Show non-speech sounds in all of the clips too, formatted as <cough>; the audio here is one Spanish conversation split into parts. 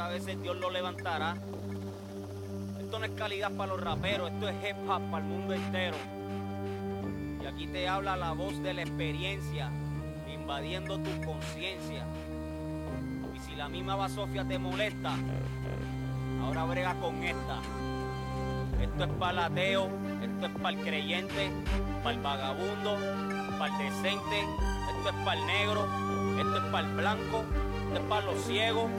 cuántas veces Dios lo levantará. Esto no es calidad para los raperos, esto es hip hop para el mundo entero. Y aquí te habla la voz de la experiencia, invadiendo tu conciencia. Y si la misma basofia te molesta, ahora brega con esta. Esto es para el ateo, esto es para el creyente, para el vagabundo, para el decente, esto es para el negro, esto es para el blanco, esto es para los ciegos,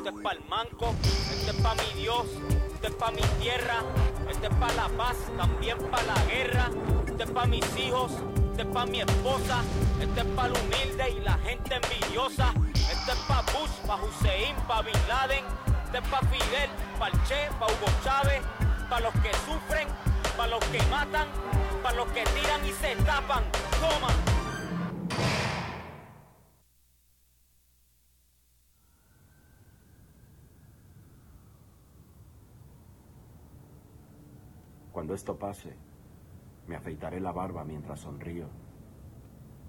esto es para el manco, esto es para mi Dios, esto es para mi tierra, esto es para la paz, también para la guerra, esto es para mis hijos, esto es para mi esposa, esto es para el humilde y la gente envidiosa, esto es para Bush, para Hussein, para Bin Laden, esto es para Fidel, para Che, para Hugo Chávez, para los que sufren, para los que matan, para los que tiran y se tapan. Toma. Cuando esto pase, me afeitaré la barba mientras sonrío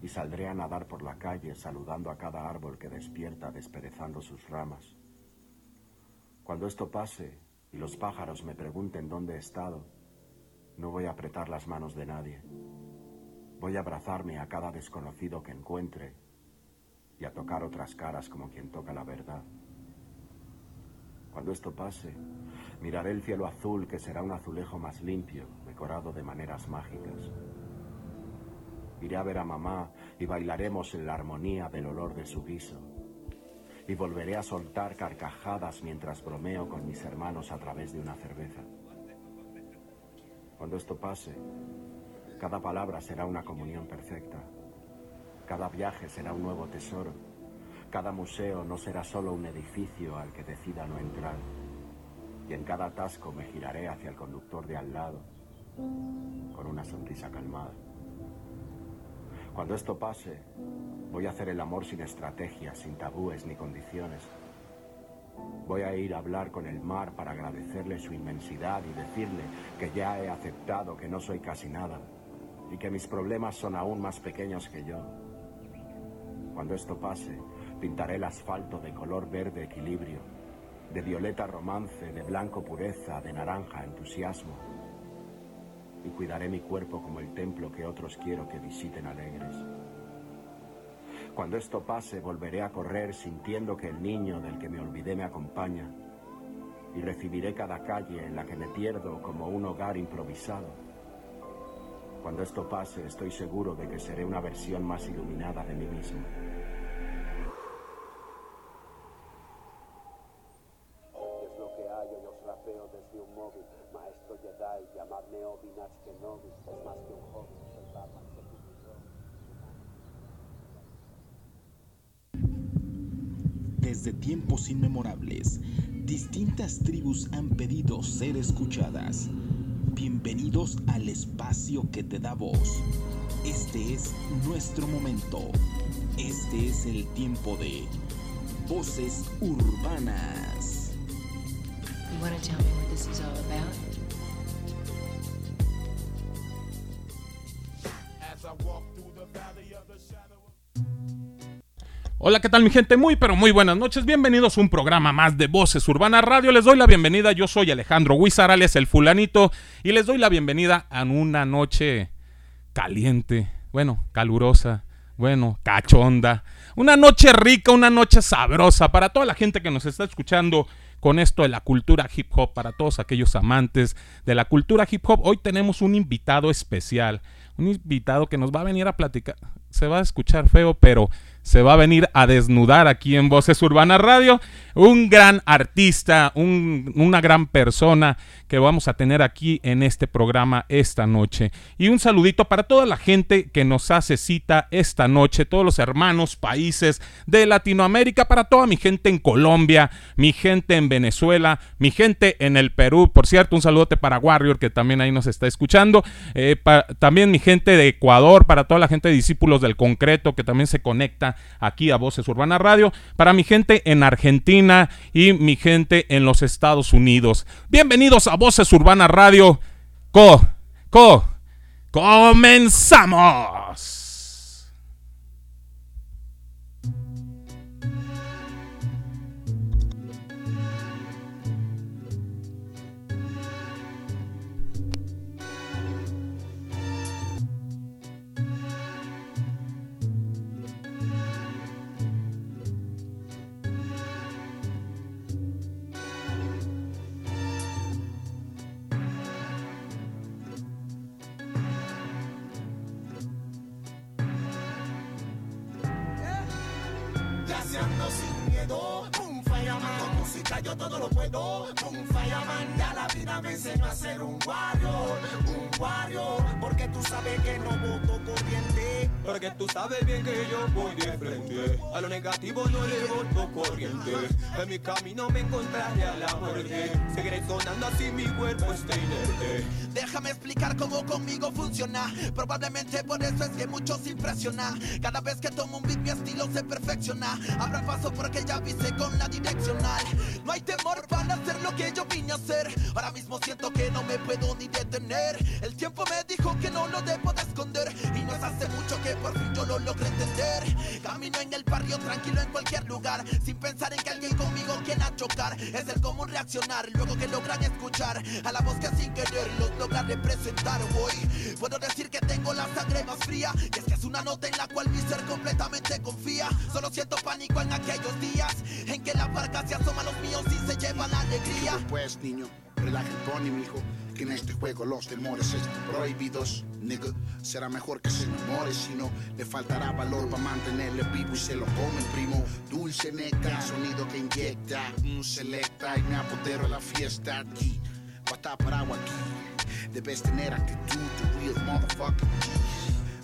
y saldré a nadar por la calle saludando a cada árbol que despierta desperezando sus ramas. Cuando esto pase y los pájaros me pregunten dónde he estado, no voy a apretar las manos de nadie. Voy a abrazarme a cada desconocido que encuentre y a tocar otras caras como quien toca la verdad. Cuando esto pase, miraré el cielo azul que será un azulejo más limpio, decorado de maneras mágicas. Iré a ver a mamá y bailaremos en la armonía del olor de su guiso. Y volveré a soltar carcajadas mientras bromeo con mis hermanos a través de una cerveza. Cuando esto pase, cada palabra será una comunión perfecta. Cada viaje será un nuevo tesoro. Cada museo no será solo un edificio al que decida no entrar. Y en cada atasco me giraré hacia el conductor de al lado con una sonrisa calmada. Cuando esto pase, voy a hacer el amor sin estrategias, sin tabúes ni condiciones. Voy a ir a hablar con el mar para agradecerle su inmensidad y decirle que ya he aceptado que no soy casi nada y que mis problemas son aún más pequeños que yo. Cuando esto pase, pintaré el asfalto de color verde equilibrio, de violeta romance, de blanco pureza, de naranja entusiasmo. Y cuidaré mi cuerpo como el templo que otros quiero que visiten alegres. Cuando esto pase, volveré a correr sintiendo que el niño del que me olvidé me acompaña. Y recibiré cada calle en la que me pierdo como un hogar improvisado. Cuando esto pase, estoy seguro de que seré una versión más iluminada de mí mismo. Desde tiempos inmemorables, distintas tribus han pedido ser escuchadas. Bienvenidos al espacio que te da voz. Este es nuestro momento. Este es el tiempo de voces urbanas. You Hola, ¿qué tal mi gente? Muy, pero muy buenas noches. Bienvenidos a un programa más de Voces Urbanas Radio. Les doy la bienvenida. Yo soy Alejandro Huizarales, el fulanito, y les doy la bienvenida a una noche caliente, bueno, calurosa, bueno, cachonda. Una noche rica, una noche sabrosa para toda la gente que nos está escuchando con esto de la cultura hip hop, para todos aquellos amantes de la cultura hip hop. Hoy tenemos un invitado especial, un invitado que nos va a venir a platicar. Se va a escuchar feo, pero se va a venir a desnudar aquí en Voces Urbanas Radio. Un gran artista, un- una gran persona que vamos a tener aquí en este programa esta noche. Y un saludito para toda la gente que nos hace cita esta noche, todos los hermanos países de Latinoamérica, para toda mi gente en Colombia, mi gente en Venezuela, mi gente en el Perú. Por cierto, un saludote para Warrior que también ahí nos está escuchando. Eh, también mi gente de Ecuador, para toda la gente de Discípulos del Concreto que también se conecta aquí a Voces Urbana Radio. Para mi gente en Argentina y mi gente en los Estados Unidos. Bienvenidos a Voces Urbana Radio. Co, co, comenzamos. Yo todo lo puedo. Un fireman ya la vida me enseñó a ser un warrior, un warrior. Porque tú sabes que no voto corriente. Porque tú sabes bien que yo voy de frente. A lo negativo no le voto corriente. En mi camino me encontraré a la muerte. Seguiré sonando así mi cuerpo está inerte. Déjame explicar cómo conmigo funciona. Probablemente por eso es que muchos impresionan. Cada vez que tomo un beat mi estilo se perfecciona. Abra paso porque ya viste con la direccional. No hay temor para hacer lo que yo vine a hacer. Ahora mismo siento que no me puedo ni detener. El tiempo me dijo que no lo debo de esconder. Y no es hace mucho que por fin yo lo logré entender. Camino en el barrio tranquilo en cualquier lugar. Sin pensar en que alguien conmigo quiera chocar. Es el común reaccionar. Luego que logran escuchar a la voz que sin querer los logra representar hoy. Puedo decir que tengo la sangre más fría. Y es es una nota en la cual mi ser completamente confía. Solo siento pánico en aquellos días en que la barca se asoma a los míos y se lleva la alegría. Pues niño, relaja el pony, mijo. Que en este juego los temores están prohibidos, nigga. Será mejor que se enamore, si no, le faltará valor para mantenerle vivo y se lo come primo. Dulce neta, sonido que inyecta, un selecta y me apodero la fiesta aquí. Pa' estar parado aquí, debes tener actitud, the real motherfucker.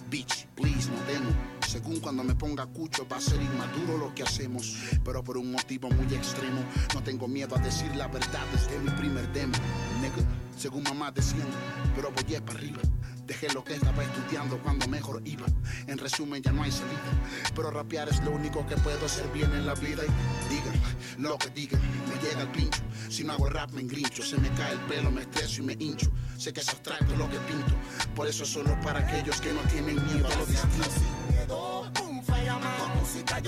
Bitch, please, no demo. Según cuando me ponga cucho va a ser inmaduro lo que hacemos Pero por un motivo muy extremo. No tengo miedo a decir la verdad desde mi primer demo Nigga, según mamá decían Pero voy para arriba. Dejé lo que estaba estudiando cuando mejor iba. En resumen ya no hay salida Pero rapear es lo único que puedo hacer bien en la vida. Y digan lo que digan Me llega el pincho. Si no hago rap me engrincho Se me cae el pelo, me estreso y me hincho. Sé que es abstracto lo que pinto Por eso solo para aquellos que no tienen miedo a lo distinto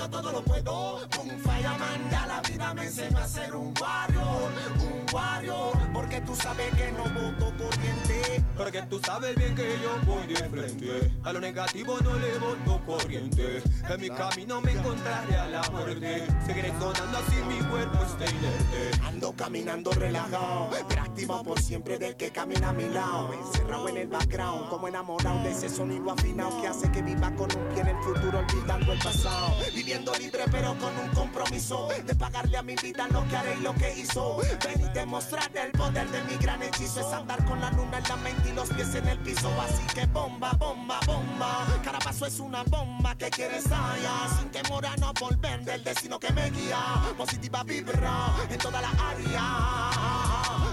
yo todo lo puedo. Un fireman, ya la vida me enseñó a ser un warrior, un warrior. Porque tú sabes que no voto corriente. Porque tú sabes bien que yo voy de frente. A lo negativo no le voto corriente. En mi camino me encontraré a la muerte. Seguiré sonando así mi cuerpo está inerte. Ando caminando relajado, pero activo por siempre del que camina a mi lado. Encerrado en el background, como enamorado de ese sonido afinado que hace que viva con un pie en el futuro, olvidando el pasado. Viviendo libre, pero con un compromiso de pagarle a mi vida lo que haré y lo que hizo. Ven y demostrar el poder de mi gran hechizo. Es andar con la luna en la mente y los pies en el piso. Así que bomba, bomba, bomba. Cada paso es una bomba que quieres hallar. Sin temor a no volver del destino que me guía. Positiva vibra en toda la área.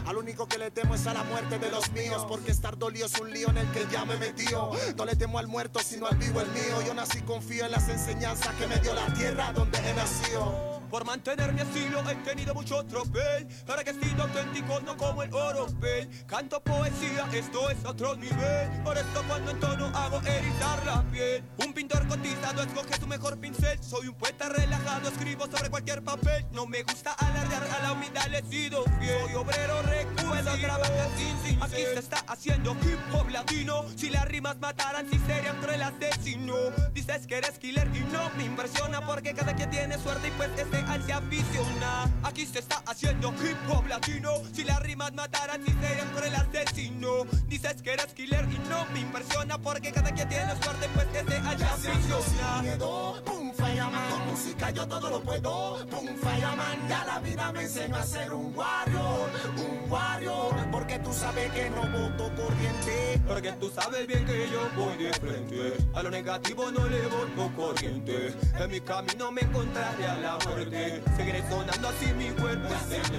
Al único que le temo es a la muerte de los míos. Porque estar dolido es un lío en el que ya me metió. No le temo al muerto, sino al vivo el mío. Yo nací confío en las enseñanzas que me dio la tierra donde he nacido. Por mantener mi estilo he tenido mucho tropel. Para que he sido auténtico, no como el oropel Canto poesía, esto es otro nivel. Por esto cuando entono hago erizar la piel. Un pintor cotizado escoge su mejor pincel. Soy un poeta relajado, escribo sobre cualquier papel. No me gusta alardear, a la humildad le he sido fiel. Soy obrero recuerdo, trabajar sin cincel Aquí se está haciendo hip hop latino. Si las rimas mataran, si serían cruel asesino Dices que eres killer y no me impresiona Porque cada quien tiene suerte y pues este al se aficiona Aquí se está haciendo hip hop latino Si las rimas mataran, si serían cruel asesino Dices que eres killer y no me impresiona Porque cada quien tiene suerte pues al se aficiona miedo, pum, fireman. Con música yo todo lo puedo, pum, fireman. Ya la vida me enseñó a ser un warrior, un warrior. Porque tú sabes que no voto corriente. Porque tú sabes bien que yo voy de frente A lo negativo no le voto corriente En mi camino me encontraré a la muerte Seguiré sonando así mi cuerpo inerte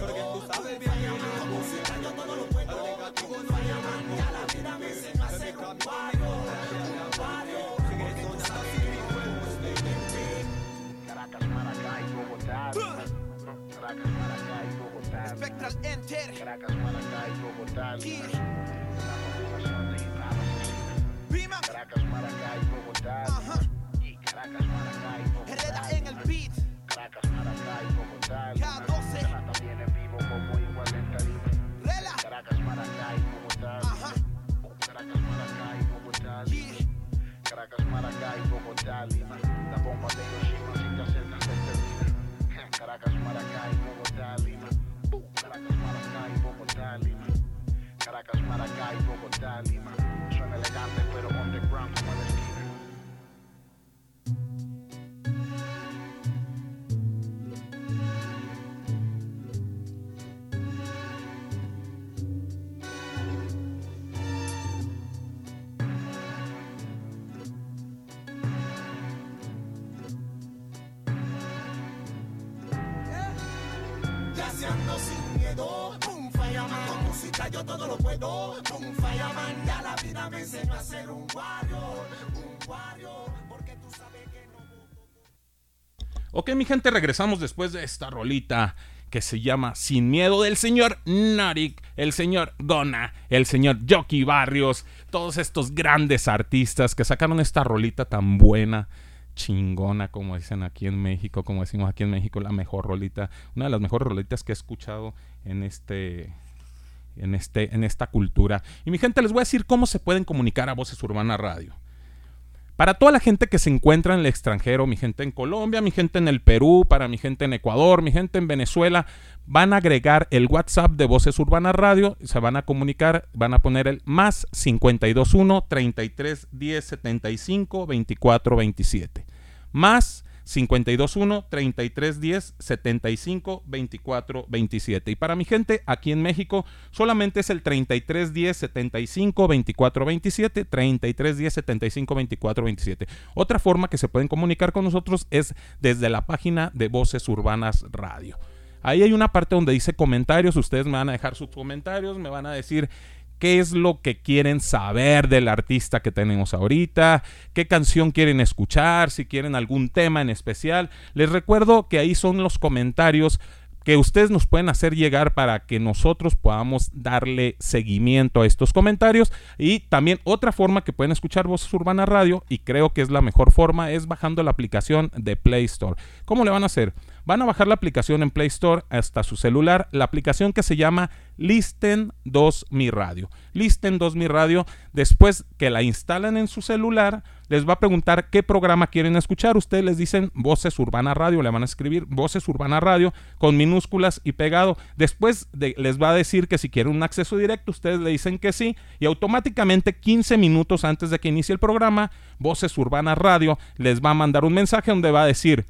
Porque tú sabes bien que yo voy de frente A lo negativo no le voto Ya la vida me a camino me a warrior. muerte Seguiré sonando así mi cuerpo Caracas, Maracay, Bogotá. Caracas, Maracay, Bogotá. Spectral Enter, Caracas, Maracay, Bogotá. Caracas, Maracay, Bogotá. Y Caracas, Maracay, La bomba de yo todo lo puedo. Un la vida me a ser un un porque tú sabes que no. Ok, mi gente, regresamos después de esta rolita que se llama Sin Miedo del señor Narik, el señor Gona, el señor Jockey Barrios, todos estos grandes artistas que sacaron esta rolita tan buena, chingona, como dicen aquí en México, como decimos aquí en México, la mejor rolita, una de las mejores rolitas que he escuchado en este en este en esta cultura. Y mi gente les voy a decir cómo se pueden comunicar a Voces Urbana Radio. Para toda la gente que se encuentra en el extranjero, mi gente en Colombia, mi gente en el Perú, para mi gente en Ecuador, mi gente en Venezuela, van a agregar el WhatsApp de Voces Urbana Radio, se van a comunicar, van a poner el más 521 33 10 75 24 27. Más 521 3310 75 24 27. Y para mi gente aquí en México solamente es el 3310 75 24 27, 3310 75 24 27. Otra forma que se pueden comunicar con nosotros es desde la página de Voces Urbanas Radio. Ahí hay una parte donde dice comentarios, ustedes me van a dejar sus comentarios, me van a decir qué es lo que quieren saber del artista que tenemos ahorita, qué canción quieren escuchar, si quieren algún tema en especial. Les recuerdo que ahí son los comentarios que ustedes nos pueden hacer llegar para que nosotros podamos darle seguimiento a estos comentarios. Y también otra forma que pueden escuchar Voces Urbana Radio, y creo que es la mejor forma, es bajando la aplicación de Play Store. ¿Cómo le van a hacer? Van a bajar la aplicación en Play Store hasta su celular, la aplicación que se llama Listen 2 Mi Radio. Listen 2 Mi Radio, después que la instalan en su celular, les va a preguntar qué programa quieren escuchar. Ustedes les dicen Voces Urbana Radio, le van a escribir Voces Urbana Radio con minúsculas y pegado. Después de- les va a decir que si quieren un acceso directo, ustedes le dicen que sí y automáticamente 15 minutos antes de que inicie el programa, Voces Urbana Radio les va a mandar un mensaje donde va a decir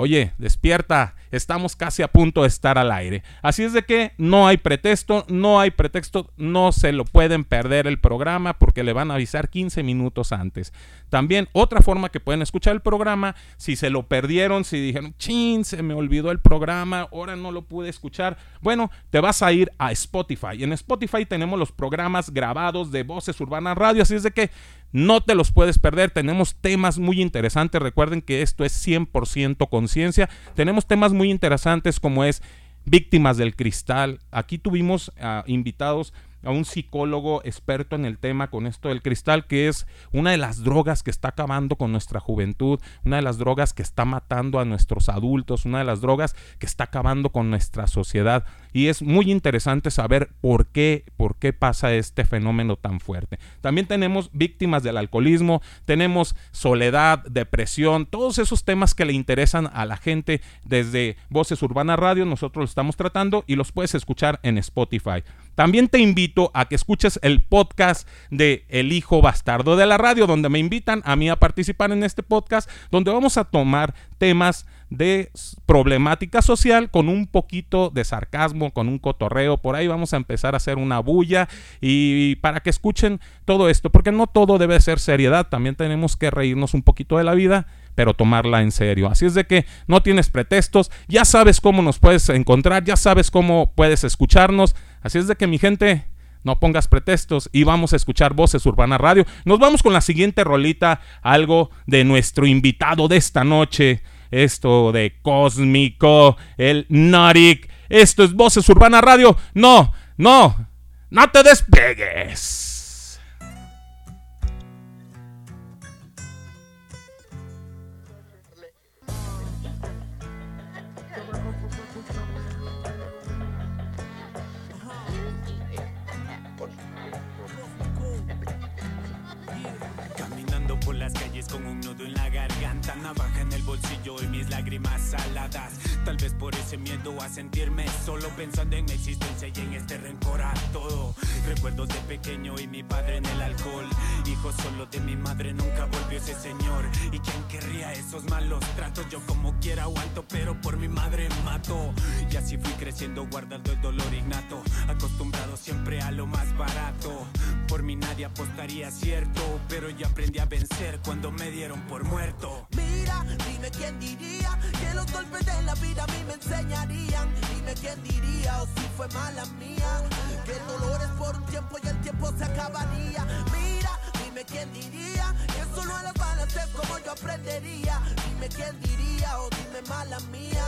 Oye, despierta, estamos casi a punto de estar al aire. Así es de que no hay pretexto, no hay pretexto, no se lo pueden perder el programa porque le van a avisar 15 minutos antes. También otra forma que pueden escuchar el programa, si se lo perdieron, si dijeron, chin, se me olvidó el programa, ahora no lo pude escuchar, bueno, te vas a ir a Spotify. En Spotify tenemos los programas grabados de Voces Urbanas Radio, así es de que no te los puedes perder. Tenemos temas muy interesantes. Recuerden que esto es 100% conciencia. Tenemos temas muy interesantes como es víctimas del cristal. Aquí tuvimos ah, invitados a un psicólogo experto en el tema con esto del cristal, que es una de las drogas que está acabando con nuestra juventud, una de las drogas que está matando a nuestros adultos, una de las drogas que está acabando con nuestra sociedad. Y es muy interesante saber por qué, por qué pasa este fenómeno tan fuerte. También tenemos víctimas del alcoholismo, tenemos soledad, depresión, todos esos temas que le interesan a la gente desde Voces Urbana Radio, nosotros los estamos tratando y los puedes escuchar en Spotify. También te invito a que escuches el podcast de El Hijo Bastardo de la Radio, donde me invitan a mí a participar en este podcast, donde vamos a tomar temas de problemática social con un poquito de sarcasmo, con un cotorreo. Por ahí vamos a empezar a hacer una bulla y para que escuchen todo esto, porque no todo debe ser seriedad, también tenemos que reírnos un poquito de la vida pero tomarla en serio. Así es de que no tienes pretextos, ya sabes cómo nos puedes encontrar, ya sabes cómo puedes escucharnos. Así es de que mi gente, no pongas pretextos y vamos a escuchar Voces Urbana Radio. Nos vamos con la siguiente rolita, algo de nuestro invitado de esta noche. Esto de Cósmico, el Narik. Esto es Voces Urbana Radio. No, no, no te despegues. Garganta, navaja en el bolsillo y mis lágrimas saladas. Tal vez por ese miedo a sentirme solo pensando en mi existencia y en este rencor a todo. Recuerdos de pequeño y mi padre en el alcohol. Hijo solo de mi madre, nunca volvió ese señor. ¿Y quién querría esos malos tratos? Yo como quiera aguanto, pero por mi madre mato. Y así fui creciendo guardando el dolor innato. Acostumbrado siempre a lo más barato. Por mí nadie apostaría cierto, pero yo aprendí a vencer cuando me dieron por muerto. Mira, dime quién diría que los golpes de la vida a mí me enseñarían. Dime quién diría o si fue mala mía Que el dolor es por un tiempo y el tiempo se acabaría. Mira, dime quién diría que solo a las balas es como yo aprendería. Dime quién diría o dime mala mía.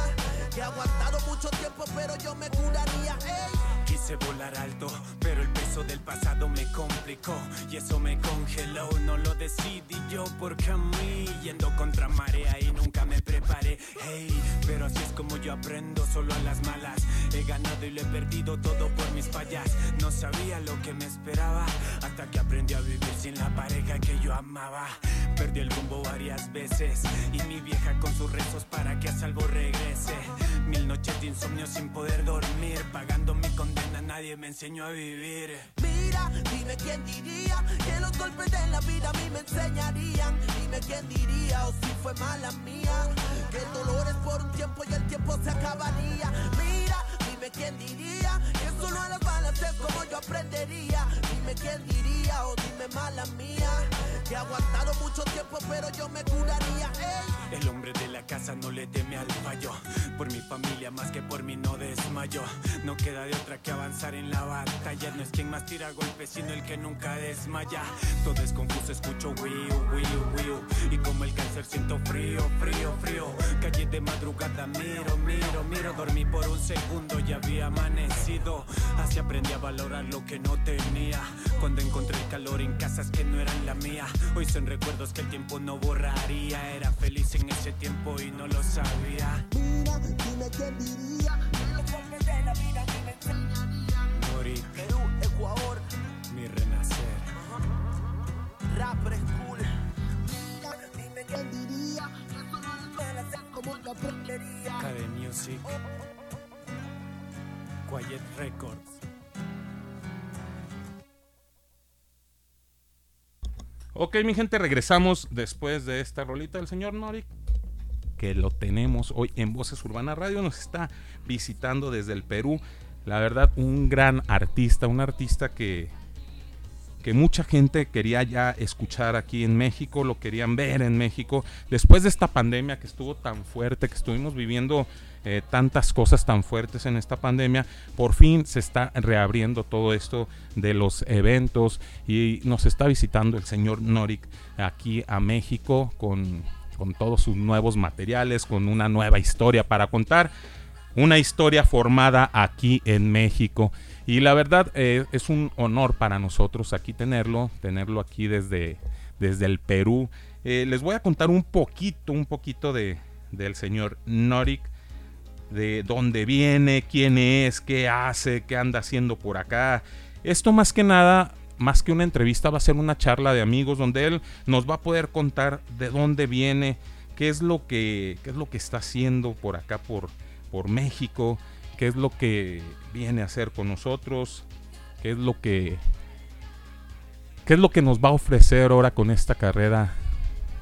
Que he aguantado mucho tiempo, pero yo me curaría. Ey. Quise volar alto, pero el peso del pasado me complicó y eso me congeló. No lo decidí yo porque a mí yendo contra marea y nunca me preparé. Hey, pero así es como yo aprendo solo a las malas. He ganado y lo he perdido todo por mis fallas. No sabía lo que me esperaba hasta que aprendí a vivir sin la pareja que yo amaba. Perdí el rumbo varias veces y mi vieja con sus rezos para que a salvo regrese. Mil noches de insomnio sin poder dormir, pagando mi condena, nadie me enseñó a vivir. Mira, dime quién diría que los golpes de la vida a mí me enseñarían. Dime quién diría o si fue mala mía. Que el dolor es por un tiempo y el tiempo se acabaría. Mira, dime quién diría que solo a las balas es como yo aprendería. Dime quién diría o dime mala mía. Que he aguantado mucho tiempo, pero yo me curaría. Ey. El hombre de la casa no le teme al fallo. Por mi familia más que por mí no desmayo. No queda de otra que avanzar en la batalla. No es quien más tira golpes, sino el que nunca desmaya. Todo es confuso, escucho wiu, wiu, wiu. Y como el cáncer siento frío, frío, frío. Calle de madrugada, miro, miro, miro. Dormí por un segundo y había amanecido. Así aprendí a valorar lo que no tenía. Cuando encontré el calor en casas que no eran la mía. Hoy son recuerdos que el tiempo no borraría. Era feliz en ese tiempo y no lo sabía. Mira, dime quién diría que los golpes de la vida mí me enseñarían. Perú, Ecuador, mi renacer. rapper school. Mira, dime quién diría que solo las como aprendería. KD Music. Quiet Records. Ok, mi gente, regresamos después de esta rolita del señor Norik, que lo tenemos hoy en Voces Urbana Radio. Nos está visitando desde el Perú. La verdad, un gran artista, un artista que, que mucha gente quería ya escuchar aquí en México, lo querían ver en México. Después de esta pandemia que estuvo tan fuerte, que estuvimos viviendo eh, tantas cosas tan fuertes en esta pandemia, por fin se está reabriendo todo esto de los eventos y nos está visitando el señor Norik aquí a México con, con todos sus nuevos materiales, con una nueva historia para contar. Una historia formada aquí en México. Y la verdad eh, es un honor para nosotros aquí tenerlo, tenerlo aquí desde, desde el Perú. Eh, les voy a contar un poquito, un poquito de, del señor Norik, de dónde viene, quién es, qué hace, qué anda haciendo por acá. Esto más que nada, más que una entrevista, va a ser una charla de amigos donde él nos va a poder contar de dónde viene, qué es lo que, qué es lo que está haciendo por acá, por, por México, qué es lo que viene a hacer con nosotros, qué es lo que qué es lo que nos va a ofrecer ahora con esta carrera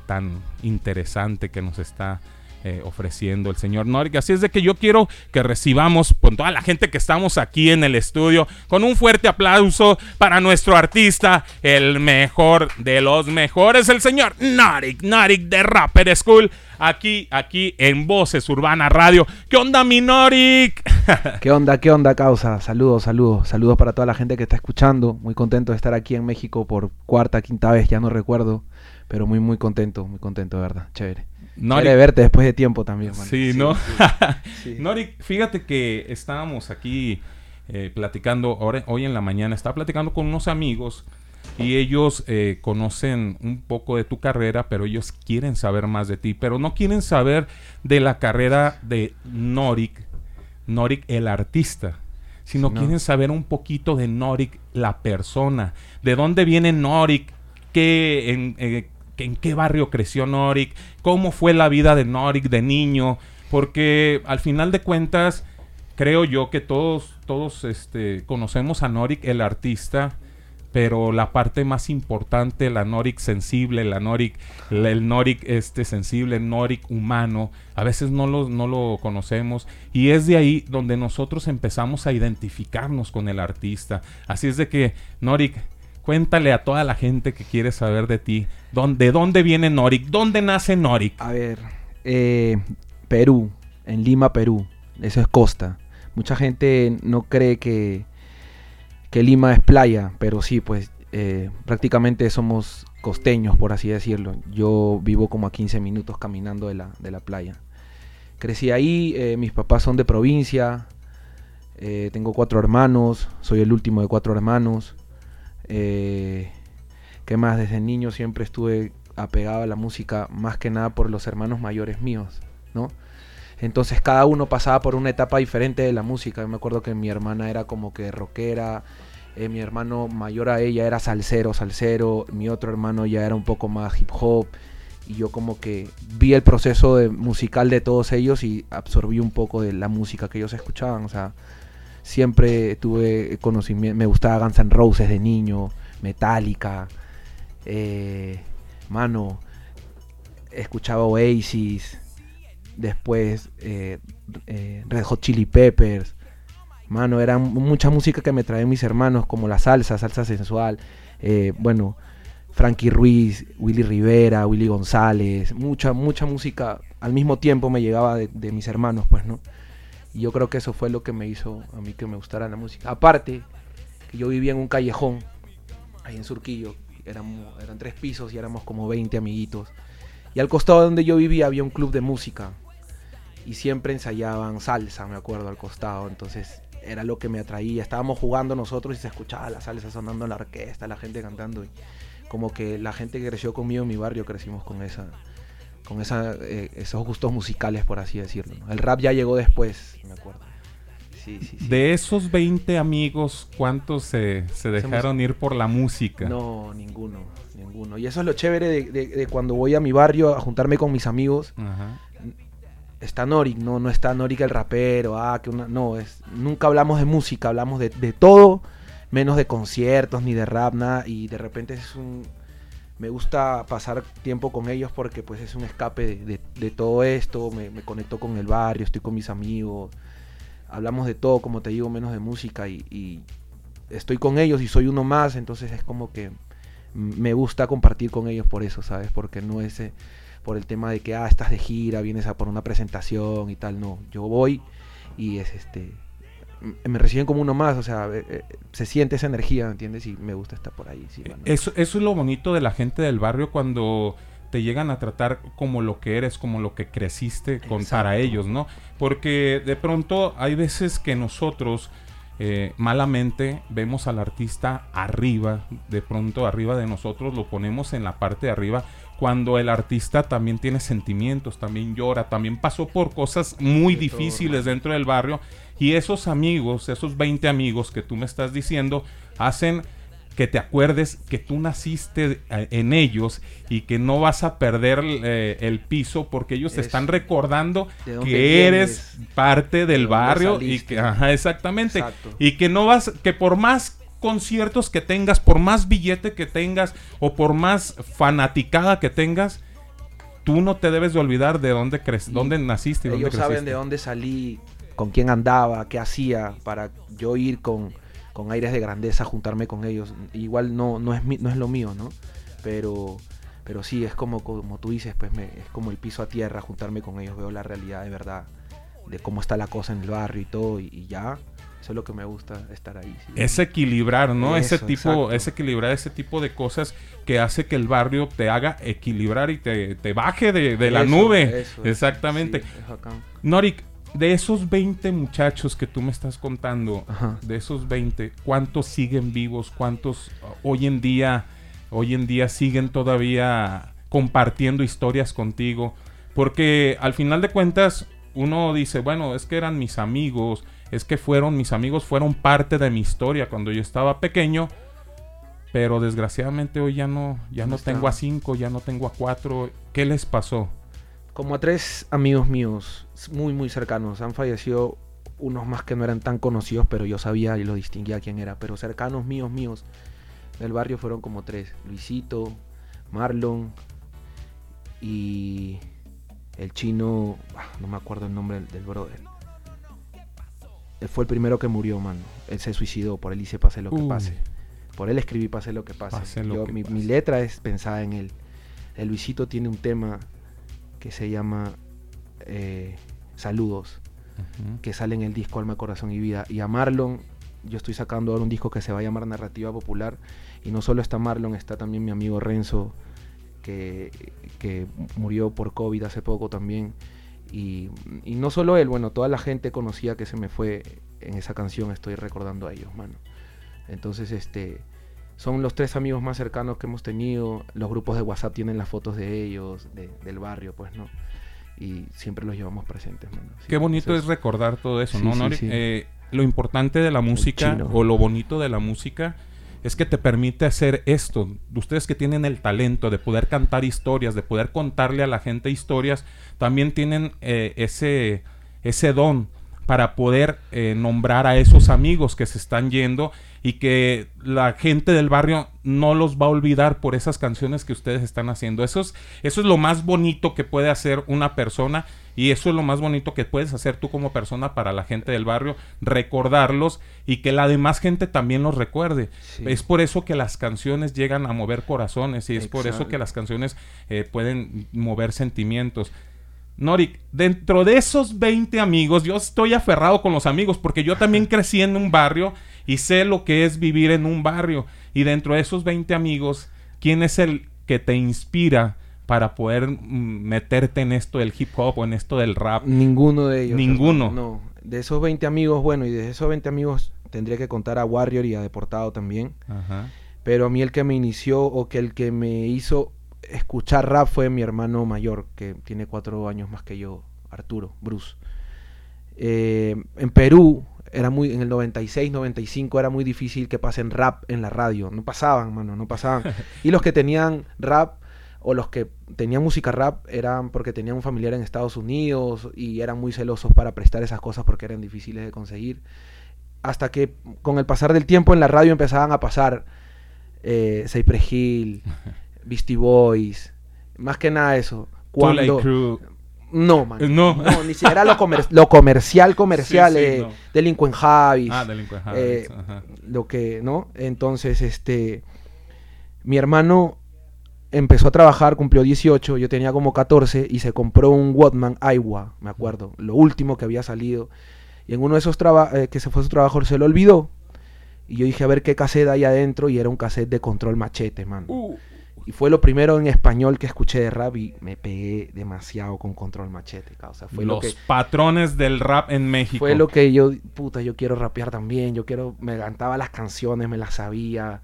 tan interesante que nos está eh, ofreciendo el señor Norik. Así es de que yo quiero que recibamos con toda la gente que estamos aquí en el estudio con un fuerte aplauso para nuestro artista, el mejor de los mejores, el señor Norik, Norik de Rapper School, aquí, aquí en Voces Urbana Radio. ¿Qué onda, mi Norik? <laughs> ¿Qué onda, qué onda, causa? Saludos, saludos, saludos para toda la gente que está escuchando. Muy contento de estar aquí en México por cuarta, quinta vez, ya no recuerdo. Pero muy, muy contento, muy contento, de verdad. Chévere. Norik- Chévere verte después de tiempo también, mano. Sí, ¿no? sí. <laughs> Norik, fíjate que estábamos aquí eh, platicando, ahora, hoy en la mañana, estaba platicando con unos amigos y ellos eh, conocen un poco de tu carrera, pero ellos quieren saber más de ti, pero no quieren saber de la carrera de Norik, Norik el artista, sino no. quieren saber un poquito de Norik la persona, de dónde viene Norik, qué, en, eh, en qué barrio creció Norik, cómo fue la vida de Norik de niño, porque al final de cuentas creo yo que todos todos este conocemos a Norik el artista, pero la parte más importante, la Norik sensible, la Norik el Norik este sensible, el Norik humano, a veces no lo, no lo conocemos y es de ahí donde nosotros empezamos a identificarnos con el artista. Así es de que Norik Cuéntale a toda la gente que quiere saber de ti, ¿dónde, ¿de dónde viene Norik? ¿Dónde nace Norik? A ver, eh, Perú, en Lima, Perú. Eso es costa. Mucha gente no cree que, que Lima es playa, pero sí, pues eh, prácticamente somos costeños, por así decirlo. Yo vivo como a 15 minutos caminando de la, de la playa. Crecí ahí, eh, mis papás son de provincia, tengo cuatro hermanos, soy el último de cuatro hermanos. Eh, ¿Qué más? Desde niño siempre estuve apegado a la música, más que nada por los hermanos mayores míos, ¿no? Entonces cada uno pasaba por una etapa diferente de la música. Yo me acuerdo que mi hermana era como que rockera, eh, mi hermano mayor a ella era salsero, salsero, mi otro hermano ya era un poco más hip hop. Y yo como que vi el proceso musical de todos ellos y absorbí un poco de la música que ellos escuchaban. O sea, siempre tuve conocimiento, me gustaba Guns N' Roses de niño, Metallica, eh, mano, escuchaba Oasis, después eh, eh, Red Hot Chili Peppers, mano, era mucha música que me traían mis hermanos, como la salsa, salsa sensual, bueno, Frankie Ruiz, Willy Rivera, Willy González, mucha, mucha música al mismo tiempo me llegaba de mis hermanos, pues, ¿no? Y yo creo que eso fue lo que me hizo a mí que me gustara la música. Aparte, que yo vivía en un callejón, ahí en Surquillo, éramos, eran tres pisos y éramos como 20 amiguitos. Y al costado donde yo vivía había un club de música. Y siempre ensayaban salsa, me acuerdo, al costado. Entonces era lo que me atraía. Estábamos jugando nosotros y se escuchaba la salsa sonando en la orquesta, la gente cantando. Y como que la gente que creció conmigo en mi barrio crecimos con esa con esa, eh, esos gustos musicales, por así decirlo. ¿no? El rap ya llegó después, me acuerdo. Sí, sí, sí. De esos 20 amigos, ¿cuántos se, se dejaron ir por la música? No, ninguno, ninguno. Y eso es lo chévere de, de- de cuando voy a mi barrio a juntarme con mis amigos. Ajá. Está Norik, no, no está Norik el rapero, ah, que una, no, es, nunca hablamos de música, hablamos de, de todo, menos de conciertos, ni de rap, nada, y de repente es un, me gusta pasar tiempo con ellos porque pues es un escape de, todo esto, me, conecto con el barrio, estoy con mis amigos, hablamos de todo, como te digo, menos de música y, estoy con ellos y soy uno más, entonces es como que me gusta compartir con ellos por eso, ¿sabes? Porque no es eh, por el tema de que, ah, estás de gira, vienes a por una presentación y tal, no, yo voy y es este... Me reciben como uno más, o sea, eh, eh, se siente esa energía, ¿entiendes? Y me gusta estar por ahí. Sí, mano. Eso, eso es lo bonito de la gente del barrio cuando te llegan a tratar como lo que eres, como lo que creciste con, para ellos, ¿no? Porque de pronto hay veces que nosotros eh, malamente vemos al artista arriba, de pronto arriba de nosotros, lo ponemos en la parte de arriba, cuando el artista también tiene sentimientos, también llora, también pasó por cosas muy De todo, difíciles dentro del barrio y esos amigos, esos 20 amigos que tú me estás diciendo, hacen que te acuerdes que tú naciste eh, en ellos y que no vas a perder eh, el piso porque ellos te están recordando ¿De dónde que eres vienes? parte del dónde barrio y que ajá, exactamente Exacto. y que no vas que por más conciertos que tengas, por más billete que tengas o por más fanaticada que tengas, tú no te debes de olvidar de dónde crees, dónde naciste y dónde Ellos saben creciste. de dónde salí, con quién andaba, qué hacía, para yo ir con, con aires de grandeza, juntarme con ellos. Igual no, no, es, mi- no es lo mío, ¿no? Pero, pero sí, es como, como tú dices, pues me, es como el piso a tierra, juntarme con ellos, veo la realidad de verdad, de cómo está la cosa en el barrio y todo, y, y ya, eso es lo que me gusta, estar ahí. sí. Es equilibrar, ¿no? ese tipo, exacto. es equilibrar ese tipo de cosas que hace que el barrio te haga equilibrar y te, te baje de, de la Eso, nube. eso, Exactamente. sí. Norik, de esos 20 muchachos que tú me estás contando, Ajá. de esos 20, ¿cuántos siguen vivos? ¿Cuántos uh, hoy en día, hoy en día siguen todavía compartiendo historias contigo? Porque al final de cuentas, uno dice, bueno, es que eran mis amigos, es que fueron mis amigos, fueron parte de mi historia cuando yo estaba pequeño. Pero desgraciadamente hoy ya no, ya No tengo a cinco, ya no tengo a cuatro. ¿Qué les pasó? Como a tres amigos míos, muy, muy cercanos. Han fallecido unos más que no eran tan conocidos, pero yo sabía y lo distinguía quién era. Pero cercanos míos, míos, del barrio fueron como tres. Luisito, Marlon y el chino, ah, no me acuerdo el nombre del, del brother. Él fue el primero que murió, mano. Él se suicidó, por él hice pase lo que pase. Por él escribí pase lo que pase. Pase lo Yo- que mi, pase. mi letra es pensada en él. El Luisito tiene un tema que se llama eh, Saludos, que sale en el disco Alma, Corazón y Vida. Y a Marlon yo estoy sacando ahora un disco que se va a llamar Narrativa Popular. Y no solo está Marlon, está también mi amigo Renzo, que, que murió por COVID hace poco también. Y, y no solo él, bueno, toda la gente conocía que se me fue en esa canción, estoy recordando a ellos, mano. Entonces, este, son los tres amigos más cercanos que hemos tenido. Los grupos de WhatsApp tienen las fotos de ellos, de- del barrio, pues, ¿no? Y siempre los llevamos presentes, mano. Sí, Qué bonito entonces- es recordar todo eso, Sí, ¿no, Nori? sí. Eh, lo importante de la música o lo bonito de la música es que te permite hacer esto. Ustedes que tienen el talento de poder cantar historias, de poder contarle a la gente historias, también tienen eh, ese, ese don para poder eh, nombrar a esos amigos que se están yendo y que la gente del barrio no los va a olvidar por esas canciones que ustedes están haciendo. Eso es, eso es lo más bonito que puede hacer una persona y eso es lo más bonito que puedes hacer tú como persona para la gente del barrio, recordarlos y que la demás gente también los recuerde. Sí. Es por eso que las canciones llegan a mover corazones y es por eso que las canciones eh, pueden mover sentimientos. Norik, dentro de esos 20 amigos, yo estoy aferrado con los amigos porque yo también crecí en un barrio y sé lo que es vivir en un barrio. Y dentro de esos 20 amigos, ¿quién es el que te inspira para poder mm, meterte en esto del hip hop o en esto del rap? Ninguno de ellos. Ninguno. No. De esos 20 amigos, bueno, y de esos 20 amigos tendría que contar a Warrior y a Deportado también. Ajá. Pero a mí el que me inició o que el que me hizo escuchar rap fue mi hermano mayor, que tiene cuatro años más que yo, Arturo, Bruce. Eh, en Perú, era muy, en el 96, 95 era muy difícil que pasen rap en la radio. No pasaban, mano, no pasaban. <laughs> y los que tenían rap o los que tenían música rap eran porque tenían un familiar en Estados Unidos y eran muy celosos para prestar esas cosas porque eran difíciles de conseguir. Hasta que con el pasar del tiempo en la radio empezaban a pasar eh, Cypress Hill, <laughs> Beastie Boys, más que nada eso. Too Cuando, Crew. no, man. Eh, no. ni siquiera lo, comer- lo comercial, comercial. Sí, sí, eh, no. Habits. Ah, Delinquent eh, ajá. lo que, ¿no? Entonces, este. Mi hermano empezó a trabajar, cumplió 18, yo tenía como 14 y se compró un Walkman Aiwa, me acuerdo, lo último que había salido. Y en uno de esos trabajos, que se fue a su trabajo, se lo olvidó. Y yo dije, a ver qué cassette hay adentro. Y era un cassette de control machete, man. Uh. Y fue lo primero en español que escuché de rap y me pegué demasiado con control machete, causa. Fue lo Los que patrones del rap en México. fue lo que yo, puta, yo quiero rapear también, yo quiero, me cantaba las canciones, me las sabía.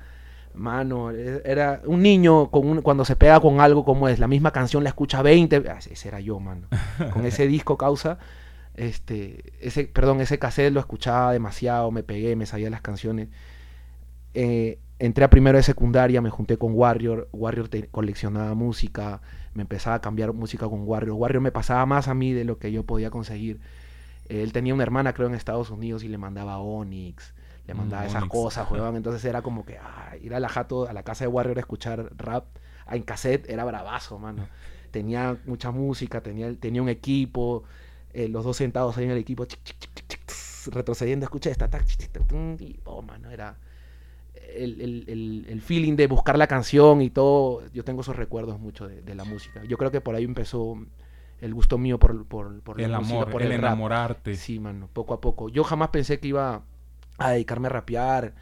Mano, e- era un niño con un- cuando se pega con algo como es, la misma canción la escucha 20, ah, ese era yo, mano. Con <laughs> ese disco causa, este, ese, perdón, ese cassette lo escuchaba demasiado, me pegué, me sabía las canciones. Eh, entré a primero de secundaria, me junté con Warrior, Warrior te- coleccionaba música, me empezaba a cambiar música con Warrior. Warrior me pasaba más a mí de lo que yo podía conseguir. Él tenía una hermana, creo, en Estados Unidos y le mandaba Onyx, le Mm, mandaba esas Onyx, cosas, weón. Entonces era como que ah, ir a la jato, a la casa de Warrior a escuchar rap en cassette era bravazo, mano. Tenía mucha música, tenía, tenía un equipo, eh, los dos sentados ahí en el equipo, chic, chic, chic, retrocediendo, escuché esta, tac, oh, mano, era el, el- el- el feeling de buscar la canción y todo. Yo tengo esos recuerdos mucho de, de la música. Yo creo que por ahí empezó el gusto mío por, por, por la El música, amor, por el rap. enamorarte. Sí, mano, poco a poco. Yo jamás pensé que iba a dedicarme a rapear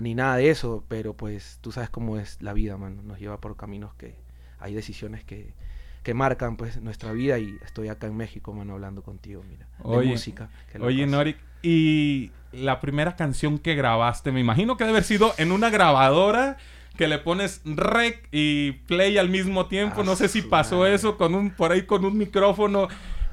ni nada de eso, pero pues tú sabes cómo es la vida, mano. Nos lleva por caminos que hay decisiones que, que marcan pues nuestra vida y estoy acá en México, mano, hablando contigo, mira, de Oye, música. que lo Oye. Norik, y la primera canción que grabaste, me imagino que debe haber sido en una grabadora que le pones rec y play al mismo tiempo. Ah, no sé si pasó madre. eso con un por ahí con un micrófono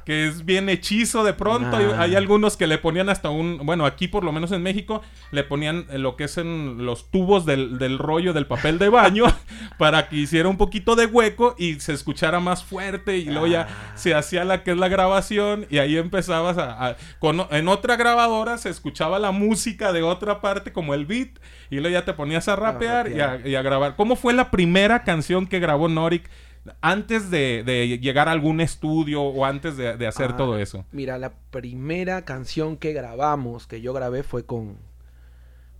que es bien hechizo de pronto. Hay, Nah. hay algunos que le ponían hasta un, bueno, aquí por lo menos en México le ponían eh, lo que es en los tubos del, del rollo del papel de baño <laughs> <laughs> para que hiciera un poquito de hueco y se escuchara más fuerte y luego ya Ah. se hacía la que es la grabación y ahí empezabas a, a- con, en otra grabadora se escuchaba la música de otra parte como el beat y luego ya te ponías a rapear y a, y a grabar. ¿Cómo fue la primera canción que grabó Norik antes de, de llegar a algún estudio o antes de, de hacer Ah, todo eso? Mira, la primera canción que grabamos, que yo grabé, fue con,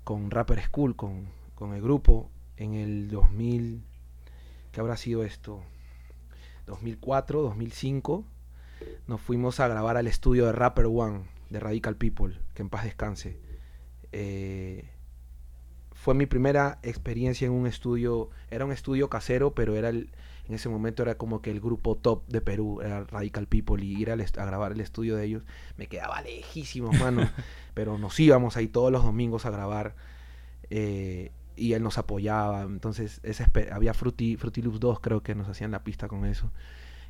con Rapper School, con, con el grupo, en el 2000. ¿Qué habrá sido esto? 2004, 2005. Nos fuimos a grabar al estudio de Rapper One, de Radical People, que en paz descanse. eh, fue mi primera experiencia en un estudio, era un estudio casero, pero era el, en ese momento era como que el grupo top de Perú, era Radical People, y ir est- a, grabar el estudio de ellos me quedaba lejísimo, mano, <laughs> pero nos íbamos ahí todos los domingos a grabar, eh, y él nos apoyaba, entonces esa había Fruity, Fruity Loops 2, creo que nos hacían la pista con eso,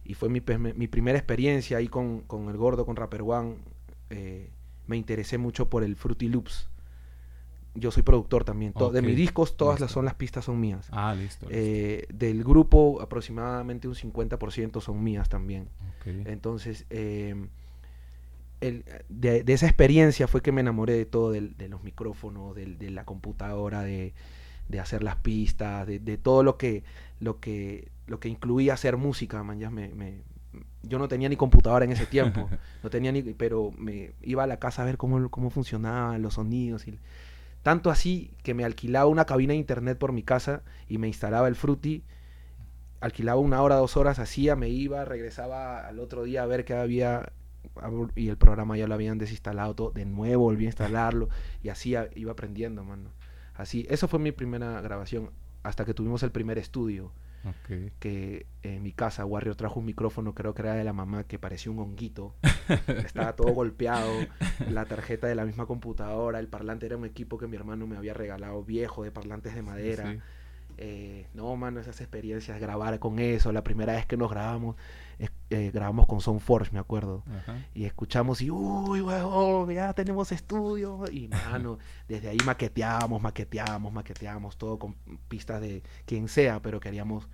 y fue mi, mi primera experiencia ahí con, con el gordo, con Rapper One, eh, me interesé mucho por el Fruity Loops. Yo soy productor también. De mis discos, todas las son las pistas son mías. Ah, listo. listo. Eh, del grupo, aproximadamente un 50% son mías también. Ok. Entonces, eh, el- de, de esa experiencia fue que me enamoré de todo, del- de los micrófonos, del- de la computadora, de, de hacer las pistas, de, de todo lo que, lo que, lo que incluía hacer música, man, ya me, me- yo no tenía ni computadora en ese tiempo, <laughs> no tenía ni, pero me iba a la casa a ver cómo, cómo funcionaban los sonidos y tanto así que me alquilaba una cabina de internet por mi casa y me instalaba el Fruity alquilaba una hora, dos horas, hacía, me iba, regresaba al otro día a ver qué había y el programa ya lo habían desinstalado todo, de nuevo volví a instalarlo y así iba aprendiendo, mano. Así, eso fue mi primera grabación hasta que tuvimos el primer estudio Que en mi casa Warrior trajo un micrófono, creo que era de la mamá, que parecía un honguito. <laughs> Estaba todo golpeado, la tarjeta de la misma computadora, el parlante era un equipo que mi hermano me había regalado viejo de parlantes de madera. sí. Eh, no, mano, esas experiencias, grabar con eso, la primera vez que nos grabamos, eh, grabamos con Soundforge, me acuerdo. Ajá. Y escuchamos y, uy, huevón, ya tenemos estudio. Y, <laughs> mano, desde ahí maqueteábamos, maqueteábamos, maqueteábamos, todo con pistas de quien sea, pero queríamos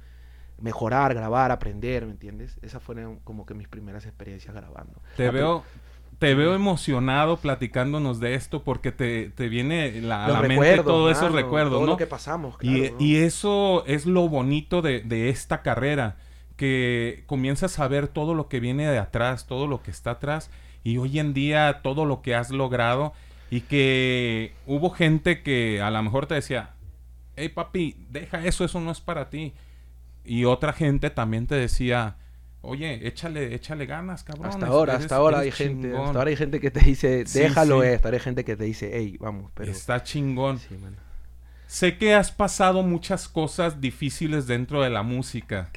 mejorar, grabar, aprender, ¿me entiendes? Esas fueron como que mis primeras experiencias grabando. Te pri- veo, te veo emocionado platicándonos de esto porque te, te viene la- la mente todos esos recuerdos, todo ¿no? lo que pasamos, y, claro, ¿no? y eso es lo bonito de, de esta carrera, que comienzas a ver todo lo que viene de atrás, todo lo que está atrás, y hoy en día todo lo que has logrado, y que hubo gente que a lo mejor te decía, hey papi, deja eso, eso no es para ti. Y otra gente también te decía, oye, échale, échale ganas, cabrón. Hasta ahora, eres- hasta ahora hay gente, chingón". hasta ahora hay gente que te dice, Sí, déjalo sí. esto, hay gente que te dice, hey, vamos, pero Está chingón. sí. Sé que has pasado muchas cosas difíciles dentro de la música.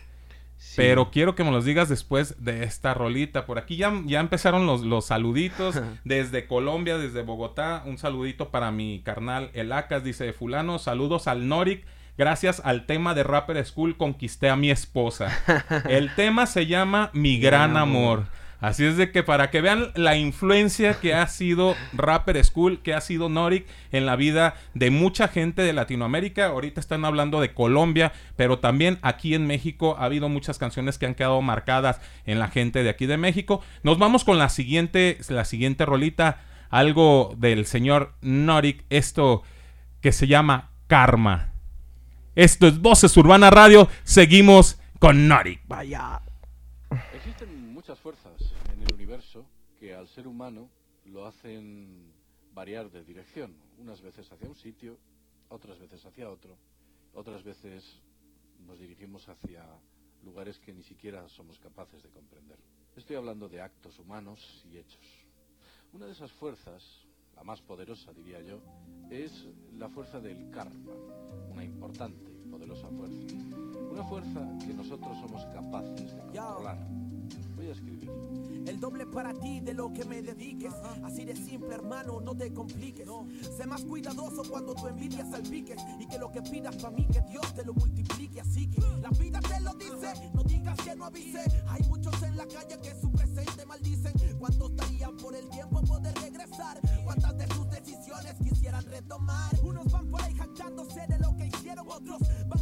Sí. Pero quiero que me los digas después de esta rolita. Por aquí ya, ya empezaron los, los saluditos. <laughs> desde Colombia, desde Bogotá. Un saludito para mi carnal El Acas. Dice fulano, saludos al Noric. Gracias al tema de Rapper School conquisté a mi esposa. <laughs> El tema se llama Mi Gran Amor. Así es de que para que vean la influencia que ha sido Rapper School, que ha sido Noric en la vida de mucha gente de Latinoamérica. Ahorita están hablando de Colombia, pero también aquí en México ha habido muchas canciones que han quedado marcadas en la gente de aquí de México. Nos vamos con la siguiente, la siguiente rolita, algo del señor Noric, esto que se llama Karma. Esto es Voces Urbana Radio. Seguimos con Noric. Vaya. Existen muchas fuerzas que al ser humano lo hacen variar de dirección, unas veces hacia un sitio, otras veces hacia otro, otras veces nos dirigimos hacia lugares que ni siquiera somos capaces de comprender. Estoy hablando de actos humanos y hechos. Una de esas fuerzas, la más poderosa diría yo, es la fuerza del karma, una importante y poderosa fuerza. Una fuerza que nosotros somos capaces de controlar. Voy a escribir. El doble para ti de lo que me dediques. Así de simple, hermano, no te compliques. Sé más cuidadoso cuando tu envidia salpiques. Y que lo que pidas para mí, que Dios te lo multiplique. Así que la vida te lo dice. No digas que no avise. Hay muchos en la calle que su presente maldicen. ¿Cuántos estarían por el tiempo poder regresar? ¿Cuántas de sus decisiones quisieran retomar? Unos van por ahí jactándose de lo que hicieron. Otros van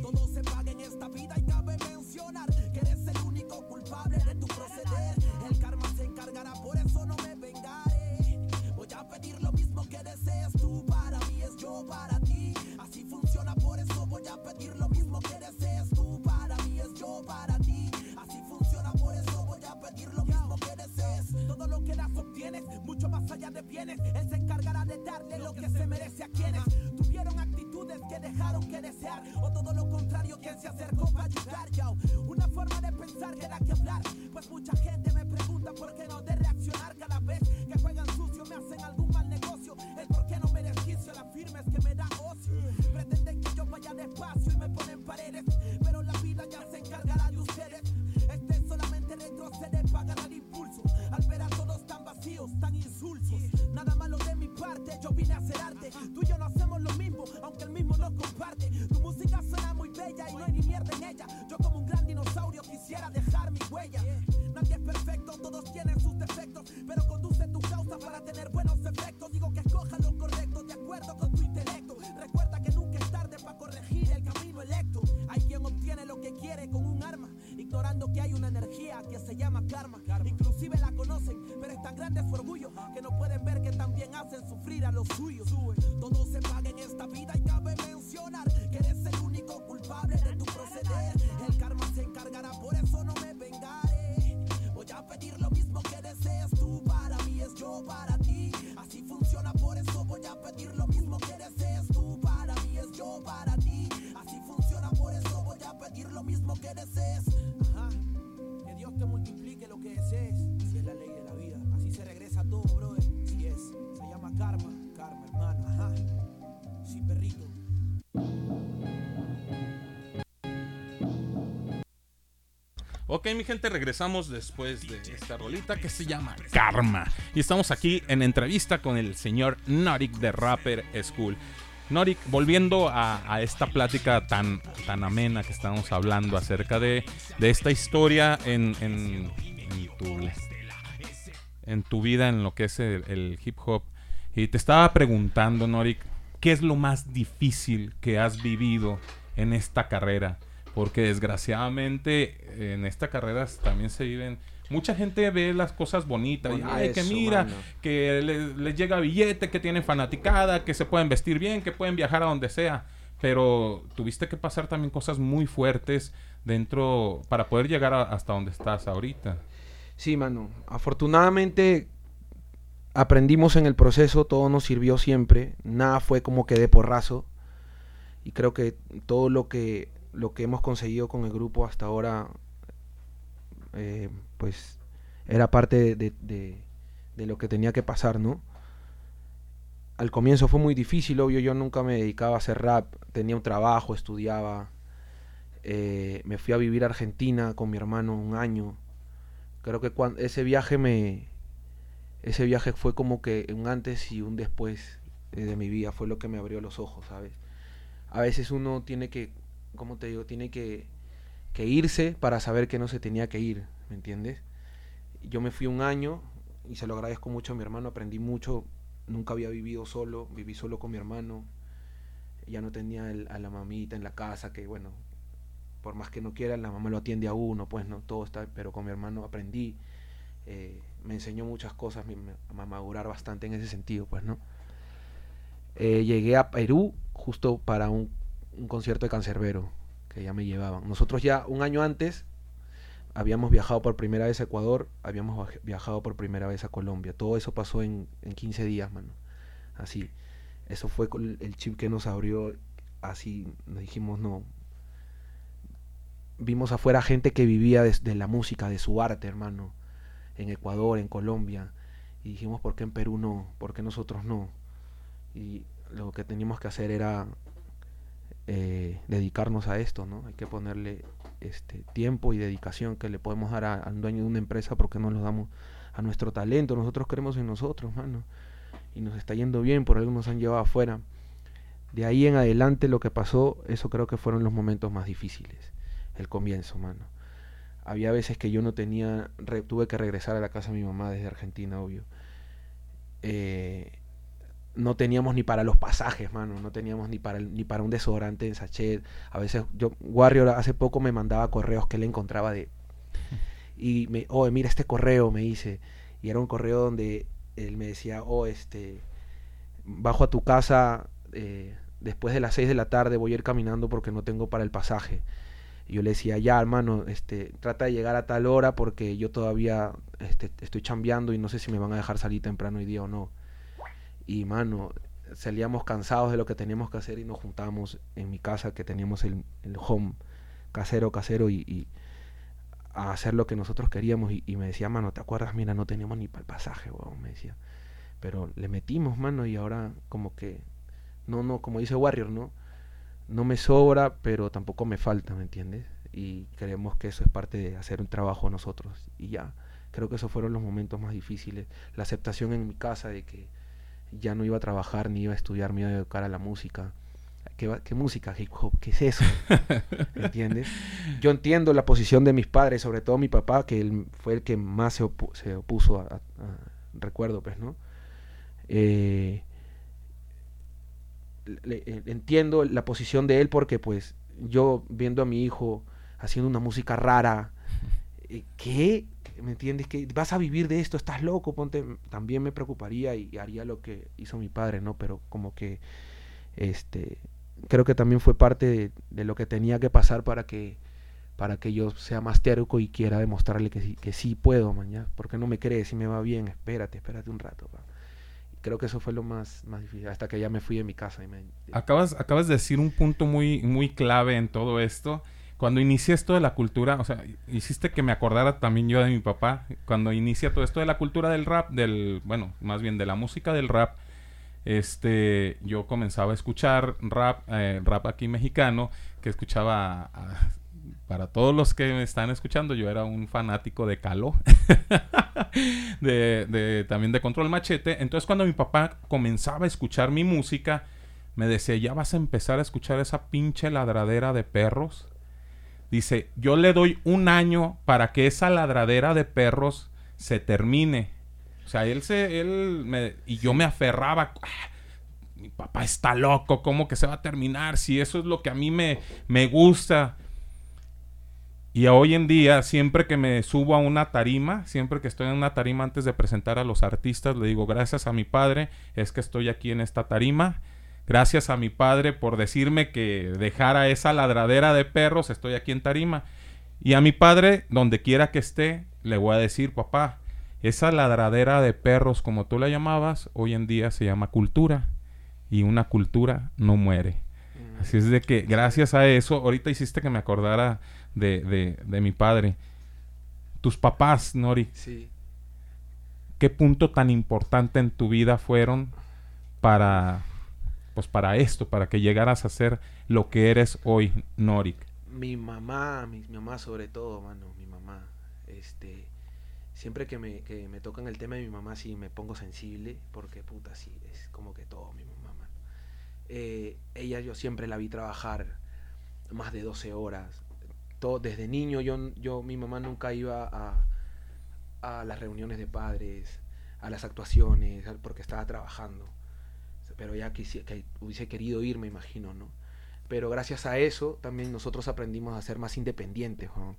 Todo se paga en esta vida y cabe mencionar que eres el único culpable de tu proceder. El karma se encargará, por eso no me vengaré. Voy a pedir lo mismo que desees tú para mí, es yo para ti. Así funciona, por eso voy a pedir lo mismo que desees tú para mí, es yo para ti. Así funciona, por eso voy a pedir lo mismo que desees. Todo lo que das obtienes, mucho más allá de bienes. Él se encargará de darle lo que se merece a quienes que dejaron que desear. O todo lo contrario, quien se acercó para ayudar. Yo, una forma de pensar da que hablar. Pues mucha gente todos tienen sus defectos. Pero conduce tu causa para tener buenos efectos. Digo que escoja lo correcto, de acuerdo con tu intelecto. Recuerda que nunca es tarde para corregir el camino electo. Hay quien obtiene lo que quiere con un arma, ignorando que hay una energía que se llama karma. Inclusive la conocen, pero es tan grande su orgullo que no pueden ver que también hacen sufrir a los suyos. Ok, mi gente, regresamos después de esta rolita que se llama Karma. Y estamos aquí en entrevista con el señor Norik de Rapper School. Norik, volviendo a, a esta plática tan, tan amena que estábamos hablando acerca de, de esta historia en, en- en tu, en tu vida, en lo que es el, el hip hop. Y te estaba preguntando, Norik, ¿qué es lo más difícil que has vivido en esta carrera? Porque desgraciadamente en esta carrera también se viven... Mucha gente ve las cosas bonitas. y, Ay, que mira, mano. que le- les llega billete, que tienen fanaticada, que se pueden vestir bien, que pueden viajar a donde sea. Pero tuviste que pasar también cosas muy fuertes dentro para poder llegar a- hasta donde estás ahorita. Sí, mano. Afortunadamente aprendimos en el proceso, todo nos sirvió siempre, nada fue como que de porrazo. Y creo que todo lo que lo que hemos conseguido con el grupo hasta ahora, eh, pues era parte de, lo que tenía que pasar, ¿no? Al comienzo fue muy difícil, obvio, yo nunca me dedicaba a hacer rap, tenía un trabajo, estudiaba, eh, me fui a vivir a Argentina con mi hermano un año. Creo que cuan- ese viaje me, ese viaje fue como que un antes y un después eh, de mi vida, fue lo que me abrió los ojos, ¿sabes? A veces uno tiene que, ¿cómo te digo? Tiene que, que irse para saber que no se tenía que ir, ¿me entiendes? Yo me fui un año y se lo agradezco mucho a mi hermano, aprendí mucho, nunca había vivido solo, viví solo con mi hermano, ya no tenía a la mamita en la casa, que bueno, por más que no quiera, la mamá lo atiende a uno, pues no, todo está, pero con mi hermano aprendí, eh, me enseñó muchas cosas, me, me- a madurar bastante en ese sentido, pues no. Eh, llegué a Perú justo para un, un concierto de Cancerbero, que ya me llevaban. Nosotros ya un año antes habíamos viajado por primera vez a Ecuador, habíamos viaj- viajado por primera vez a Colombia. Todo eso pasó en, en 15 días, mano. Así. Eso fue el chip que nos abrió. Así nos dijimos, no. Vimos afuera gente que vivía de, de la música, de su arte, hermano. En Ecuador, en Colombia. Y dijimos, ¿por qué en Perú no? ¿Por qué nosotros no? Y lo que teníamos que hacer era eh, dedicarnos a esto, ¿no? Hay que ponerle este tiempo y dedicación que le podemos dar a- al dueño de una empresa porque no lo damos a nuestro talento. Nosotros creemos en nosotros, mano. Y nos está yendo bien, por algo nos han llevado afuera. De ahí en adelante lo que pasó, eso creo que fueron los momentos más difíciles. El comienzo, mano. Había veces que yo no tenía, tuve que regresar a la casa de mi mamá desde Argentina, obvio. Eh, no teníamos ni para los pasajes, mano, no teníamos ni para el- ni para un desodorante en sachet. A veces yo Warrior hace poco me mandaba correos que él encontraba de y me, oh, mira este correo, me dice, y era un correo donde él me decía, "Oh, este bajo a tu casa eh, después de las 6 de la tarde, voy a ir caminando porque no tengo para el pasaje." Y yo le decía, "Ya, hermano, este trata de llegar a tal hora porque yo todavía este, estoy chambeando y no sé si me van a dejar salir temprano hoy día o no." Y mano, salíamos cansados de lo que teníamos que hacer y nos juntábamos en mi casa que teníamos el, el home casero, casero y, y a hacer lo que nosotros queríamos y, y me decía, mano, ¿te acuerdas? Mira, no teníamos ni para el pasaje, weón, me decía. Pero le metimos, mano, y ahora como que, no, no, como dice Warrior, ¿no? No me sobra, pero tampoco me falta, ¿me entiendes? Y creemos que eso es parte de hacer un trabajo nosotros. Y ya, creo que esos fueron los momentos más difíciles. La aceptación en mi casa de que ya no iba a trabajar, ni iba a estudiar, me iba a educar a la música. ¿Qué, va- qué música? Hip hop, ¿qué es eso? ¿Me <laughs> entiendes? Yo entiendo la posición de mis padres, sobre todo mi papá, que él fue el que más se, opu- se opuso a, a- a- recuerdo, pues, ¿no? Eh, le- eh, entiendo la posición de él porque, pues, yo viendo a mi hijo haciendo una música rara, eh, ¿qué? ¿Me entiendes? que vas a vivir de esto? ¿Estás loco? Ponte, también me preocuparía y haría lo que hizo mi padre, ¿no? Pero como que, este, creo que también fue parte de, lo que tenía que pasar para que para que yo sea más terco y quiera demostrarle que sí, que sí puedo, mañana. Porque no me crees si me va bien, espérate, espérate un rato. pa. Creo que eso fue lo más, más difícil, hasta que ya me fui de mi casa. Acabas, acabas de decir un punto muy, muy clave en todo esto. Cuando inicié esto de la cultura, o sea, hiciste que me acordara también yo de mi papá. Cuando inicia todo esto de la cultura del rap, del, bueno, más bien de la música del rap, este, yo comenzaba a escuchar rap, eh, rap aquí mexicano, que escuchaba, para todos los que me están escuchando, yo era un fanático de Caló, <laughs> de, de- también de Control Machete. Entonces cuando mi papá comenzaba a escuchar mi música, me decía, ya vas a empezar a escuchar esa pinche ladradera de perros. Dice, yo le doy un año para que esa ladradera de perros se termine. O sea, él se, él me, y yo me aferraba. "Ah, mi papá está loco, ¿cómo que se va a terminar? Si eso es lo que a mí me, me gusta. Y hoy en día, siempre que me subo a una tarima, siempre que estoy en una tarima antes de presentar a los artistas, le digo, gracias a mi padre, es que estoy aquí en esta tarima. Gracias a mi padre por decirme que dejara esa ladradera de perros, estoy aquí en tarima. Y a mi padre, donde quiera que esté, le voy a decir, papá, esa ladradera de perros, como tú la llamabas, hoy en día se llama cultura. Y una cultura no muere. Así es de que gracias a eso, ahorita hiciste que me acordara de, de- de mi padre. Tus papás, Nori. Sí. ¿Qué punto tan importante en tu vida fueron para, pues para esto, para que llegaras a ser lo que eres hoy, Norik? Mi mamá, mi, mamá sobre todo, mano, mi mamá. Este, siempre que me, que me tocan el tema de mi mamá, sí me pongo sensible, porque puta, sí, es como que todo mi mamá. Eh, ella yo siempre la vi trabajar más de 12 horas. Todo, desde niño yo, yo, mi mamá nunca iba a, a las reuniones de padres, a las actuaciones, porque estaba trabajando. Pero ya quisi- que hubiese querido ir, me imagino, ¿no? Pero gracias a eso también nosotros aprendimos a ser más independientes. ¿no?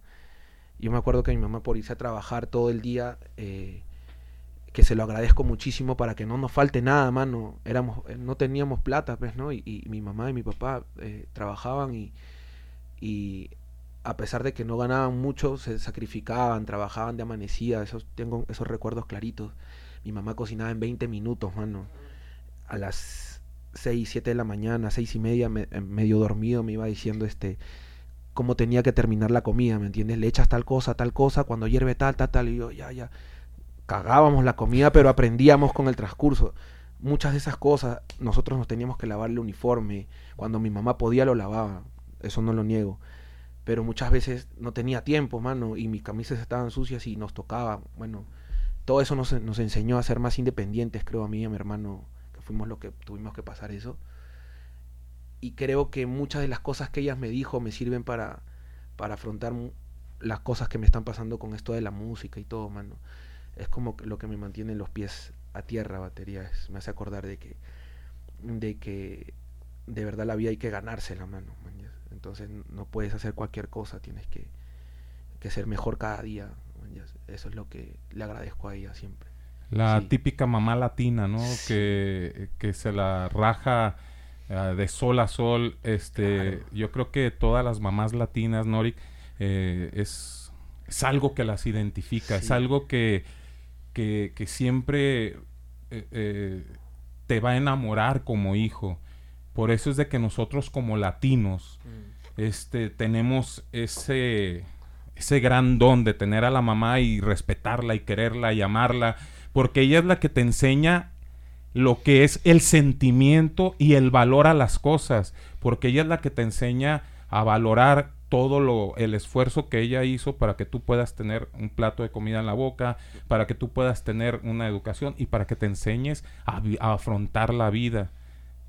Yo me acuerdo que mi mamá por irse a trabajar todo el día, eh, que se lo agradezco muchísimo para que no nos falte nada, mano. Éramos, eh, no teníamos plata, pues, ¿no? Y, mi mamá y mi papá eh, trabajaban y, y a pesar de que no ganaban mucho, se sacrificaban, trabajaban de amanecida. Esos, tengo esos recuerdos claritos. Mi mamá cocinaba en 20 minutos, mano. A las 6, 7 de la mañana, 6 y media, me- eh, medio dormido, me iba diciendo este cómo tenía que terminar la comida, ¿me entiendes? Le echas tal cosa, tal cosa, cuando hierve tal, tal, tal, y yo, ya, ya. Cagábamos la comida, pero aprendíamos con el transcurso. Muchas de esas cosas, nosotros nos teníamos que lavar el uniforme. Cuando mi mamá podía, lo lavaba. Eso no lo niego. Pero muchas veces no tenía tiempo, mano, y mis camisas estaban sucias y nos tocaba. Bueno, todo eso nos, nos enseñó a ser más independientes, creo, a mí y a mi hermano, fuimos los que tuvimos que pasar eso y creo que muchas de las cosas que ellas me dijo me sirven para, para afrontar las cosas que me están pasando con esto de la música y todo, mano. Es como lo que me mantiene los pies a tierra, batería. Es- me hace acordar de que, de que de verdad la vida hay que ganársela, mano. Entonces no puedes hacer cualquier cosa, tienes que, que ser mejor cada día. Eso es lo que le agradezco a ella siempre. La Sí. típica mamá latina, ¿no? Que, que se la raja eh, de sol a sol. Este, Yo creo que todas las mamás latinas, Norik, eh, es, es algo que las identifica, es algo que, que, que siempre eh, eh, te va a enamorar como hijo. Por eso es de que nosotros como latinos este, tenemos ese, ese gran don de tener a la mamá y respetarla y quererla y amarla, porque ella es la que te enseña lo que es el sentimiento y el valor a las cosas, porque ella es la que te enseña a valorar todo lo, el esfuerzo que ella hizo para que tú puedas tener un plato de comida en la boca, para que tú puedas tener una educación y para que te enseñes a, afrontar la vida.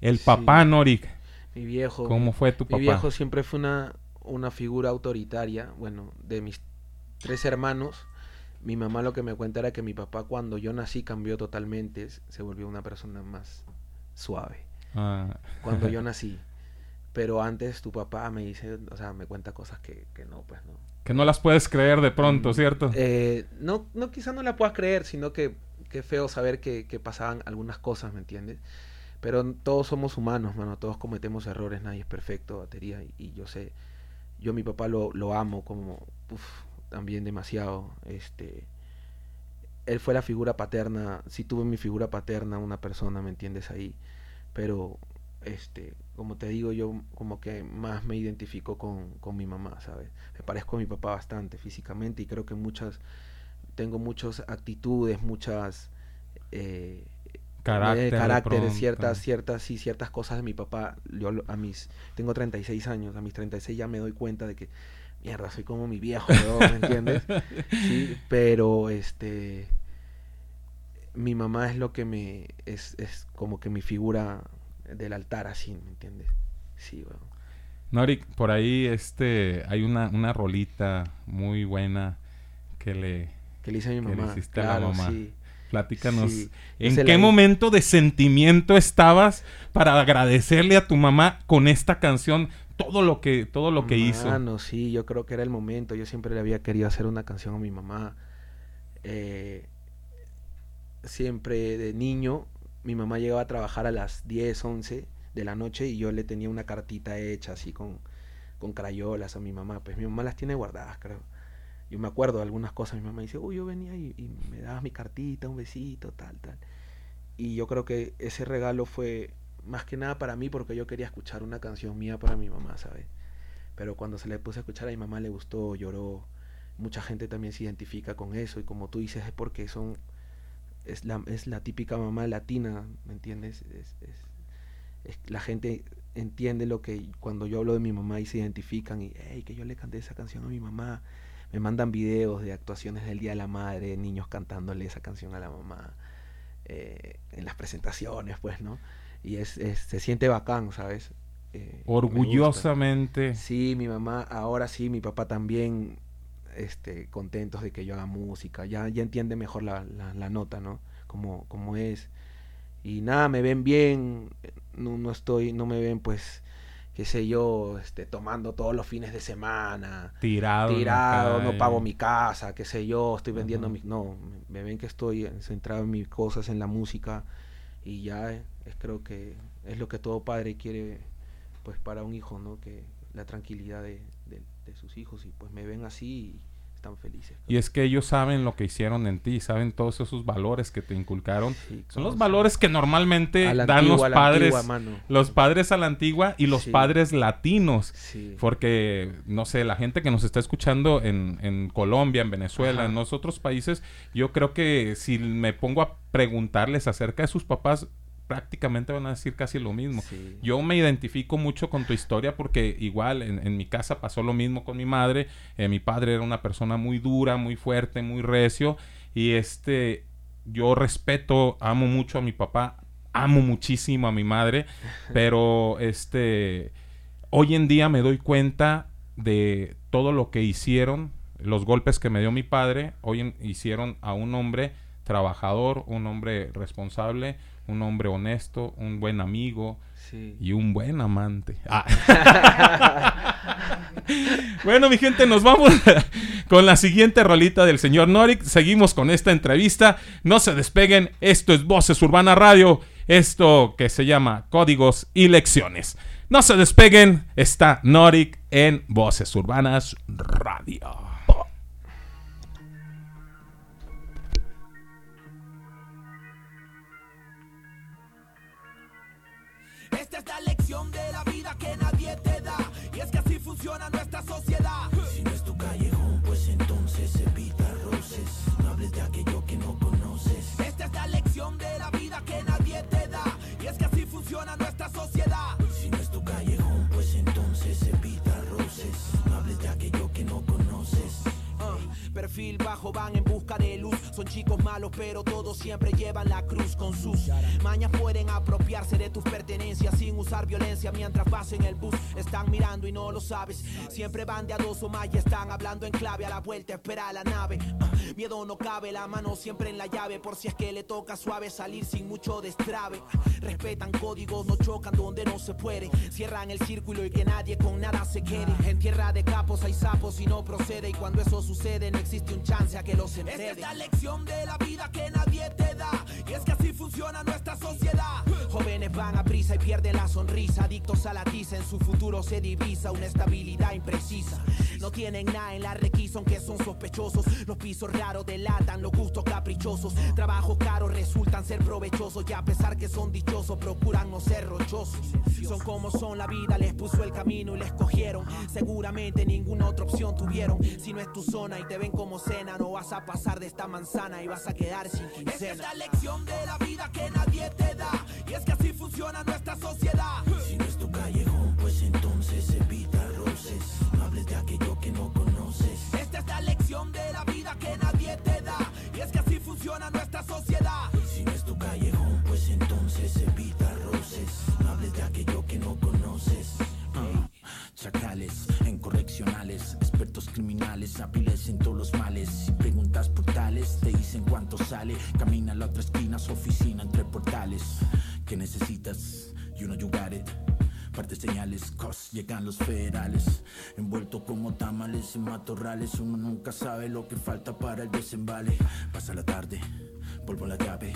El Sí. papá, Norik, Mi viejo. ¿cómo fue tu papá? Mi viejo siempre fue una, una figura autoritaria. Bueno, de mis tres hermanos, mi mamá lo que me cuenta era que mi papá cuando yo nací cambió totalmente, se volvió una persona más suave. Ah. Cuando yo <laughs> nací. Pero antes tu papá me dice, o sea, me cuenta cosas que, que no, pues no. Que no las puedes creer de pronto, ¿cierto? Eh, no, no, quizá no la puedas creer, sino que qué feo saber que, que pasaban algunas cosas, ¿me entiendes? Pero todos somos humanos, mano, todos cometemos errores, nadie es perfecto, batería, y, y yo sé, yo a mi papá lo, lo amo como, uf, también demasiado, este, él fue la figura paterna, sí tuve mi figura paterna, una persona, ¿me entiendes? Ahí, pero, este, como te digo, yo como que más me identifico con, con mi mamá, ¿sabes? Me parezco a mi papá bastante físicamente y creo que muchas, tengo muchas actitudes, muchas... Eh, Carácter, pronto. ciertas, ciertas, sí, ciertas cosas de mi papá. Yo a mis, tengo 36 años, a mis 36 ya me doy cuenta de que, mierda, soy como mi viejo, ¿me entiendes? <laughs> Sí, pero este, mi mamá es lo que me, es, es como que mi figura del altar así, ¿me entiendes? Sí, weón. Norik, por ahí este hay una, una rolita muy buena que le, Que le hice a mi que le mamá, a claro, la mamá. sí. Platícanos, Sí, ¿en la qué momento de sentimiento estabas para agradecerle a tu mamá con esta canción todo lo que, todo lo que? Mano, sí, yo creo que era el momento. Yo siempre le había querido hacer una canción a mi mamá. Eh, siempre de niño, mi mamá llegaba a trabajar a las 10, 11 de la noche y yo le tenía una cartita hecha así con, con crayolas a mi mamá. Pues mi mamá las tiene guardadas, creo. Yo me acuerdo de algunas cosas. Mi mamá dice, uy, yo venía y, y me dabas mi cartita, un besito, tal, tal. Y yo creo que ese regalo fue más que nada para mí porque yo quería escuchar una canción mía para mi mamá, ¿sabes? Pero cuando se le puse a escuchar a mi mamá le gustó, lloró. Mucha gente también se identifica con eso y como tú dices es porque son es la, es la típica mamá latina, ¿me entiendes? Es, es- la gente entiende lo que cuando yo hablo de mi mamá y se identifican y hey, que yo le canté esa canción a mi mamá. Me mandan videos de actuaciones del Día de la Madre, niños cantándole esa canción a la mamá eh, en las presentaciones, pues, ¿no? Y es, es- se siente bacán, ¿sabes? Eh. Orgullosamente. Sí, mi mamá, ahora sí, mi papá también, este, contentos de que yo haga música, ya, ya entiende mejor la, la, la nota, ¿no? Como, como es. Y nada, me ven bien, no, no estoy, no me ven pues, qué sé yo, este, tomando todos los fines de semana. Tirado Tirado, no pago mi casa, qué sé yo, estoy vendiendo Ajá. mis... No, me- me ven que estoy centrado en mis cosas, en la música, y ya eh, es, creo que es lo que todo padre quiere pues para un hijo, ¿no? Que la tranquilidad de, de- de sus hijos y pues me ven así y están felices. Y es que ellos saben lo que hicieron en ti, saben todos esos valores que te inculcaron. Sí, Son los sí. valores que normalmente dan antigua, los padres, antigua, mano. los padres a la antigua y los Sí. padres latinos. Sí. Porque, no sé, la gente que nos está escuchando en, en Colombia, en Venezuela, Ajá. en los otros países, yo creo que si me pongo a preguntarles acerca de sus papás, prácticamente van a decir casi lo mismo. Sí. Yo me identifico mucho con tu historia porque igual en, en mi casa pasó lo mismo con mi madre. Eh, mi padre era una persona muy dura, muy fuerte, muy recio. Y este, yo respeto, amo mucho a mi papá, amo muchísimo a mi madre, <laughs> pero este, hoy en día me doy cuenta de todo lo que hicieron, los golpes que me dio mi padre, hoy en- hicieron a un hombre trabajador, un hombre responsable, un hombre honesto, un buen amigo Sí. y un buen amante. <laughs> Ah. bueno, mi gente, nos vamos <laughs> con la siguiente rolita del señor Norik. Seguimos con esta entrevista. No se despeguen. Esto es Voces Urbana Radio. Esto que se llama Códigos y Lecciones. No se despeguen. Está Norik en Voces Urbanas Radio. cada lección bajo van en busca de luz. Son chicos malos, pero todos siempre llevan la cruz con sus mañas. Pueden apropiarse de tus pertenencias sin usar violencia mientras vas en el bus. Están mirando y no lo sabes. Siempre van de a dos o más y están hablando en clave. A la vuelta espera la nave. Miedo no cabe, la mano siempre en la llave. Por si es que le toca suave salir sin mucho destrave. Respetan códigos, no chocan donde no se puede. Cierran el círculo y que nadie con nada se quede. En tierra de capos hay sapos y no procede. Y cuando eso sucede, no existe un chance a que los enrede. Esta es la lección de la vida que nadie te da. Y es que así funciona nuestra sociedad. Prisa y pierden la sonrisa. Adictos a la tiza, en su futuro se divisa una estabilidad imprecisa. No tienen nada en la requisa, aunque son sospechosos. Los pisos raros delatan los gustos caprichosos. Trabajos caros resultan ser provechosos. Y a pesar que son dichosos, procuran no ser rochosos. Son como son, la vida les puso el camino y les cogieron. Seguramente ninguna otra opción tuvieron. Si no es tu zona y te ven como cena, no vas a pasar de esta manzana y vas a quedar sin quincena. Es la lección de la vida que nadie te da. Y es que así funciona nuestra sociedad. Si no es tu callejón, pues entonces evita roces. No hables de aquello que no conoces. Esta es la lección de la vida que nadie te da. Y es que así funciona nuestra sociedad. Si no es tu callejón, pues entonces evita roces. No hables de aquello que no conoces. Ah, Chacales en correccionales, expertos criminales, hábiles en todos los males. Si preguntas portales, te dicen cuánto sale. Camina a la otra esquina, su oficina entre portales. ¿Qué necesitas? You know you got it. Partes señales, cos, llegan los federales. Envuelto como tamales en matorrales. Uno nunca sabe lo que falta para el desembale. Pasa la tarde, polvo la llave.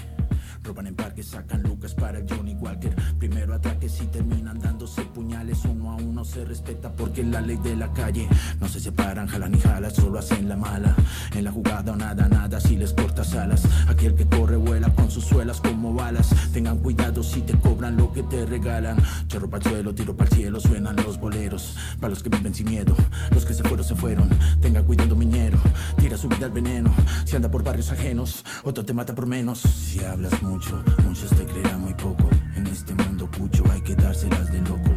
Roban en parques, sacan lucas para el Johnny Walker. Primero atraques y terminan dándose puñales. Uno a uno se respeta porque es la ley de la calle. No se separan, jalan y jalan, solo hacen la mala. En la jugada o nada, nada, si les cortas alas. Aquel que corre vuela con sus suelas como balas. Tengan cuidado si te cobran lo que te regalan. Chorro para el suelo, tiro para el cielo, suenan los boleros. Para los que viven sin miedo, los que se fueron, se fueron. Tengan cuidado, miñero. Tira su vida al veneno. Si anda por barrios ajenos, otro te mata por menos. Si hablas mucho, muchos te creerán muy poco. En este mundo pucho hay que dárselas de loco.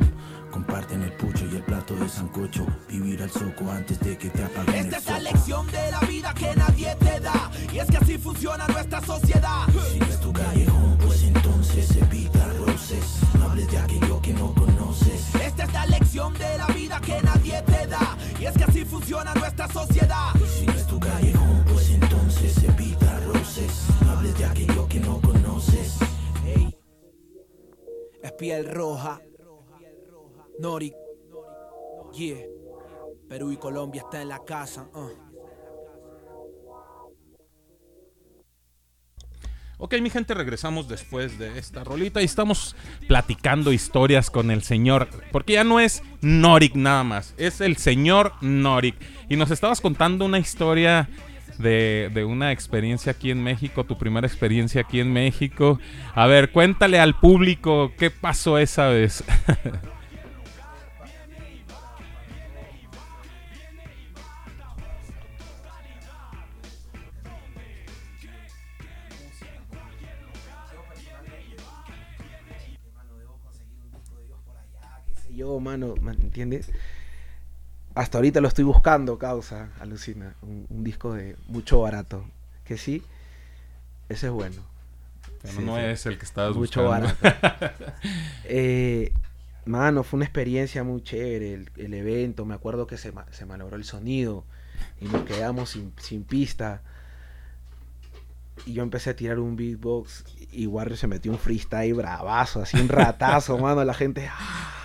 Comparten el pucho y el plato de sancocho. Vivir al soco antes de que te apaguen Esta el es la lección de la vida que nadie te da. Y es que así funciona nuestra sociedad. Si es tu callejón, pues entonces evita roces. No hables de aquello que no conoces. Esta es la lección de la vida que nadie te da. Y es que así funciona nuestra sociedad. Si piel roja. Noric. Yeah. Perú y Colombia está en la casa. uh. Ok, mi gente, regresamos después de esta rolita y estamos platicando historias con el señor, porque ya no es Norik nada más, es el señor Norik. Y nos estabas contando una historia de, de una experiencia aquí en México, tu primera experiencia aquí en México. A ver, cuéntale al público qué pasó esa vez. <laughs> Yo, mano, ¿me entiendes? Hasta ahorita lo estoy buscando, causa, alucina. Un, un disco de mucho barato. Que sí, ese es bueno. Pero Sí, no sí. es el que estabas Mucho buscando. barato. <laughs> Eh, mano, fue una experiencia muy chévere el, el evento. Me acuerdo que se, se malogró el sonido y nos quedamos sin, sin pista. Y yo empecé a tirar un beatbox y Warrior se metió un freestyle bravazo, así un ratazo, <laughs> mano. La gente. ¡ah!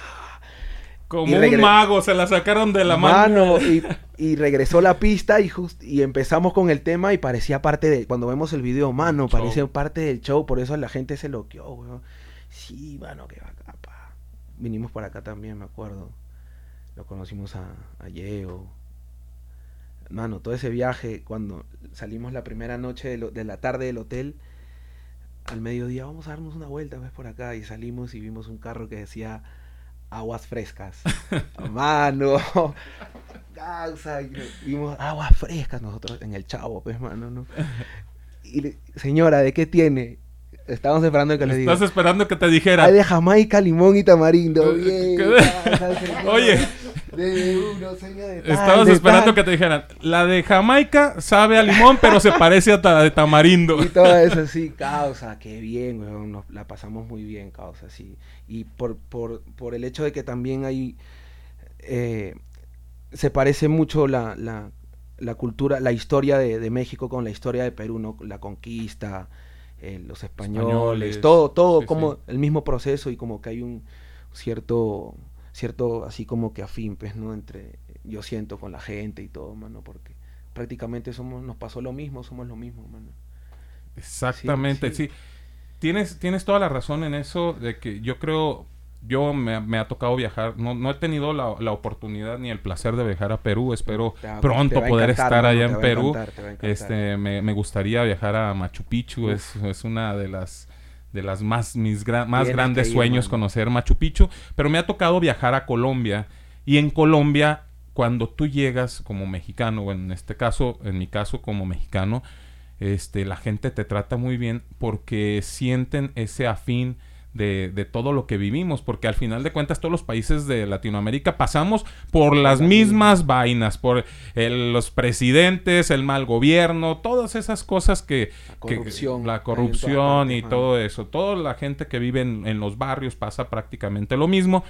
Como un mago, se la sacaron de la mano. Mano, y, y regresó la pista y, just- y empezamos con el tema y parecía parte de... Cuando vemos el video, mano, parecía parte del show, por eso la gente se loqueó, weón. Sí, mano, que va acá, pa. Vinimos por acá también, me acuerdo. Lo conocimos a, a Yeo. Mano, todo ese viaje, cuando salimos la primera noche de, lo- de la tarde del hotel, al mediodía vamos a darnos una vuelta, ves por acá, y salimos y vimos un carro que decía aguas frescas. <laughs> mano. <laughs> Y vimos aguas frescas nosotros en el chavo, pues, mano, ¿no? <laughs> Y le- señora, ¿de qué tiene? Estábamos esperando que le diga. Estás esperando que te dijera. Hay de Jamaica, limón y tamarindo. Oye. De uno, señor, de tal, Estabas de esperando tal. que te dijeran, la de Jamaica sabe a limón, pero se parece a la de tamarindo. Y todo <laughs> eso, sí, causa, qué bien, weón, nos la pasamos muy bien, causa, sí. Y por, por, por el hecho de que también hay, eh, se parece mucho la, la, la cultura, la historia de, de México con la historia de Perú, ¿no? La conquista, eh, los españoles, Españoles, todo, todo sí, como sí. el mismo proceso y como que hay un cierto, cierto, así como que afín, pues, ¿no? Entre, yo siento con la gente y todo, mano, porque prácticamente somos, nos pasó lo mismo, somos lo mismo, mano. Exactamente, sí. Sí, Tienes, tienes toda la razón en eso de que yo creo, yo me, me ha tocado viajar, no, no he tenido la, la oportunidad ni el placer de viajar a Perú, espero va- pronto poder encantar, estar allá en Perú. encantar, encantar. Este, me, me gustaría viajar a Machu Picchu, es, es una de las de las más mis gra- más grandes sueños mano. conocer Machu Picchu, pero me ha tocado viajar a Colombia y en Colombia cuando tú llegas como mexicano, o en este caso, en mi caso como mexicano, este, la gente te trata muy bien porque sienten ese afín de, de todo lo que vivimos, porque al final de cuentas todos los países de Latinoamérica pasamos por las mismas vainas, por el- los presidentes, el mal gobierno, todas esas cosas que... que- corrupción, la corrupción y todo eso. Toda la gente que vive en, en los barrios pasa prácticamente lo mismo.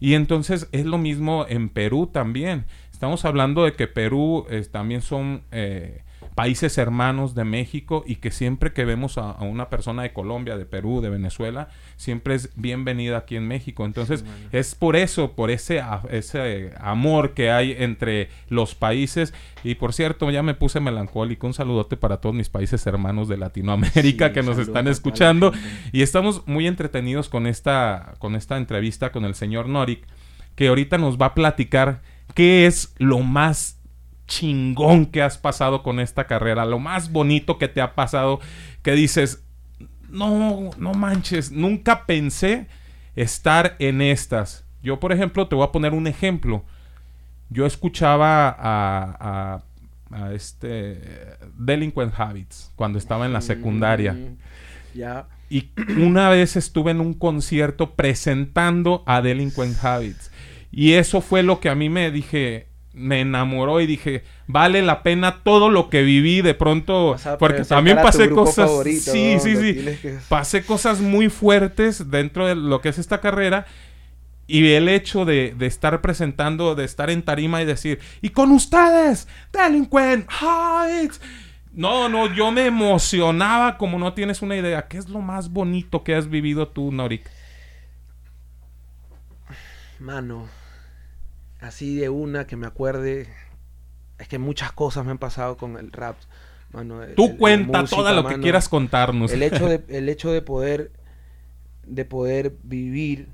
Y entonces es lo mismo en Perú también. Estamos hablando de que Perú eh, también son eh, países hermanos de México y que siempre que vemos a, a una persona de Colombia, de Perú, de Venezuela, siempre es bienvenida aquí en México. Entonces es por eso, por ese, a- ese amor que hay entre los países. Y por cierto, ya me puse melancólico. Un saludote para todos mis países hermanos de Latinoamérica Sí, que nos están escuchando. Y estamos muy entretenidos con esta, con esta entrevista con el señor Norik, que ahorita nos va a platicar qué es lo más chingón que has pasado con esta carrera, lo más bonito que te ha pasado, que dices, no, no manches, nunca pensé estar en estas. Yo, por ejemplo, te voy a poner un ejemplo. Yo escuchaba a, a, a este Delinquent Habits cuando estaba en la secundaria. Mm, Ya. Y una vez estuve en un concierto presentando a Delinquent Habits. Y eso fue lo que a mí me dije, me enamoró y dije, vale la pena todo lo que viví de pronto. Porque también pasé cosas. favorito, sí, ¿no? sí, sí. que- Pasé cosas muy fuertes dentro de lo que es esta carrera. Y el hecho de, de estar presentando, de estar en tarima y decir, y con ustedes, Delinquent Heights. No, no, yo me emocionaba como no tienes una idea. ¿Qué es lo más bonito que has vivido tú, Norik? Mano, así de una que me acuerde, es que muchas cosas me han pasado con el rap. Mano, el- Tú el- cuenta música, todo lo que quieras contarnos. El hecho de, <laughs> el hecho de poder, de poder vivir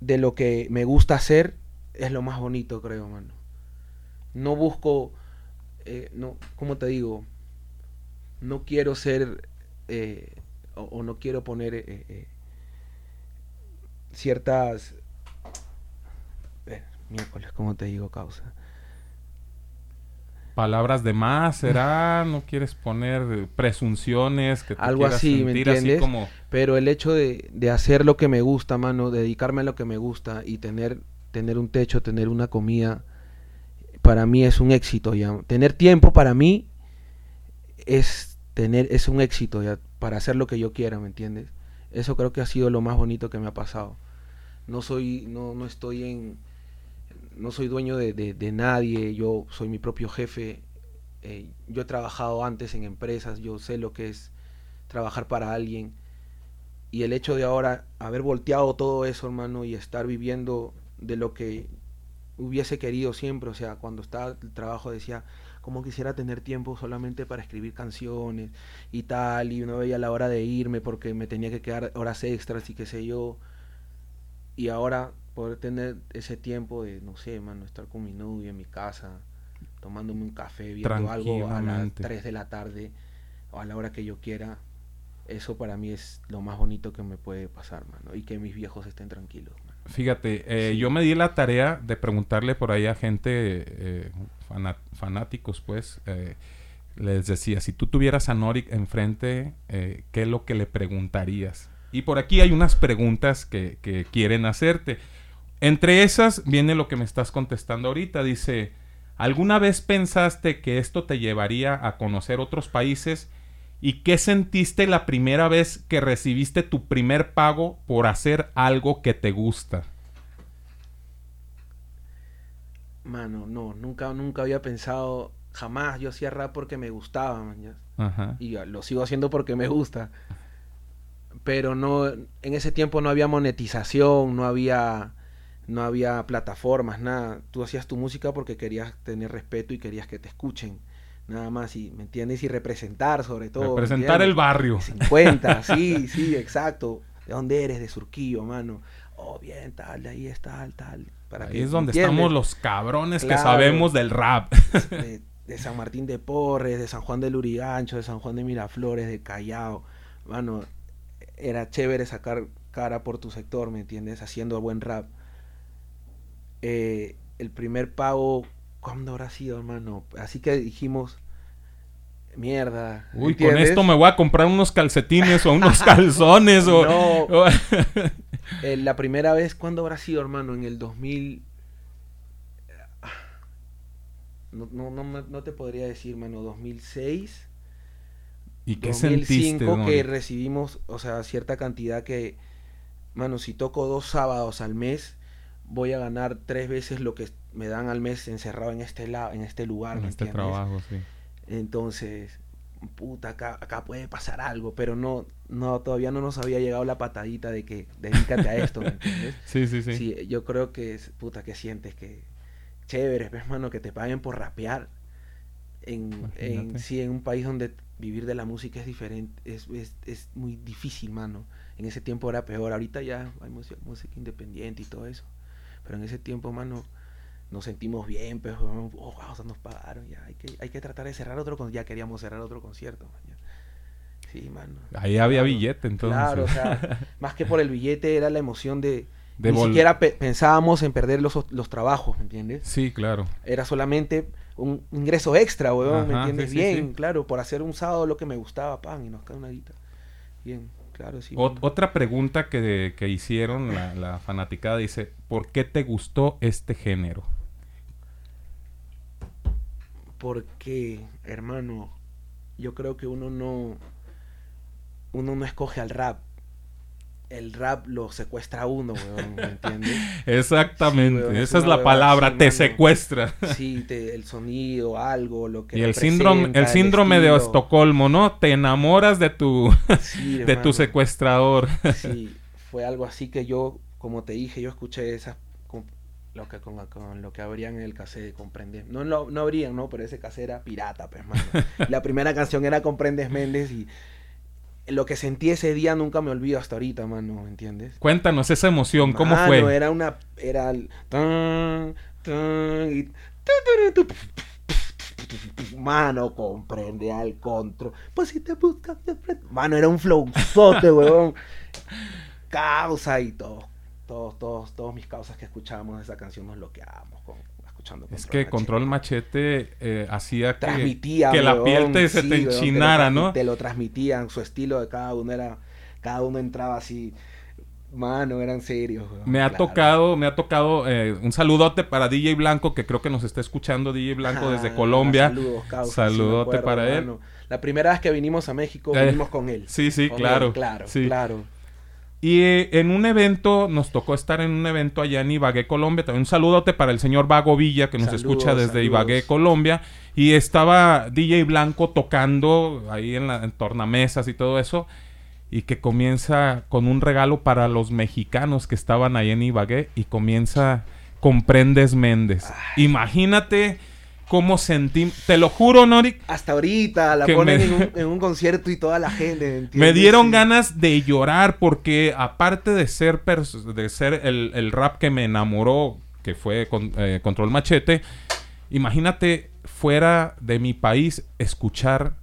de lo que me gusta hacer es lo más bonito, creo, mano. No busco, eh, no, ¿cómo te digo? No quiero ser eh, o, o no quiero poner eh, ciertas, miércoles, ¿cómo te digo, causa? Palabras de más, ¿será? <laughs> ¿No quieres poner presunciones que algo así, ¿me sentir así entiendes? como Pero el hecho de, de hacer lo que me gusta, mano, dedicarme a lo que me gusta y tener, tener un techo, tener una comida, para mí es un éxito ya. Tener tiempo para mí es tener, es un éxito ya, para hacer lo que yo quiera, ¿me entiendes? Eso creo que ha sido lo más bonito que me ha pasado. No soy, no, no estoy en, no soy dueño de, de- nadie, yo soy mi propio jefe. eh, yo he trabajado antes en empresas, yo sé lo que es trabajar para alguien. Y el hecho de ahora haber volteado todo eso, hermano, y estar viviendo de lo que hubiese querido siempre, o sea, cuando estaba el trabajo decía, como quisiera tener tiempo solamente para escribir canciones y tal, y no veía la hora de irme porque me tenía que quedar horas extras y qué sé yo. Y ahora poder tener ese tiempo de, no sé, mano, estar con mi novia en mi casa, tomándome un café, viendo algo a las Tranquilamente. 3 de la tarde o a la hora que yo quiera. Eso para mí es lo más bonito que me puede pasar, mano. Y que mis viejos estén tranquilos, mano. Fíjate, eh, yo me di la tarea de preguntarle por ahí a gente, eh, fanáticos, pues, eh, les decía, si tú tuvieras a Norik enfrente, eh, ¿qué es lo que le preguntarías? Y por aquí hay unas preguntas que, que quieren hacerte. Entre esas viene lo que me estás contestando ahorita. Dice, ¿alguna vez pensaste que esto te llevaría a conocer otros países? ¿Y qué sentiste la primera vez que recibiste tu primer pago por hacer algo que te gusta? Mano, no, nunca, nunca había pensado, jamás yo hacía rap porque me gustaba, man. Ajá. Y lo sigo haciendo porque me gusta. Pero no, en ese tiempo no había monetización, no había, no había plataformas, nada. Tú hacías tu música porque querías tener respeto y querías que te escuchen. Nada más, y, ¿me entiendes? Y representar sobre todo. ¿me Representar el barrio. 50, sí, sí, exacto. ¿De dónde eres? De Surquillo, mano. Oh, bien, tal, de ahí es tal, tal. Para Ahí que- es donde ¿entiendes? estamos los cabrones que sabemos del rap. de, de San Martín de Porres, de San Juan de Lurigancho, de San Juan de Miraflores, de Callao. Mano, era chévere sacar cara por tu sector, ¿me entiendes? Haciendo buen rap. Eh, el primer pago, ¿cuándo habrá sido, hermano? Así que dijimos, mierda. Uy, con esto me voy a comprar unos calcetines o unos <laughs> calzones o... No. o- <laughs> Eh, la primera vez, ¿cuándo habrá sido, hermano? En el 2000... No, no, no, no te podría decir, mano, 2006. ¿Y qué 2005 sentiste, que recibimos, o sea, cierta cantidad que, mano, si toco dos sábados al mes, voy a ganar tres veces lo que me dan al mes encerrado en este lado, en este lugar, En ¿me este entiendes? trabajo, sí. Entonces, puta, acá, acá puede pasar algo, pero no, no, todavía no nos había llegado la patadita de que dedícate a esto, ¿me entiendes? <laughs> Sí, sí, sí. yo creo que es, puta, que sientes que chévere, ves, mano, que te paguen por rapear en, en, sí, en un país donde vivir de la música es diferente, es, es, es muy difícil, mano. En ese tiempo era peor, ahorita ya hay música, música independiente y todo eso. Pero en ese tiempo, mano, nos sentimos bien, pero oh, wow, o sea, nos pagaron, ya hay que, hay que tratar de cerrar otro con ya queríamos cerrar otro concierto, man. Sí, mano. Ahí había Claro, billete, entonces. Claro, o sea, <laughs> más que por el billete era la emoción de, De ni siquiera pe- pensábamos en perder los, los trabajos, ¿me entiendes? Sí, claro. Era solamente un ingreso extra, weón, ¿me entiendes? sí, sí, Bien, sí. claro, por hacer un sábado lo que me gustaba, pan, y nos cae una guita. Bien, claro, sí. Ot- otra pregunta que, que hicieron la, la fanaticada dice, ¿por qué te gustó este género? Porque, hermano, yo creo que uno no uno no escoge al rap. El rap lo secuestra a uno, weón, ¿me entiendes? <laughs> Exactamente, weón, esa es la palabra, así, te mano. secuestra. Sí, te- el sonido, algo, lo que Y el síndrome, el síndrome de. Estocolmo, ¿no? Te enamoras de tu, Sí, <laughs> de tu secuestrador. Sí, fue algo así que yo, como te dije, yo escuché esas con lo que con, con lo que abrían en el cassette, comprende. No lo, no abrían, no, pero ese cassette era pirata, pues, mano. <laughs> La primera canción era Comprendes Méndez y lo que sentí ese día nunca me olvido hasta ahorita, mano, ¿me entiendes? Cuéntanos esa emoción, ¿cómo Mano, fue? Era una era tan, y Mano, comprende al control. Pues si te buscas de frente. Mano, era un flowzote, <laughs> weón. Causa y todo. Todos, todos, todos mis causas que escuchábamos esa canción nos bloqueábamos con, Es que. Control Machete eh, hacía que, la piel te, se te enchinara, ¿no? Te lo transmitían, su estilo de cada uno era, cada uno entraba así, mano, eran serios. weón, Me ha claro. tocado, me ha tocado eh, un saludote para DJ Blanco, que creo que nos está escuchando DJ Blanco desde Ah, Colombia. Saludos, causa, Saludote acuerdo, para él. La primera vez que vinimos a México, Eh, vinimos con él. sí, sí, Con claro, él, claro, sí. claro. Y eh, en un evento, nos tocó estar en un evento allá en Ibagué, Colombia. También un saludote para el señor Vago Villa, que nos Saludos, escucha desde saludos. Ibagué, Colombia. Y estaba DJ Blanco tocando ahí en, la, en tornamesas y todo eso. Y que comienza con un regalo para los mexicanos que estaban ahí en Ibagué. Y comienza Comprendes Méndez. Imagínate cómo sentí. Te lo juro, Nori, Hasta ahorita la ponen me- en, un, en un concierto y toda la gente. Me <laughs> ¿entiendes? dieron Sí. ganas de llorar porque aparte de ser, de ser el, el rap que me enamoró, que fue con- eh, Control Machete, imagínate fuera de mi país escuchar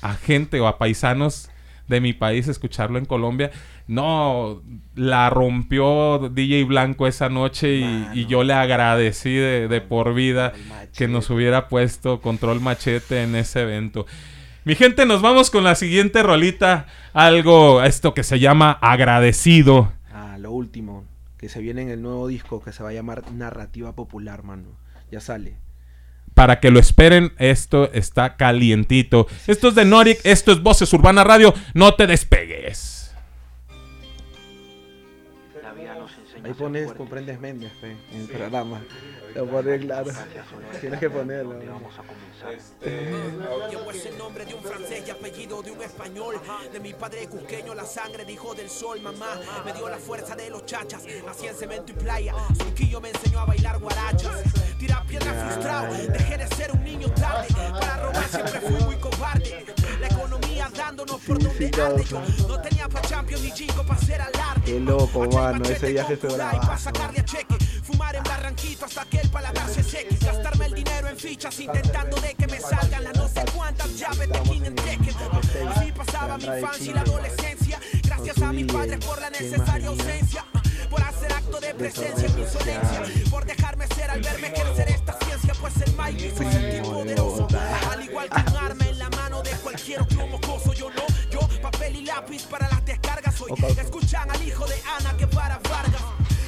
a gente o a paisanos de mi país, escucharlo en Colombia. No, la rompió DJ Blanco esa noche y, y yo le agradecí de, de por vida que nos hubiera puesto control machete en ese evento. Mi gente, nos vamos con la siguiente rolita. Algo, esto que se llama agradecido. Ah, lo último, que se viene en el nuevo disco que se va a llamar Narrativa Popular, mano. Ya sale. Para que lo esperen, esto está calientito. Esto es de Norik, esto es Voces Urbana Radio. No te despegues. Ahí pones, comprendes Méndez, fe, en el programa. Lo pones claro. Tienes que ponerlo. Llevo ese nombre de un francés y apellido de un español. De mi padre cusqueño, la sangre dijo del sol. Mamá me dio la fuerza de los chachas. Nací en cemento y playa. Surquillo me enseñó a bailar guarachas. Tirar piedra frustrado. Dejé de ser un niño tarde. Para robar siempre fui muy cobarde. La economía dándonos por donde arde. Yo no tenía pa' champion ni chico pa' hacer alarde. Qué loco, mano. Ese viaje pa' sacarle a cheque. Fumar en Barranquito hasta que el paladar se seque. Gastarme el dinero en fichas intentando de que me salgan las no sé cuántas llaves de King and Tekken. Así pasaba mi infancia y la adolescencia. Gracias a mis padres por la necesaria ausencia. Por hacer acto de presencia en mi insolencia. Por dejarme ser al verme ejercer esta ciencia. Pues el Mike me hizo sentir poderoso. Al igual que un arma en la de cualquier otro mocoso. Yo no, yo papel y lápiz para las descargas. Hoy escuchan al hijo de Ana que para Vargas.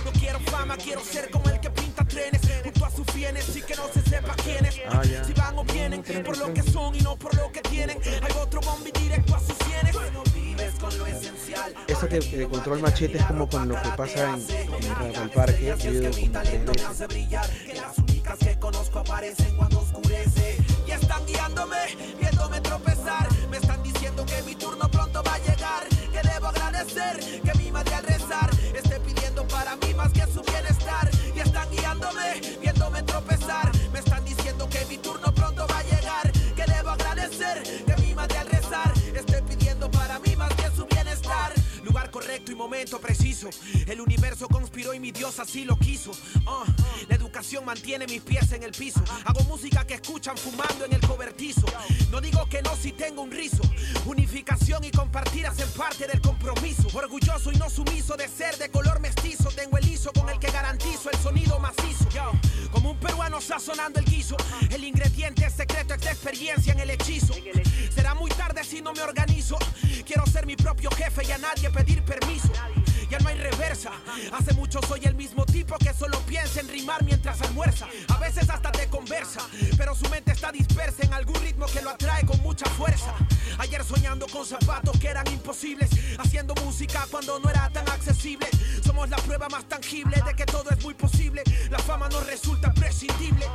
No quiero fama, quiero ser como el que pinta trenes junto a sus fienes y que no se sepa quiénes. Ah, ya. Si van o vienen por lo que son y no por lo que tienen. Hay otro bombi directo a sus sienes. No vives con lo esencial. Eso que de control machete es como con lo que pasa en, en el parque. Yo como tres me veces. hace brillar, que las únicas que conozco aparecen cuando oscurece. Y están guiándome, viéndome agradecer que mi madre al momento preciso. El universo conspiró y mi Dios así lo quiso. Ah, la educación mantiene mis pies en el piso. Hago música que escuchan fumando en el cobertizo. No digo que no si tengo un rizo. Unificación y compartir hacen parte del compromiso. Orgulloso y no sumiso de ser de color mestizo. Tengo el hizo con el que garantizo el sonido macizo. Como un peruano sazonando el guiso. El ingrediente secreto es de experiencia en el hechizo. Será muy tarde si no me organizo. Quiero ser mi propio jefe y a nadie pedir permiso. Ya no hay reversa. Hace mucho soy el mismo tipo que solo piensa en rimar mientras almuerza. A veces hasta te conversa, pero su mente está dispersa en algún ritmo que lo atrae con mucha fuerza. Ayer soñando con zapatos que eran imposibles, haciendo música cuando no era tan accesible. Somos la prueba más tangible de que todo es muy posible. La fama no resulta prescindible.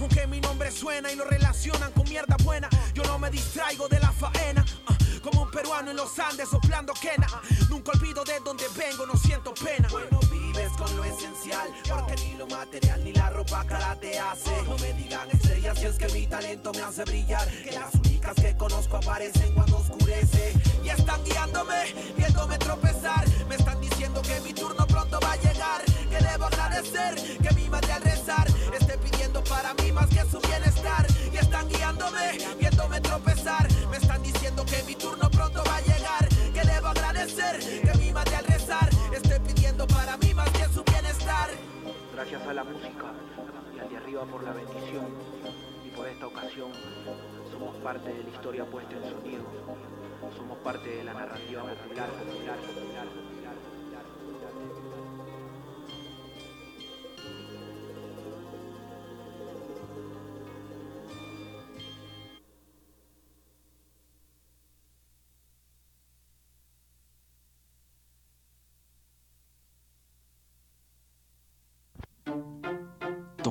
Aunque mi nombre suena y lo relacionan con mierda buena, yo no me distraigo de la faena. Ah, Como un peruano en los Andes soplando quena. Nunca olvido de dónde vengo, no siento pena. Bueno, vives con lo esencial, porque ni lo material ni la ropa cara te hace. No me digan estrellas si es que mi talento me hace brillar. Que las únicas que conozco aparecen cuando oscurece. Y están guiándome, viéndome tropezar. Me están diciendo que mi turno pronto va a llegar. Que debo agradecer que mi madre al rezar esté pidiendo para mí más que su bienestar. Y están guiándome, viéndome tropezar. Me mi turno pronto va a llegar. Que debo agradecer que mi madre al rezar esté pidiendo para mí más que su bienestar. Gracias a la música y al de arriba por la bendición. Y por esta ocasión somos parte de la historia puesta en sonido. Somos parte de la narrativa popular, popular, popular, popular,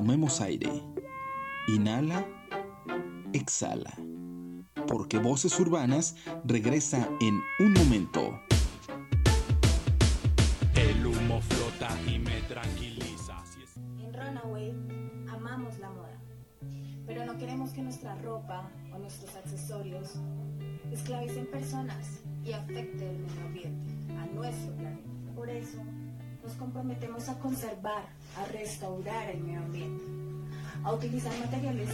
Tomemos aire. Inhala, exhala. Porque Voces Urbanas regresa en un momento. El humo flota y me tranquiliza. En Runaway amamos la moda, pero no queremos que nuestra ropa o nuestros accesorios esclavicen personas y afecten el medio ambiente, a nuestro planeta. Por eso nos comprometemos a conservar, a restaurar el medio ambiente, a utilizar materiales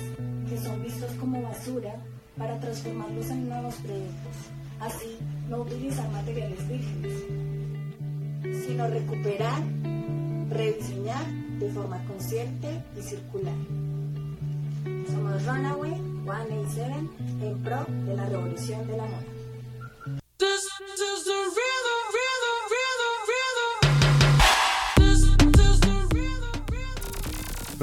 que son vistos como basura para transformarlos en nuevos productos, Así, no utilizar materiales vírgenes, sino recuperar, rediseñar de forma consciente y circular. Somos Runaway 187 en pro de la revolución de la moda.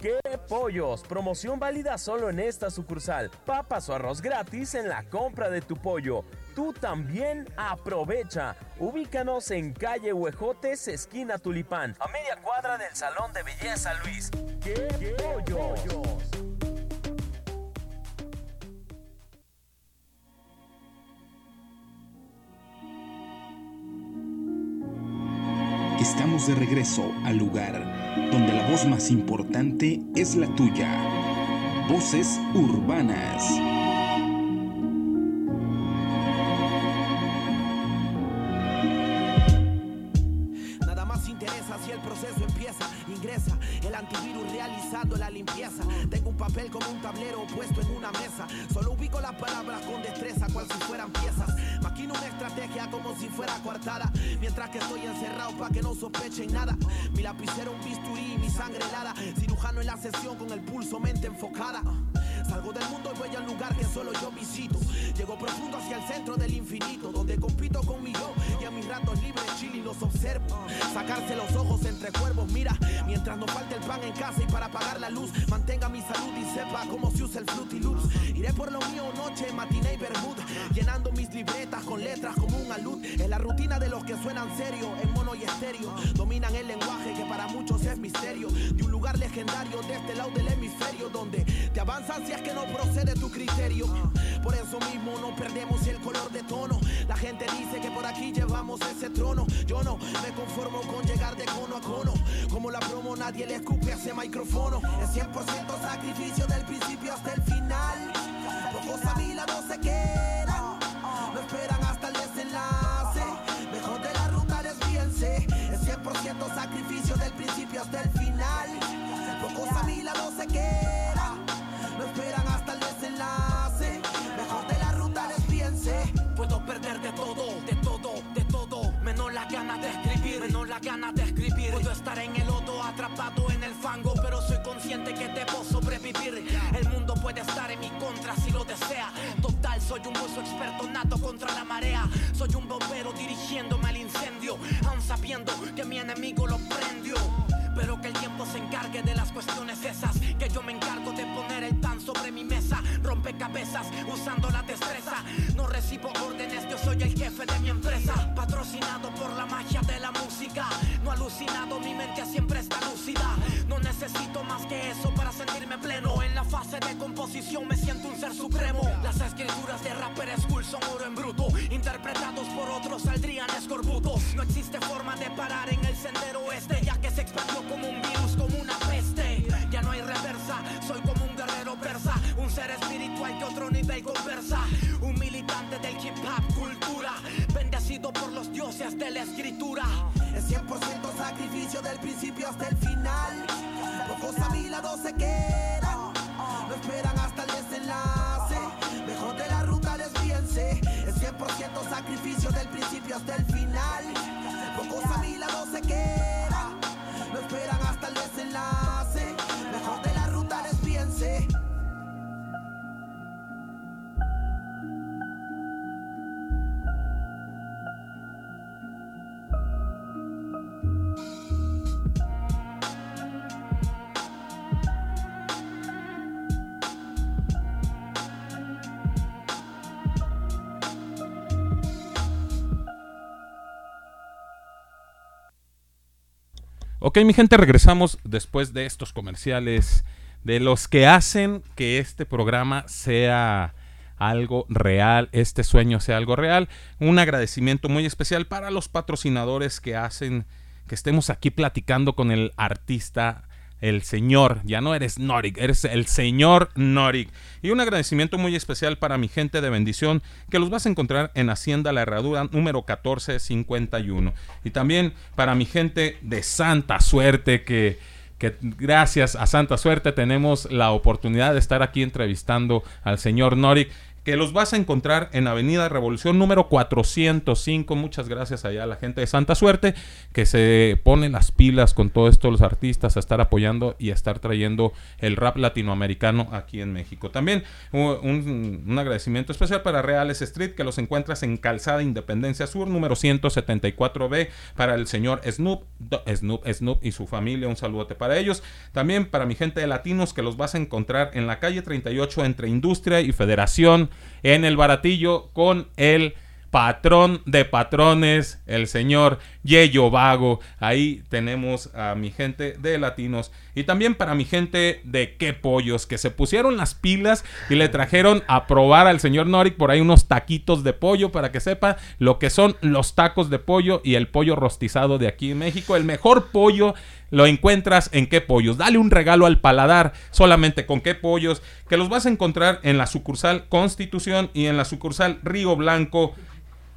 ¡Qué pollos! Promoción válida solo en esta sucursal. Papas o arroz gratis en la compra de tu pollo. Tú también aprovecha. Ubícanos en calle Huejotes, esquina Tulipán, a media cuadra del Salón de Belleza Luis. ¡Qué, pollos! Estamos de regreso al lugar donde la voz más importante es la tuya. Voces urbanas. Nada más interesa si el proceso empieza. Ingresa el antivirus realizando la limpieza. Tengo un papel como un tablero puesto en una mesa. Solo ubico las palabras con destreza, cual si fueran piezas. Maquino una estrategia como si fuera coartada. Mientras que estoy encerrado para que no sospechen nada. Mi lapicero, un bisturí, mi sangre helada. Cirujano en la sesión con el pulso, mente enfocada. Salgo del mundo y voy al lugar que solo yo visito. Llego profundo hacia el centro del infinito, donde compito con mi yo y a mis ratos libres chill y los observo. Sacarse los ojos entre cuervos, mira, mientras no falte el pan en casa y para apagar la luz, mantenga mi salud y sepa cómo se usa el Fruity Loops. Iré por lo mío noche, matiné y bermud, llenando mis libretas con letras como un alud. Es la rutina de los que suenan serio, en mono y estéreo. Dominan el lenguaje que para muchos es misterio. De un lugar legendario de este lado del hemisferio, donde te avanzan si que no procede tu criterio. Por eso mismo no perdemos el color de tono. La gente dice que por aquí llevamos ese trono. Yo no me conformo con llegar de cono a cono. Como la promo, nadie le escupe a ese micrófono. Es 100% sacrificio del principio hasta el escribir, menos la gana de escribir. Puedo estar en el lodo, atrapado en el fango, pero soy consciente que debo sobrevivir. El mundo puede estar en mi contra si lo desea. Total, soy un buzo experto nato contra la marea. Soy un bombero dirigiéndome al incendio, aun sabiendo que mi enemigo lo prendió. Pero que el tiempo se encargue de las cuestiones esas. Que yo me encargo de Rompecabezas usando la destreza. No recibo órdenes, yo soy el jefe de mi empresa. Patrocinado por la magia de la música. No alucinado, mi mente siempre está lúcida. No necesito más que eso para sentirme pleno. En la fase de composición me siento un ser supremo. Las escrituras de Rapper School son oro en bruto. Interpretados por otros saldrían escorbutos. No existe forma de parar en el sendero Ser espiritual que otro nivel conversa. Un militante del hip hop cultura. Bendecido por los dioses de la escritura. Es 100% sacrificio del principio hasta el final. Pocos a mi se quedan. No esperan hasta el desenlace. Mejor de la ruta desvíense. Es 100% sacrificio del principio hasta el final. Pocos a mi lado se quedan. Ok, mi gente, regresamos después de estos comerciales de los que hacen que este programa sea algo real, este sueño sea algo real. Un agradecimiento muy especial para los patrocinadores que hacen que estemos aquí platicando con el artista el señor, ya no eres Norik, eres el señor Norik. Y un agradecimiento muy especial para mi gente de bendición, que los vas a encontrar en Hacienda La Herradura número 1451. Y también para mi gente de Santa Suerte, que, que gracias a Santa Suerte tenemos la oportunidad de estar aquí entrevistando al señor Norik que los vas a encontrar en Avenida Revolución número 405. Muchas gracias allá a la gente de Santa Suerte que se pone las pilas con todos estos los artistas a estar apoyando y a estar trayendo el rap latinoamericano aquí en México. También un, un agradecimiento especial para Reales Street que los encuentras en Calzada Independencia Sur número 174B para el señor Snoop, Snoop, Snoop y su familia. Un saludote para ellos. También para mi gente de Latinos que los vas a encontrar en la calle 38 entre Industria y Federación en el baratillo con el patrón de patrones, el señor Yeyo Vago. Ahí tenemos a mi gente de latinos y también para mi gente de qué pollos que se pusieron las pilas y le trajeron a probar al señor Norik por ahí unos taquitos de pollo para que sepa lo que son los tacos de pollo y el pollo rostizado de aquí en México. El mejor pollo lo encuentras en qué pollos. Dale un regalo al paladar solamente con qué pollos, que los vas a encontrar en la sucursal Constitución y en la sucursal Río Blanco.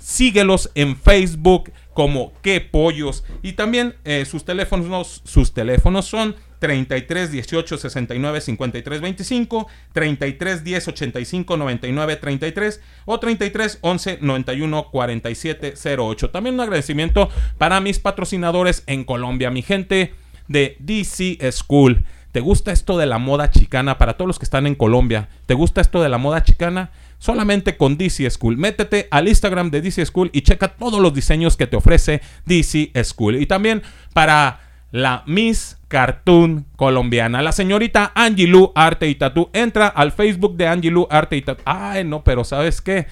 Síguelos en Facebook como qué pollos. Y también eh, sus teléfonos, sus teléfonos son 33 18 69 53 25, 33 10 85 99 33 o 33 11 91 47 08. También un agradecimiento para mis patrocinadores en Colombia, mi gente de DC School. ¿Te gusta esto de la moda chicana? Para todos los que están en Colombia, ¿te gusta esto de la moda chicana? Solamente con DC School. Métete al Instagram de DC School y checa todos los diseños que te ofrece DC School. Y también para la Miss Cartoon colombiana, la señorita Angie Arte y Tatú. Entra al Facebook de Angie Arte y Tatú. Ay, no, pero ¿sabes qué?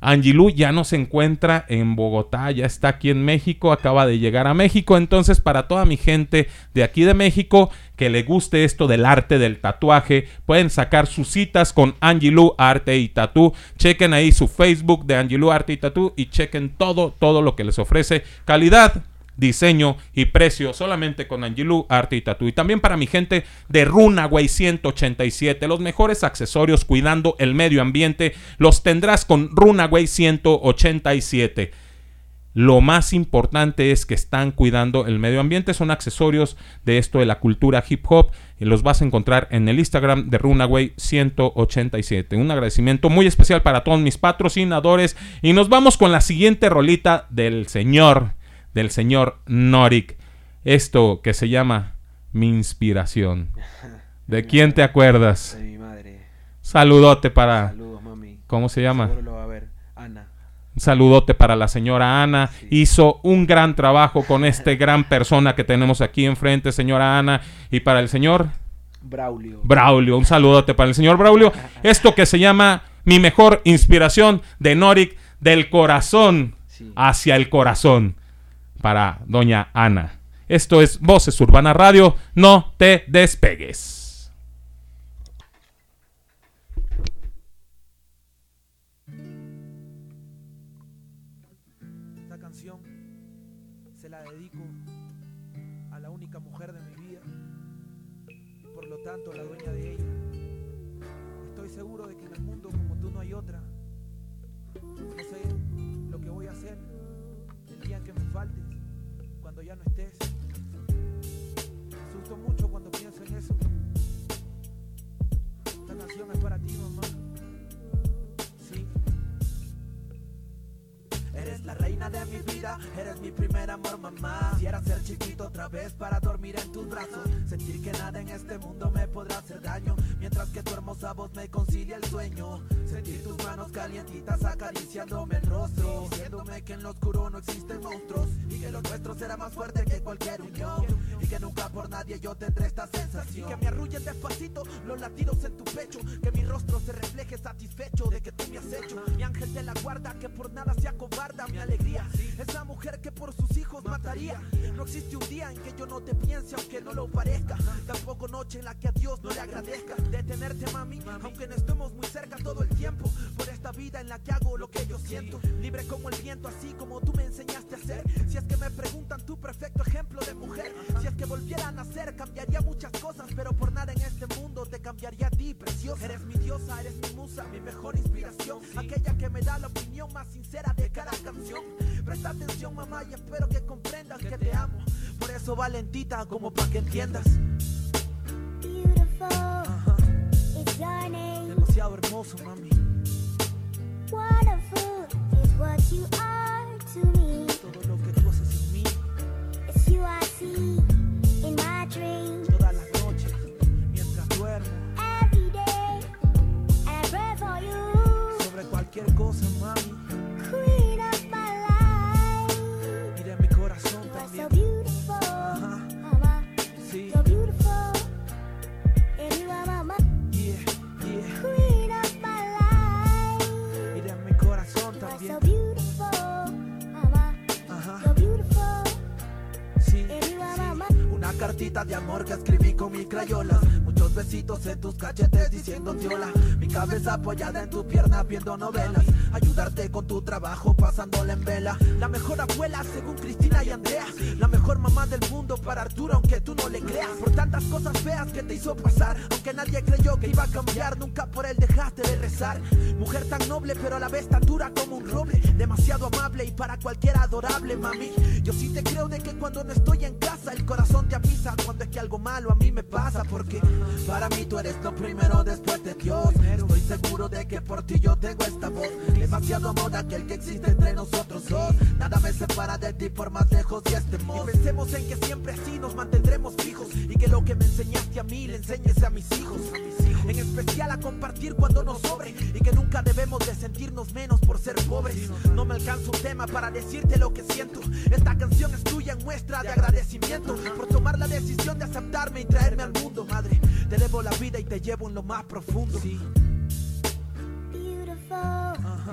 Angilú ya no se encuentra en Bogotá, ya está aquí en México, acaba de llegar a México. Entonces, para toda mi gente de aquí de México que le guste esto del arte del tatuaje, pueden sacar sus citas con Angilú Arte y Tatú. Chequen ahí su Facebook de Angilú Arte y Tatú y chequen todo, todo lo que les ofrece. Calidad, diseño y precio solamente con Angelou Arte y Tatu. Y también para mi gente de Runaway 187, los mejores accesorios cuidando el medio ambiente los tendrás con Runaway 187. Lo más importante es que están cuidando el medio ambiente. Son accesorios de esto de la cultura hip hop. Y los vas a encontrar en el Instagram de Runaway 187. Un agradecimiento muy especial para todos mis patrocinadores. Y nos vamos con la siguiente rolita del señor del señor Norik. Esto que se llama Mi Inspiración. ¿De quién te acuerdas? De mi madre. Saludote para... Saludos, mami. ¿Cómo se llama? Seguro lo va a ver. Ana. Un saludote para la señora Ana. Hizo un gran trabajo con este gran persona que tenemos aquí enfrente, señora Ana. Y para el señor... Braulio. Braulio. Un saludote para el señor Braulio. <laughs> Esto que se llama Mi mejor inspiración de Norik del corazón hacia el corazón para doña Ana. Esto es Voces Urbana Radio. No te despegues. Mamá. Quisiera ser chiquito otra vez para dormir en tus brazos. Sentir que nada en este mundo me podrá hacer daño. Mientras que tu hermosa voz me concilia el sueño. Sentir tus manos calientitas acariciándome el rostro. Diciéndome que en lo oscuro no existen monstruos. Y que lo nuestro será más fuerte que cualquier unión que nunca por nadie yo tendré esta sensación. Que me arrullen despacito los latidos en tu pecho, que mi rostro se refleje satisfecho de que tú me has hecho. Mi ángel de la guarda que por nada se acobarda mi alegría. Es la mujer que por sus hijos mataría. No existe un día en que yo no te piense aunque no lo parezca. Tampoco noche en la que a Dios no le agradezca de tenerte mami, aunque no estemos muy cerca todo el tiempo. Por esta vida en la que hago lo que yo siento, libre como el viento, así como tú me enseñaste a ser. Si es que me preguntan tu perfecto ejemplo de mujer, que volviera a nacer, cambiaría muchas cosas, pero por nada en este mundo te cambiaría a ti, preciosa. Eres mi diosa, eres mi musa, mi mejor inspiración, aquella que me da la opinión más sincera de cada canción. Presta atención, mamá, y espero que comprendas que te amo. Por eso, valentita, como para que entiendas. Ajá. Demasiado hermoso, mami. Wonderful is what you are to me. Todo lo que tú haces en mí, It's you I see todas las noches, mientras duermo, every day. And I pray for you, sobre cualquier cosa, mami. Una cartita de amor que escribí con mi crayola. Besitos en tus cachetes diciendo hola. Mi cabeza apoyada en tu pierna viendo novelas. Ayudarte con tu trabajo pasándola en vela. La mejor abuela según Cristina y Andrea. La mejor mamá del mundo para Arturo aunque tú no le creas. Por tantas cosas feas que te hizo pasar. Aunque nadie creyó que iba a cambiar. Nunca por él dejaste de rezar. Mujer tan noble pero a la vez tan dura como un roble. Demasiado amable y para cualquiera adorable mami. Yo sí te creo de que cuando no estoy en casa el corazón te avisa cuando es que algo malo a mí me pasa porque para mí tú eres lo primero después de Dios. Estoy seguro de que por ti yo tengo esta voz. Demasiado amor aquel que existe entre nosotros dos. Nada me separa de ti por más lejos y estemos. Y pensemos en que siempre así nos mantendremos fijos y que lo que me enseñaste a mí le enseñes a mis hijos. En especial a compartir cuando nos sobre y que nunca debemos de sentirnos menos por ser pobres. No me alcanza un tema para decirte lo que siento. Esta canción es tuya en muestra de agradecimiento por tomar la decisión de aceptarme y traerme al mundo, madre. Te debo la vida y te llevo en lo más profundo. Sí, Beautiful. ajá.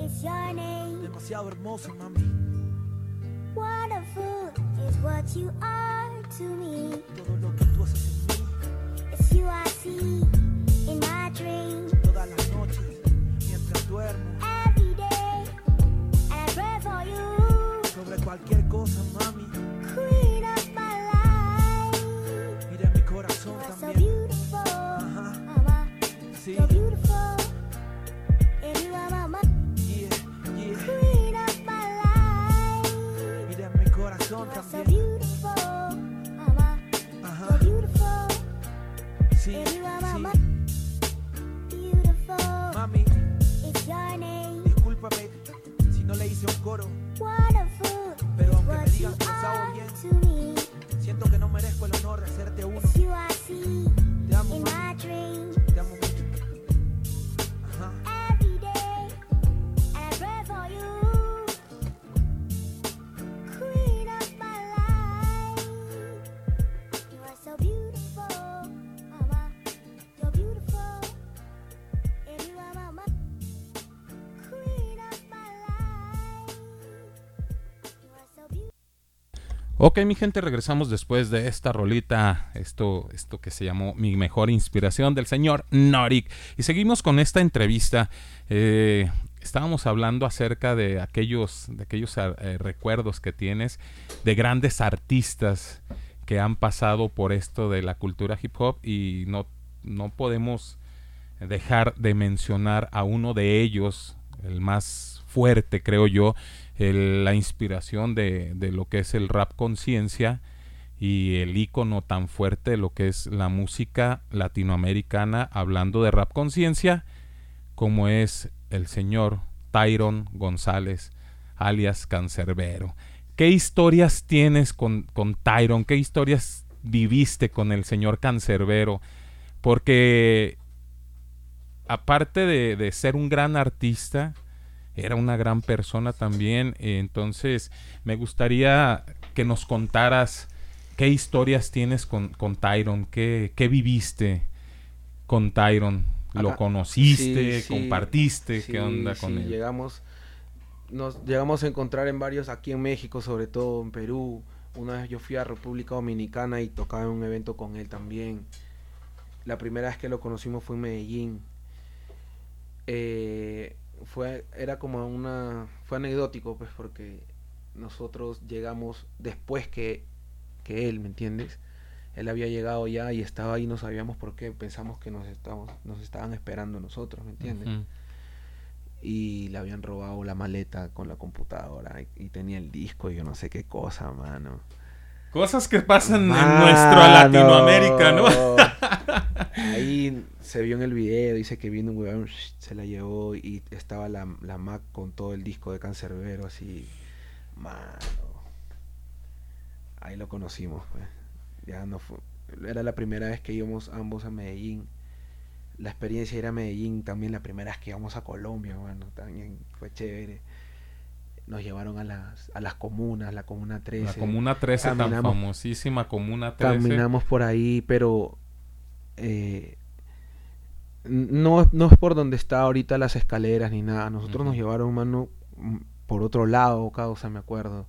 It's your name. Demasiado hermoso, mami. Wonderful is what you are to me. Todo lo que tú haces en mí, It's you I see in my dreams todas las noches, mientras duermo, every day. And I pray for you, sobre cualquier cosa, mami. queen of sí, So beautiful. And you are yeah, yeah. queen of my life. Mira mi corazón You are so beautiful, mama. So beautiful. sí, And you are mama, sí. beautiful. Mami, It's your name. discúlpame si no le hice un coro. Ok, mi gente, regresamos después de esta rolita, esto, esto que se llamó Mi mejor inspiración del señor Norik. Y seguimos con esta entrevista. Eh, estábamos hablando acerca de aquellos, de aquellos eh, recuerdos que tienes de grandes artistas que han pasado por esto de la cultura hip hop y no, no podemos dejar de mencionar a uno de ellos, el más fuerte creo yo, la inspiración de, de lo que es el rap conciencia y el icono tan fuerte de lo que es la música latinoamericana hablando de rap conciencia como es el señor Tyron González alias Cancerbero. ¿Qué historias tienes con, con Tyron? ¿Qué historias viviste con el señor Cancerbero? Porque aparte de, de ser un gran artista, era una gran persona también. eh, Entonces, me gustaría que nos contaras qué historias tienes con, con Tyron, qué, qué viviste con Tyron. ¿Lo Acá- conociste? sí, sí, ¿Compartiste? sí, ¿Qué onda con él? Llegamos, nos llegamos a encontrar en varios, aquí en México, sobre todo en Perú. Una vez yo fui a República Dominicana y tocaba en un evento con él también. La primera vez que lo conocimos fue en Medellín. Eh, fue, era como una, fue anecdótico, pues, porque nosotros llegamos después que, que él, ¿me entiendes? Él había llegado ya y estaba ahí, no sabíamos por qué, pensamos que nos, estábamos, nos estaban esperando nosotros, ¿me entiendes? Y le habían robado la maleta con la computadora y, y tenía el disco y yo no sé qué cosa, mano. Cosas que pasan en nuestra Latinoamérica, ¿no? <laughs> Ahí se vio en el video, dice que vino un weón, se la llevó y estaba la, la Mac con todo el disco de Cancerbero así. Mano. Ahí lo conocimos, pues. Ya no fue. Era la primera vez que íbamos ambos a Medellín. La experiencia de ir a Medellín también la primera vez que íbamos a Colombia, bueno, también fue chévere. Nos llevaron a las, a las comunas, la comuna 13. La Comuna 13, tan Caminamos- famosísima Comuna 13. Caminamos por ahí, pero eh, no, no es por donde está ahorita las escaleras ni nada. Nosotros nos llevaron, mano, por otro lado, causa, me acuerdo.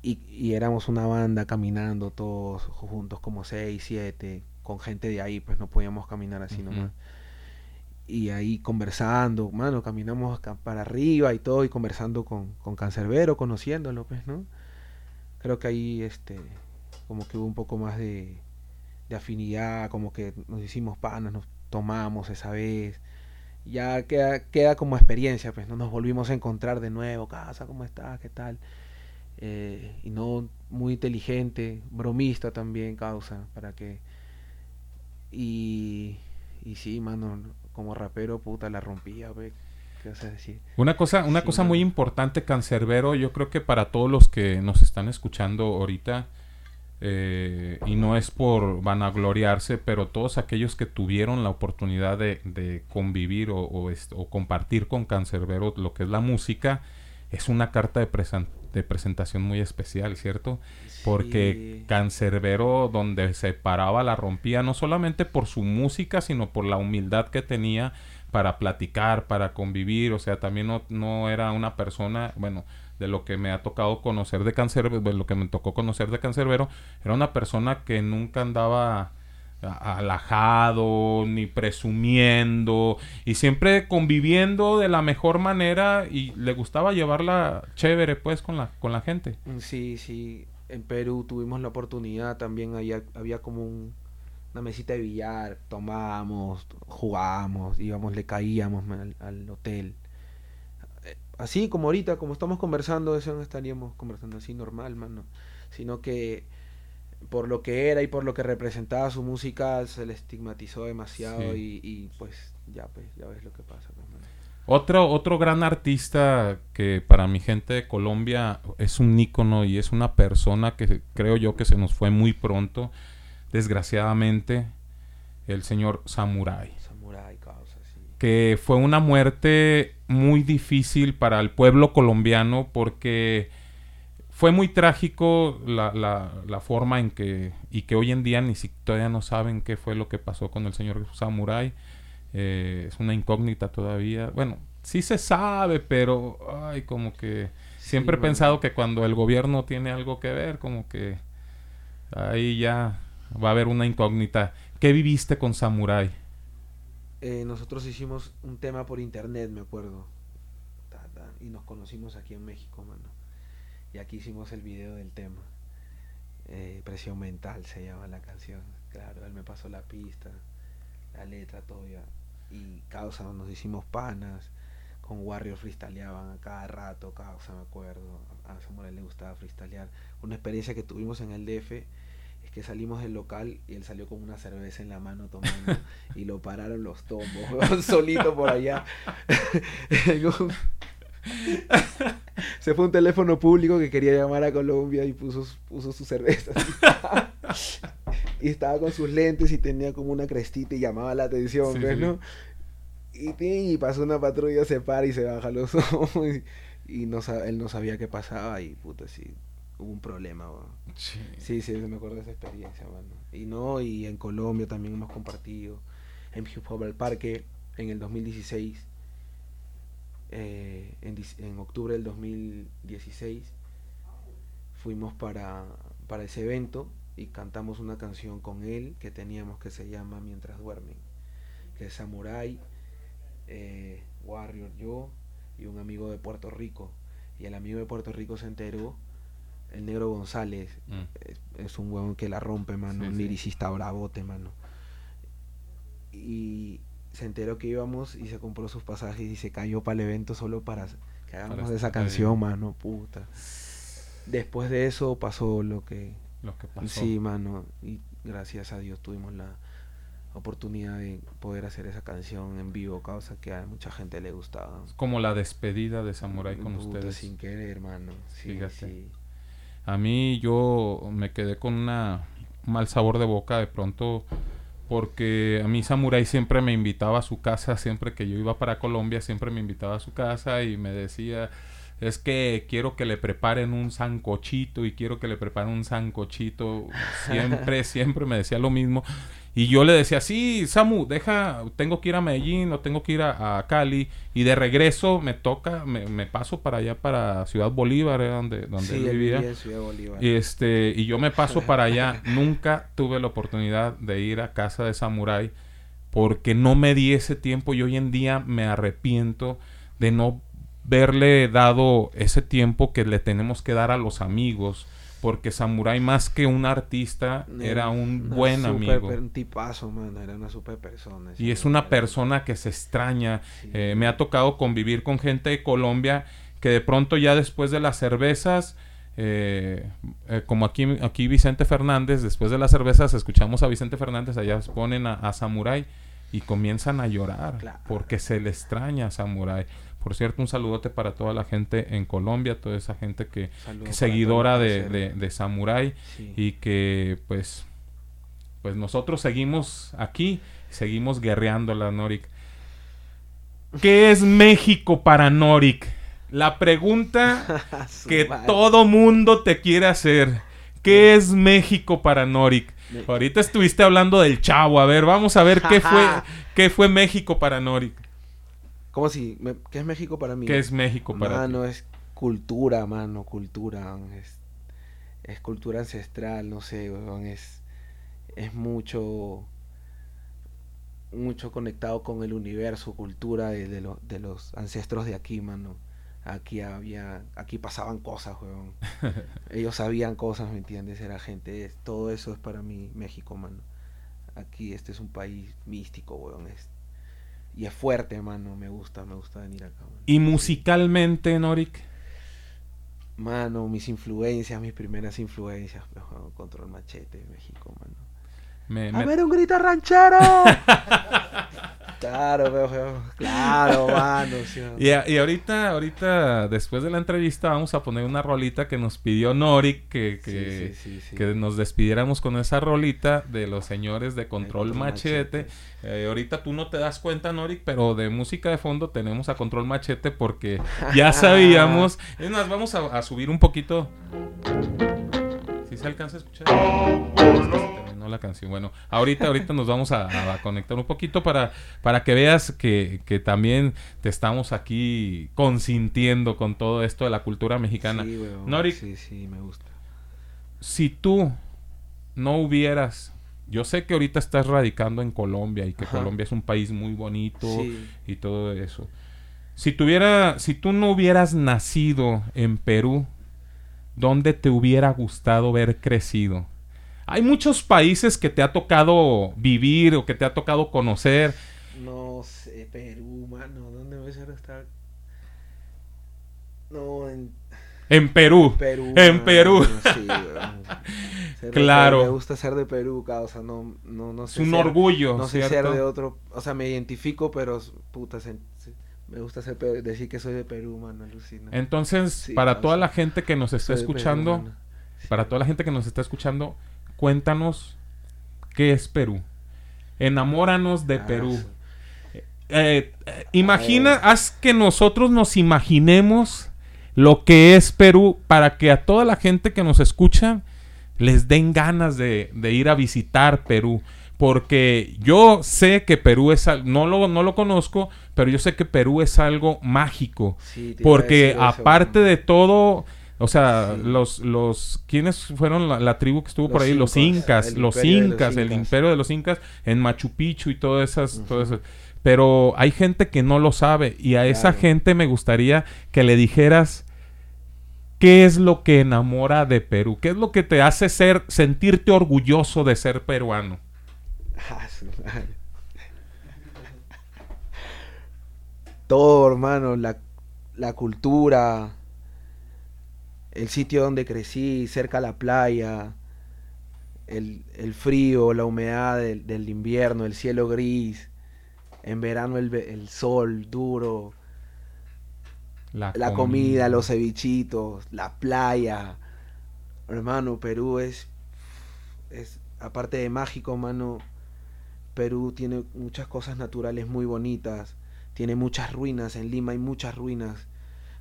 Y, y éramos una banda caminando todos juntos, como seis, siete, con gente de ahí, pues no podíamos caminar así nomás. Y ahí conversando, mano, caminamos para arriba y todo, y conversando con, con Cancerbero, conociéndolo, pues, ¿no? Creo que ahí, este, como que hubo un poco más de, de afinidad, como que nos hicimos panas, nos tomamos esa vez. Ya queda, queda como experiencia, pues, ¿no? Nos volvimos a encontrar de nuevo, casa, ¿cómo estás? ¿Qué tal? Eh, y no muy inteligente, bromista también, causa, para que... Y, y sí, mano, como rapero, puta, la rompía, pues, ¿qué vas a decir? Una cosa, una Sí, cosa muy importante, Cancerbero, yo creo que para todos los que nos están escuchando ahorita, eh, y no es por vanagloriarse, pero todos aquellos que tuvieron la oportunidad de, de convivir o, o est- o compartir con Cancerbero lo que es la música, es una carta de, de presentación muy especial, ¿cierto? Porque. Cancerbero, donde se paraba, la rompía, no solamente por su música, sino por la humildad que tenía para platicar, para convivir, o sea, también no, no era una persona, bueno, de lo que me ha tocado conocer de Cancerbero, de lo que me tocó conocer de Cancerbero, era una persona que nunca andaba alajado, ni presumiendo, y siempre conviviendo de la mejor manera y le gustaba llevarla chévere pues con la, con la gente. Mm, Sí, sí. En Perú tuvimos la oportunidad también, había, había como un- una mesita de billar, tomábamos, jugábamos, íbamos, le caíamos al, al hotel. Eh, Así como ahorita, como estamos conversando, eso no estaríamos conversando así normal, mano. Sino que por lo que era y por lo que representaba su música se le estigmatizó demasiado Sí. y, y, pues ya pues ya ves lo que pasa pues. Otro, otro gran artista que para mi gente de Colombia es un ícono y es una persona que creo yo que se nos fue muy pronto, desgraciadamente, el señor Samurai. Samurai causa sí. que fue una muerte muy difícil para el pueblo colombiano porque fue muy trágico la, la- la forma en que, y que hoy en día ni siquiera todavía no saben qué fue lo que pasó con el señor Samurai. Eh, es una incógnita todavía. Bueno, sí se sabe, pero ay, como que siempre he pensado que cuando el gobierno tiene algo que ver, como que ahí ya va a haber una incógnita. ¿Qué viviste con Samurai? Eh, nosotros hicimos un tema por internet, me acuerdo. Ta, ta, y nos conocimos aquí en México, mano. Y aquí hicimos el video del tema. Eh, Presión mental se llama la canción. Claro, él me pasó la pista, la letra, todo ya. Y causa, nos hicimos panas. Con Warrior freestyleaban a cada rato, causa, me acuerdo. A Samuel le gustaba freestylear. Una experiencia que tuvimos en el DF es que salimos del local y él salió con una cerveza en la mano tomando <laughs> y lo pararon los tombos, solito por allá. <laughs> <laughs> Se fue un teléfono público que quería llamar a Colombia y puso, puso su cerveza. <laughs> y estaba con sus lentes y tenía como una crestita y llamaba la atención, Sí, pues. ¿no? Y, y pasó una patrulla, se para y se baja los <laughs> ojos. Y, y no, él no sabía qué pasaba y puta, sí, hubo un problema. Sí. Sí, sí, me acuerdo de esa experiencia, mano. Y no, y en Colombia también hemos compartido. En Hip Hop al Parque, en el 2016, eh, en, en octubre del 2016, fuimos para, para ese evento y cantamos una canción con él que teníamos que se llama Mientras duermen, que es Samurai, eh, Warrior, yo y un amigo de Puerto Rico. Y el amigo de Puerto Rico se enteró, el negro González, Mm. es, es un huevón que la rompe, mano, Sí, un sí. liricista bravote, mano. Y se enteró que íbamos y se compró sus pasajes y se cayó para el evento solo para que hagamos Para esa ahí. canción, mano, puta. Después de eso pasó lo que... Lo que pasó. Sí, mano, y gracias a Dios tuvimos la oportunidad de poder hacer esa canción en vivo, causa que a mucha gente le gustaba. Como la despedida de Samurai con Puta, ustedes. sin querer, hermano. Sí, Fíjate. sí. A mí yo me quedé con una un mal sabor de boca de pronto porque a mí Samurai siempre me invitaba a su casa, siempre que yo iba para Colombia, siempre me invitaba a su casa y me decía, es que quiero que le preparen un sancochito y quiero que le preparen un sancochito. Siempre, <laughs> siempre me decía lo mismo. Y yo le decía, sí, Samu, deja, tengo que ir a Medellín o tengo que ir a, a Cali. Y de regreso me toca, me, me paso para allá, para Ciudad Bolívar, donde, donde Sí, él vivía. vivía en Ciudad Bolívar. Y este, y yo me paso para allá. <laughs> Nunca tuve la oportunidad de ir a casa de Samurai porque no me di ese tiempo y hoy en día me arrepiento de no verle dado ese tiempo que le tenemos que dar a los amigos. Porque Samurai más que un artista era un buen super amigo. Un tipazo, era una super persona. Y es una persona que se extraña. Eh, me ha tocado convivir con gente de Colombia que de pronto ya después de las cervezas, eh, eh, como aquí, aquí Vicente Fernández, después de las cervezas escuchamos a Vicente Fernández, allá ponen a, a Samurai y comienzan a llorar porque se le extraña a Samurai. Por cierto, un saludote para toda la gente en Colombia, toda esa gente que, para seguidora de, de, de Samurai Sí. y que pues pues nosotros seguimos aquí, seguimos guerreando la Norik. ¿Qué es México para Norik? La pregunta <laughs> que madre. todo mundo te quiere hacer. ¿Qué es México para Norik? Ahorita estuviste hablando del chavo. A ver, vamos a ver qué fue, <laughs> qué fue México para Norik. ¿Cómo si? me- ¿Qué es México para mí? ¿Qué es México para? Mano, es cultura, mano, cultura. Es, es cultura ancestral, no sé, weón, es, es mucho mucho conectado con el universo, cultura de, de, lo- de los ancestros de aquí, mano. Aquí había, aquí pasaban cosas, weón. <laughs> Ellos sabían cosas, ¿me entiendes? Era gente, es- todo eso es para mí México, mano. Aquí este es un país místico, weón. Es, y es fuerte, mano. Me gusta, me gusta venir acá, mano. Y musicalmente, Norik. Mano, mis influencias, mis primeras influencias, weón, Control Machete, México, mano. Me- ¡A ver un grito ranchero! <laughs> claro, weón, claro, <laughs> mano. sí. Y, a- y ahorita, ahorita, después de la entrevista, vamos a poner una rolita que nos pidió Norik, que, que, Sí, sí, sí, sí. que nos despidiéramos con esa rolita de los señores de Control, Control Machete. Eh, ahorita tú no te das cuenta, Norik, pero de música de fondo tenemos a Control Machete porque <laughs> ya sabíamos. Es más, vamos a, a subir un poquito. ¿Sí se alcanza a escuchar? La canción. Bueno, ahorita, ahorita nos vamos a, a conectar un poquito para, para que veas que, que también te estamos aquí consintiendo con todo esto de la cultura mexicana. Sí, weón, Norik, sí, sí, me gusta. si tú no hubieras, yo sé que ahorita estás radicando en Colombia y que Ajá. Colombia es un país muy bonito Sí. y todo eso. Si tuviera, si tú no hubieras nacido en Perú, ¿dónde te hubiera gustado ver crecido? Hay muchos países que te ha tocado vivir o que te ha tocado conocer. No sé, Perú, mano, ¿dónde me hubiera estar? No, en En Perú. Perú. En mano, Perú. sí, <laughs> Claro. Me gusta ser de Perú, causa, no, no, no sé Es un ser- orgullo, No sé ser de otro, o sea, me identifico, pero, puta, se- se- me gusta ser, decir que soy de Perú, mano, alucina. Entonces, Sí, para toda la gente que nos está Perú, escuchando, para toda la gente que nos está escuchando, cuéntanos qué es Perú. Enamóranos de Ah, Perú. sí. eh, eh, imagina, haz que nosotros nos imaginemos lo que es Perú para que a toda la gente que nos escucha les den ganas de, de ir a visitar Perú. Porque yo sé que Perú es, no lo, no lo conozco, pero yo sé que Perú es algo mágico. Sí, porque eso, aparte de todo, o sea, los, los, ¿quiénes fueron la, la tribu que estuvo por ahí? Los incas, los incas, el imperio de los incas en Machu Picchu y todas esas. Pero hay gente que no lo sabe y a esa gente me gustaría que le dijeras qué es lo que enamora de Perú, qué es lo que te hace ser, sentirte orgulloso de ser peruano. <laughs> Ah. Todo, hermano, la, la cultura, el sitio donde crecí, cerca a la playa, el, el frío, la humedad del, del invierno, el cielo gris, en verano el, el sol duro, La, la comida, los cevichitos, la playa. Hermano, Perú es, es, aparte de mágico, mano, Perú tiene muchas cosas naturales muy bonitas, tiene muchas ruinas, en Lima hay muchas ruinas,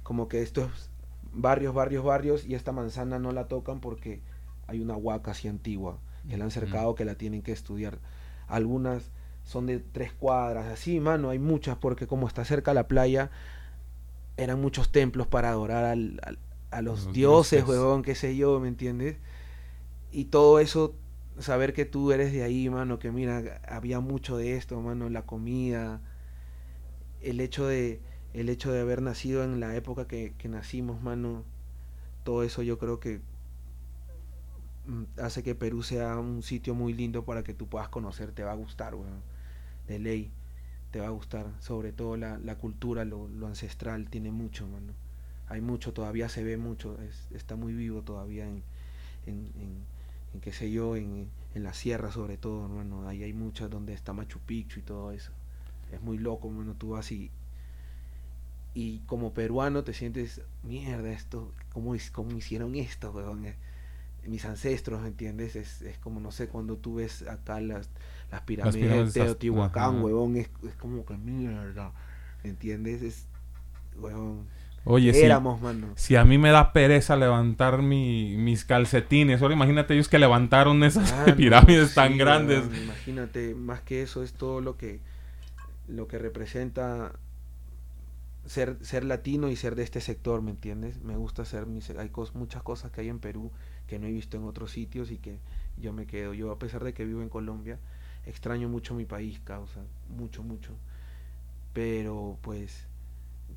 como que estos barrios, barrios, barrios, y esta manzana no la tocan porque hay una huaca así antigua, que la han cercado, que la tienen que estudiar. Algunas son de tres cuadras, así, mano, hay muchas, porque como está cerca la playa, eran muchos templos para adorar al- al- a los, Los dioses, dioses. huevón, qué sé yo, ¿me entiendes? Y todo eso, saber que tú eres de ahí, mano, que mira, había mucho de esto, mano, la comida, el hecho de, el hecho de haber nacido en la época que, que nacimos, mano, todo eso yo creo que mm, hace que Perú sea un sitio muy lindo para que tú puedas conocer, te va a gustar, weón, de ley, te va a gustar, sobre todo la, la cultura, lo, lo ancestral, tiene mucho, mano, hay mucho, todavía se ve mucho, es- está muy vivo todavía en, en, en- qué sé yo, en, en la sierra sobre todo, hermano, ahí hay muchas donde está Machu Picchu y todo eso, es muy loco, mano, tú vas y, y como peruano te sientes, mierda, esto, ¿cómo, cómo hicieron esto, weón? Eh, Mis ancestros, ¿me entiendes? Es, es como, no sé, cuando tú ves acá las, las pirámides, pirámides de Teotihuacán, huevón, es, es como que mierda, ¿me entiendes? Es, huevón, Oye, si, éramos, mano. si a mí me da pereza levantar mi- mis calcetines, ahora imagínate ellos que levantaron esas Ah, <laughs> pirámides tan grandes. weón, imagínate, más que eso es todo lo que lo que representa ser ser latino y ser de este sector, ¿me entiendes? Me gusta ser mi se- hay cos- muchas cosas que hay en Perú que no he visto en otros sitios y que yo me quedo. Yo a pesar de que vivo en Colombia, extraño mucho mi país, causa, mucho mucho. Pero pues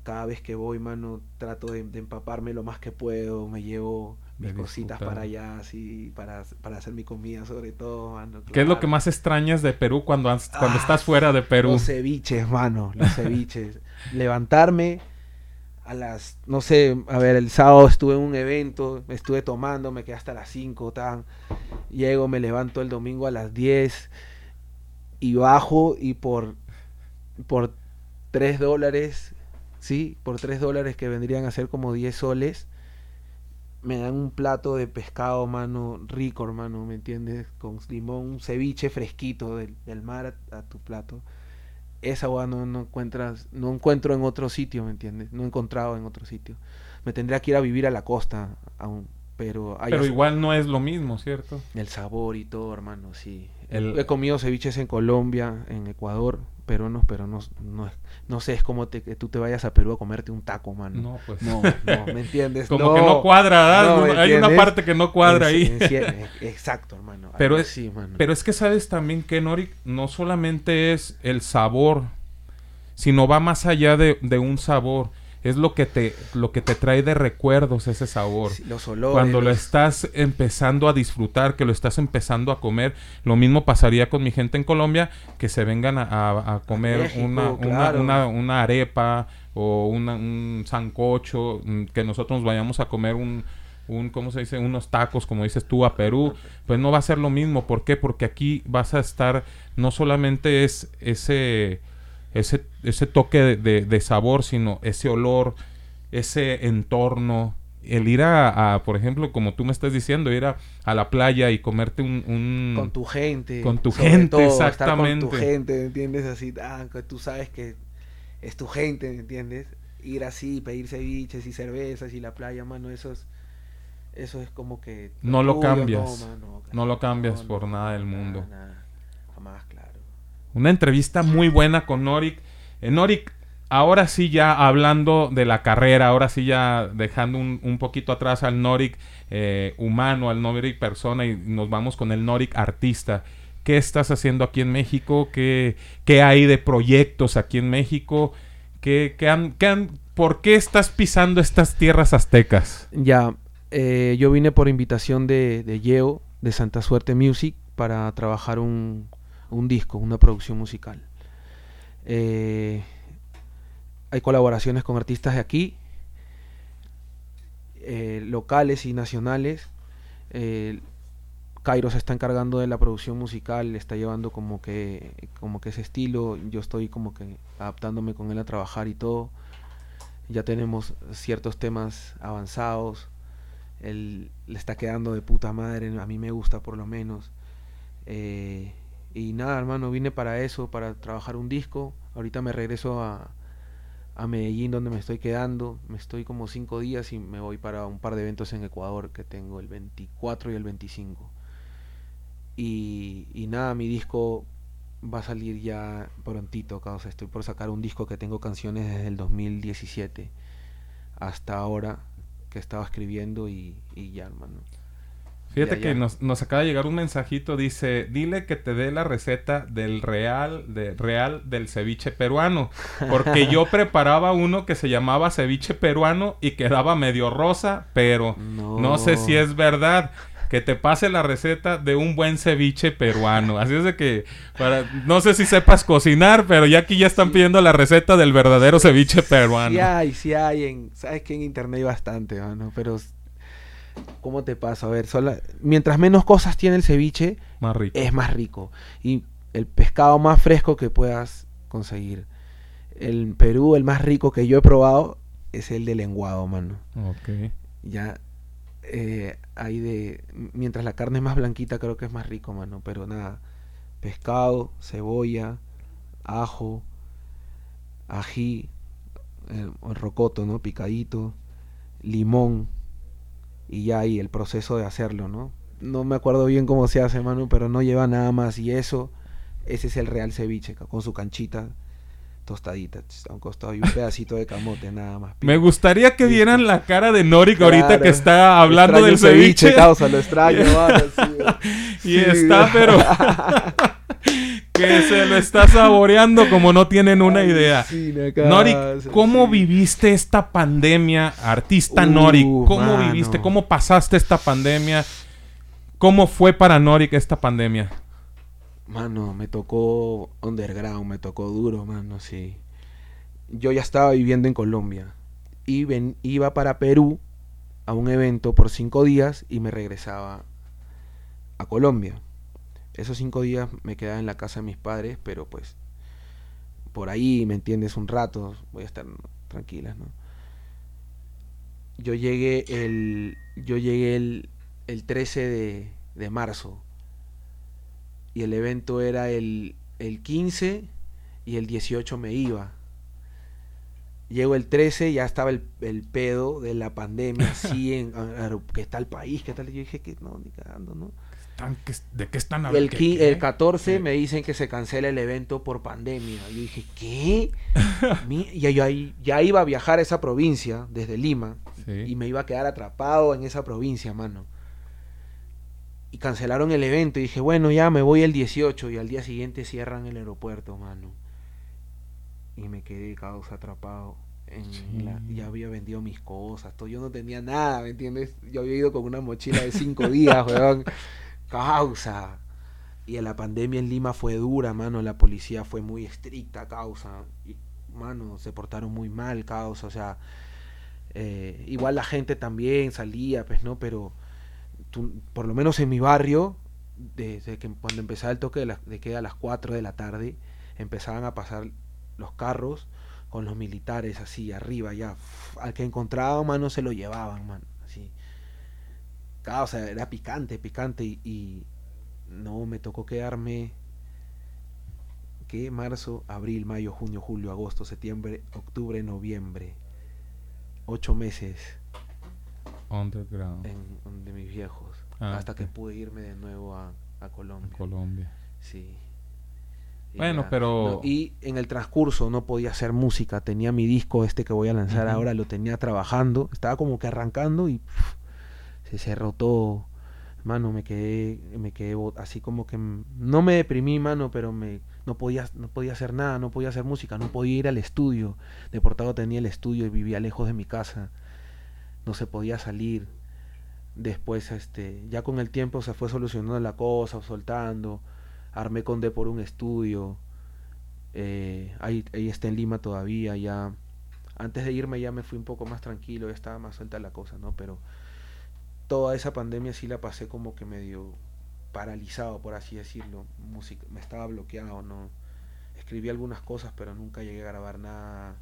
cada vez que voy, mano, trato de empaparme lo más que puedo, me llevo mis cositas para allá, así, para, para hacer mi comida sobre todo, mano. ¿Qué es lo que más extrañas de Perú cuando, has- cuando Ah, estás fuera de Perú? Los ceviches, mano, los ceviches. Levantarme a las, no sé, a ver, el sábado estuve en un evento, estuve tomando, me quedé hasta las 5, tan. Llego, me levanto el domingo a las 10 y bajo y por, por 3 dólares, sí, por 3 dólares que vendrían a ser como 10 soles, me dan un plato de pescado, mano, rico, hermano, ¿me entiendes? Con limón, un ceviche fresquito del, del mar a, a tu plato. Esa agua no, no encuentras, no encuentro en otro sitio, ¿me entiendes? No he encontrado en otro sitio. Me tendría que ir a vivir a la costa aún, pero hay Pero igual no es lo mismo, ¿cierto? el sabor y todo, hermano, sí. El- He comido ceviches en Colombia, en Ecuador, peruanos, pero no, no, es- no sé, es como te, que tú te vayas a Perú a comerte un taco, mano. No, pues. No, <laughs> no, ¿me entiendes? Como que no cuadra. ¿me Hay una parte que no cuadra En- ahí. en cier- <laughs> exacto, hermano. Pero es, mano. pero es que sabes también que Nori no solamente es el sabor, sino va más allá de, de un sabor. Es lo que te lo que te trae de recuerdos ese sabor. Sí, los olores, Cuando lo estás empezando a disfrutar, que lo estás empezando a comer, lo mismo pasaría con mi gente en Colombia, que se vengan a, a- a comer México, una, claro. una, una arepa o una- un sancocho, mm, que nosotros nos vayamos a comer un, un, ¿cómo se dice? Unos tacos, como dices tú, a Perú, pues no va a ser lo mismo. ¿Por qué? Porque aquí vas a estar, no solamente es ese, ese, ese toque de, de- de sabor, sino ese olor, ese entorno, el ir a, a, por ejemplo, como tú me estás diciendo, ir a, a la playa y comerte un, un- con tu gente. Con tu gente, todo, estar exactamente. con tu gente, ¿me entiendes? Así, ah, tú sabes que es tu gente, ¿me entiendes? Ir así, pedir ceviches y cervezas y la playa, mano, eso es, eso es como que... No lo tuyo, cambias. No, mano, no lo cambias no, por nada del mundo. nada. Una entrevista muy buena con Norik. Eh, Norik, ahora sí ya hablando de la carrera, ahora sí ya dejando un, poquito atrás al Norik eh, humano, al Norik persona y nos vamos con el Norik artista. ¿Qué estás haciendo aquí en México? ¿Qué, qué hay de proyectos aquí en México? ¿Qué, qué han, qué han- ¿Por qué estás pisando estas tierras aztecas? Ya, eh, yo vine por invitación de, de Yeo, de Santa Suerte Music, para trabajar un, un disco, una producción musical. Eh, hay colaboraciones con artistas de aquí, eh, locales y nacionales. Eh, Cairo se está encargando de la producción musical, está llevando como que, como que ese estilo. Yo estoy como que adaptándome con él a trabajar y todo. Ya tenemos ciertos temas avanzados. Él le está quedando de puta madre, a mí me gusta por lo menos. Y nada, hermano, vine para eso, para trabajar un disco. Ahorita me regreso a, a Medellín, donde me estoy quedando. Me estoy como cinco días y me voy para un par de eventos en Ecuador que tengo el 24 y el 25. Y, y nada, mi disco va a salir ya prontito, causa. Estoy por sacar un disco que tengo canciones desde el 2017 hasta ahora que estaba escribiendo y, y ya, hermano. Fíjate Ya, que nos, nos acaba de llegar un mensajito, dice, dile que te dé la receta del real, de, real del ceviche peruano, porque yo <laughs> preparaba uno que se llamaba ceviche peruano y quedaba medio rosa, pero no, sé si es verdad. Que te pase la receta de un buen ceviche peruano. Así es de que, para, no sé si sepas cocinar, pero ya aquí ya están pidiendo la receta del verdadero ceviche peruano. Sí hay, sí hay. En, Sabes que en internet hay bastante, mano. Pero, ¿cómo te pasa? A ver, sola- mientras menos cosas tiene el ceviche, Más rico. es más rico. Y el pescado más fresco que puedas conseguir. El Perú, el más rico que yo he probado, es el de lenguado, mano. Ok. Ya eh, hay de. Mientras la carne es más blanquita, creo que es más rico, mano. Pero nada. Pescado, cebolla, ajo, ají, el, el rocoto, ¿no? Picadito, limón. Y ya ahí el proceso de hacerlo, ¿no? No me acuerdo bien cómo se hace, mano, pero no lleva nada más. Y eso, ese es el real ceviche, con su canchita tostadita, a un costado y un pedacito de camote, nada más. Me gustaría que vieran la cara de Norik ahorita Claro. que está hablando Extraño del el ceviche, ceviche. causa, lo extraño, mano, sí. <laughs> y Sí. está, pero <laughs> que se lo está saboreando como no tienen una idea. Causa, Norik, ¿cómo viviste esta pandemia, artista Uh, Norik? ¿Cómo mano. viviste? ¿Cómo pasaste esta pandemia? ¿Cómo fue para Norik esta pandemia? Mano, me tocó underground, me tocó duro, mano, sí. Yo ya estaba viviendo en Colombia y ven- iba para Perú a un evento por cinco días y me regresaba a Colombia. Esos cinco días me quedaba en la casa de mis padres, pero pues por ahí, ¿me entiendes? Un rato, voy a estar tranquilas, ¿no? Yo llegué el, yo llegué el, el 13 de, de marzo y el evento era el, el 15 y el 18 me iba. Llego el 13, ya estaba el, el pedo de la pandemia, <laughs> así en que está el país, que tal. Yo dije que no, ni cagando, ¿no? Están- ¿qué- ¿De qué están El, hablando? ¿Qué- qui- qué? el 14 me dicen que se cancela el evento por pandemia. Yo dije, ¿qué? Y yo ahí- ya iba a viajar a esa provincia desde Lima Sí. y me iba a quedar atrapado en esa provincia, mano. Y cancelaron el evento y dije, bueno, ya me voy el 18 y al día siguiente cierran el aeropuerto, mano. Y me quedé causa atrapado. En la- ya había vendido mis cosas, todo. yo no tenía nada, ¿me entiendes? Yo había ido con una mochila de cinco días, <laughs> weón. Causa. Y la pandemia en Lima fue dura, mano. La policía fue muy estricta, causa. Y, mano, se portaron muy mal, causa. O sea, eh, igual la gente también salía, pues, ¿no? Pero por lo menos en mi barrio, desde que cuando empezaba el toque de, la- de queda a las 4 de la tarde, empezaban a pasar los carros con los militares así arriba ya. Al que encontraban, mano, se lo llevaban, mano. O sea, era picante, picante y, y no me tocó quedarme que marzo, abril, mayo, junio, julio, agosto, septiembre, octubre, noviembre. Ocho meses Underground. en donde mis viejos. Ah, hasta que pude irme de nuevo a, a Colombia. Colombia. Sí. Y Bueno, ya, pero- no, y en el transcurso no podía hacer música. Tenía mi disco este que voy a lanzar ahora, lo tenía trabajando. Estaba como que arrancando y se cerró todo. Mano, me quedé, me quedé así como que no me deprimí, mano, pero me no podía, no podía hacer nada, no podía hacer música, no podía ir al estudio. Deportado tenía el estudio y vivía lejos de mi casa. No se podía salir. Después, este, ya con el tiempo se fue solucionando la cosa, soltando. Armé con D por un estudio. eh, ahí, ahí está en Lima todavía, ya. Antes de irme ya me fui un poco más tranquilo, ya estaba más suelta la cosa, ¿no? Pero toda esa pandemia sí la pasé como que medio paralizado, por así decirlo. Música, me estaba bloqueado, ¿no? Escribí algunas cosas, pero nunca llegué a grabar nada.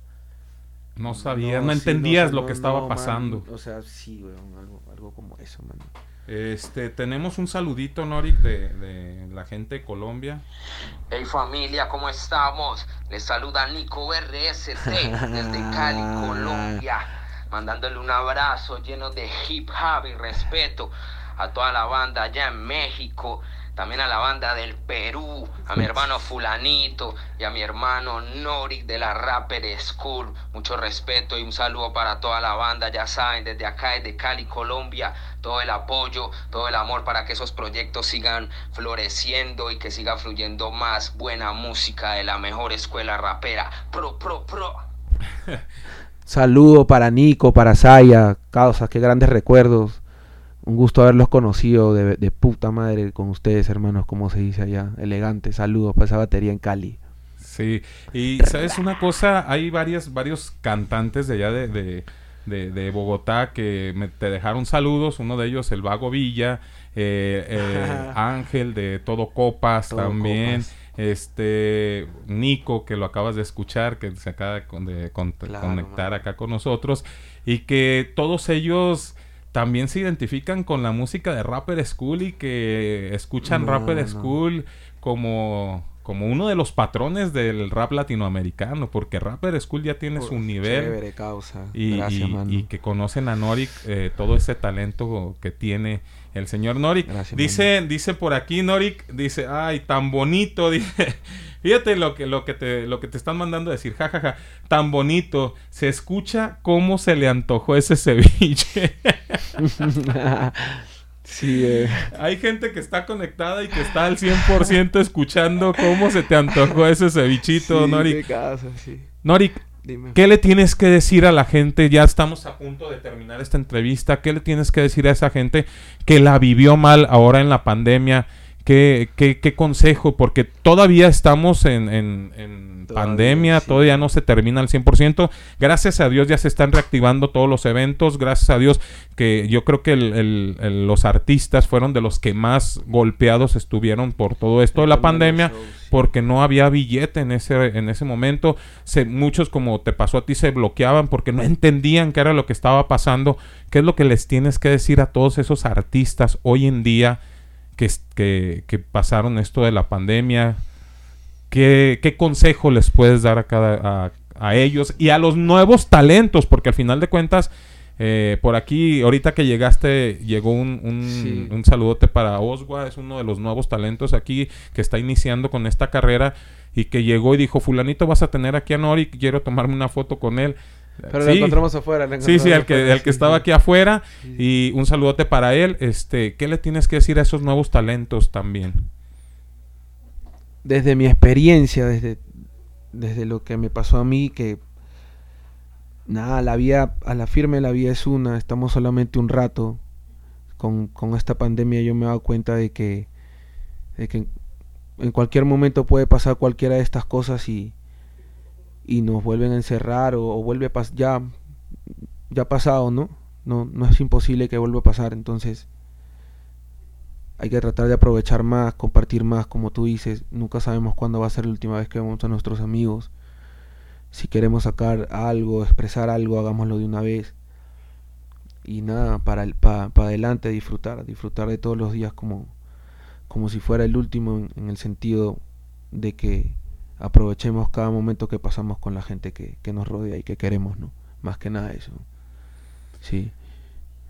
No sabías, no, sí, entendías o sea, lo que estaba no, man, pasando. o sea, sí, weón, algo, algo como eso, man. Este, tenemos un saludito, Norik, de, de la gente de Colombia. Hey familia, ¿cómo estamos? Les saluda Nico RST desde Cali, <laughs> Colombia, mandándole un abrazo lleno de hip hop y respeto a toda la banda allá en México, también a la banda del Perú, a mi hermano Fulanito y a mi hermano Nori de la Rapper School. Mucho respeto y un saludo para toda la banda, ya saben, desde acá, desde Cali, Colombia, todo el apoyo, todo el amor para que esos proyectos sigan floreciendo y que siga fluyendo más buena música de la mejor escuela rapera. Pro, pro, pro. <laughs> Saludo para Nico, para Saya, causa, qué grandes recuerdos. Un gusto haberlos conocido de, de puta madre con ustedes, hermanos, como se dice allá. Elegante, saludos para esa batería en Cali. Sí, y sabes una cosa, hay varias, varios cantantes de allá de, de, de- de Bogotá que me, te dejaron saludos, uno de ellos el Vago Villa, eh, eh, <laughs> Ángel de Todo Copas Todo también, Copas. Este Nico que lo acabas de escuchar, que se acaba de, con- Claro, conectar acá con nosotros, y que todos ellos también se identifican con la música de Rapper School y que escuchan No, Rapper no. School como, como uno de los patrones del rap latinoamericano, porque Rapper School ya tiene su nivel. chévere, causa. Y, Gracias, y- y que conocen a Norik, eh, todo ese talento que tiene el señor Norik. Gracias, dice, dice por aquí Norik, dice, ay, tan bonito, <laughs> dice. Fíjate lo que, lo que te, lo que te están mandando a decir, jajaja, tan bonito. Se escucha cómo se le antojó ese ceviche. <laughs> sí, eh. Hay gente que está conectada y que está al 100% escuchando cómo se te antojó ese cevichito, Sí, Norik. sí. Norik, ¿qué le tienes que decir a la gente? Ya estamos a punto de terminar esta entrevista. ¿Qué le tienes que decir a esa gente que la vivió mal ahora en la pandemia? ¿Qué, qué, qué consejo? Porque todavía estamos en, en- en Todavía, pandemia, sí. todavía no se termina al 100%. Gracias a Dios ya se están reactivando todos los eventos. Gracias a Dios que yo creo que el- el- el- los artistas fueron de los que más golpeados estuvieron por todo esto de la pandemia porque no había billete en ese, en ese momento. Se, muchos, como te pasó a ti, se bloqueaban porque no entendían qué era lo que estaba pasando. ¿Qué es lo que les tienes que decir a todos esos artistas hoy en día que, que, que pasaron esto de la pandemia? ¿Qué, qué consejo les puedes dar a, cada, a, a ellos y a los nuevos talentos? Porque al final de cuentas, eh, por aquí, ahorita que llegaste, llegó un, un, Sí. un saludote para Oswa, es uno de los nuevos talentos aquí que está iniciando con esta carrera y que llegó y dijo, fulanito, vas a tener aquí a Nori, quiero tomarme una foto con él. Pero lo encontramos afuera, lo Sí, sí, encontramos el que, el que sí, estaba sí. aquí afuera y un saludote para él. Este, ¿qué le tienes que decir a esos nuevos talentos también? desde mi experiencia, desde, desde lo que me pasó a mí, que nada, la vida, a la firme la vida es una, estamos solamente un rato. Con, con esta pandemia yo me he dado cuenta de que, de que en cualquier momento puede pasar cualquiera de estas cosas y, y nos vuelven a encerrar o, vuelve a pasar, ya, ya ha pasado, ¿no? ¿no? No es imposible que vuelva a pasar, entonces hay que tratar de aprovechar más, compartir más, como tú dices. Nunca sabemos cuándo va a ser la última vez que vemos a nuestros amigos. Si queremos sacar algo, expresar algo, hagámoslo de una vez. y nada, para, el- pa, pa adelante disfrutar, disfrutar de todos los días como, como si fuera el último en el sentido de que aprovechemos cada momento que pasamos con la gente que, que nos rodea y que queremos, ¿no? Más que nada eso. Sí.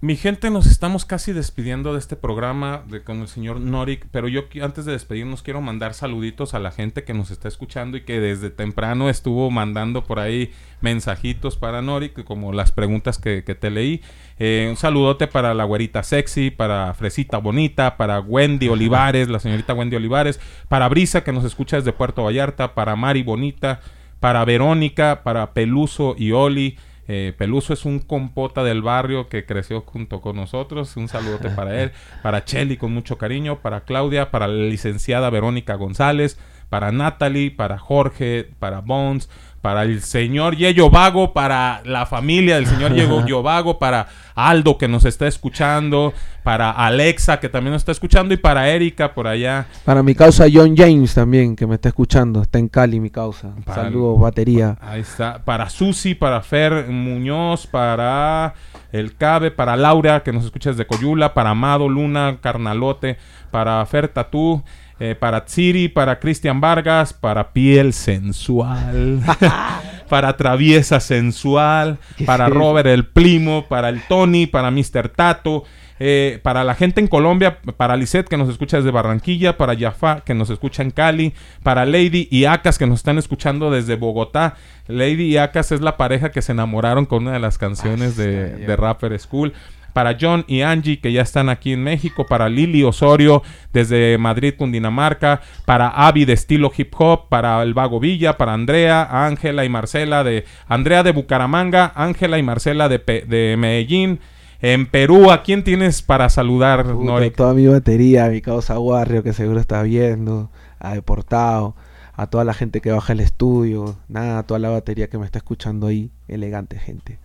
Mi gente, nos estamos casi despidiendo de este programa de, con el señor Norik, pero yo antes de despedirnos quiero mandar saluditos a la gente que nos está escuchando y que desde temprano estuvo mandando por ahí mensajitos para Norik, como las preguntas que, que te leí. Eh, un saludote para la güerita sexy, para Fresita Bonita, para Wendy Olivares, la señorita Wendy Olivares, para Brisa que nos escucha desde Puerto Vallarta, para Mari Bonita, para Verónica, para Peluso y Oli. Eh, Peluso es un compota del barrio que creció junto con nosotros. Un saludote <laughs> para él, para Chelly con mucho cariño, para Claudia, para la licenciada Verónica González, para Natalie, para Jorge, para Bones, para el señor Yello Vago, para la familia del señor Yello <laughs> Vago, para Aldo que nos está escuchando, para Alexa que también nos está escuchando y para Erika por allá. Para mi causa John James también, que me está escuchando, está en Cali mi causa. Para Saludos, batería. Ahí está. Para Susi, para Fer Muñoz, para El Cabe, para Laura, que nos escucha desde Coyula, para Amado Luna, Carnalote, para Fer Tatú, eh, para Tsiri, para Cristian Vargas, para Piel Sensual, <laughs> para Traviesa Sensual, para es? Robert el Primo, para el Tony, para Mr. Tato. eh, para la gente en Colombia, para Lisette que nos escucha desde Barranquilla, para Jaffa que nos escucha en Cali, para Lady y Akas que nos están escuchando desde Bogotá. Lady y Akas es la pareja que se enamoraron con una de las canciones de, de Rapper School. Para John y Angie que ya están aquí en México, para Lili Osorio desde Madrid, Cundinamarca, para Avi de estilo hip hop, para el Vago Villa, para Andrea, Ángela y Marcela de Andrea de Bucaramanga, Ángela y Marcela de, Pe- de Medellín. En Perú, ¿a quién tienes para saludar, Norik? toda mi batería, a mi causa Warrio que seguro está viendo, a Deportado, a toda la gente que baja el estudio, nada, a toda la batería que me está escuchando ahí, elegante gente.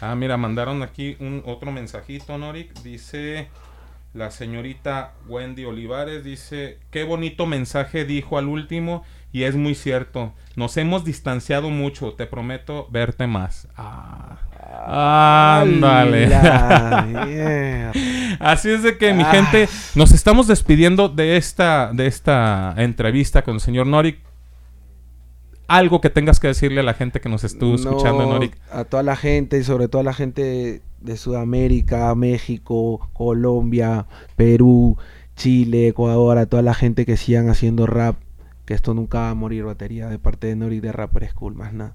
Ah, mira, mandaron aquí un otro mensajito, Norik. Dice la señorita Wendy Olivares, dice, qué bonito mensaje dijo al último y es muy cierto. Nos hemos distanciado mucho, te prometo verte más. Ah. Ándale. <laughs> Así es de que mi Ah. gente, nos estamos despidiendo de esta, de esta entrevista con el señor Norik. Algo que tengas que decirle a la gente que nos estuvo escuchando, No, Norik. A toda la gente y sobre todo a la gente de Sudamérica, México, Colombia, Perú, Chile, Ecuador, a toda la gente que sigan haciendo rap, que esto nunca va a morir batería de parte de Nori de Rapper School, más nada.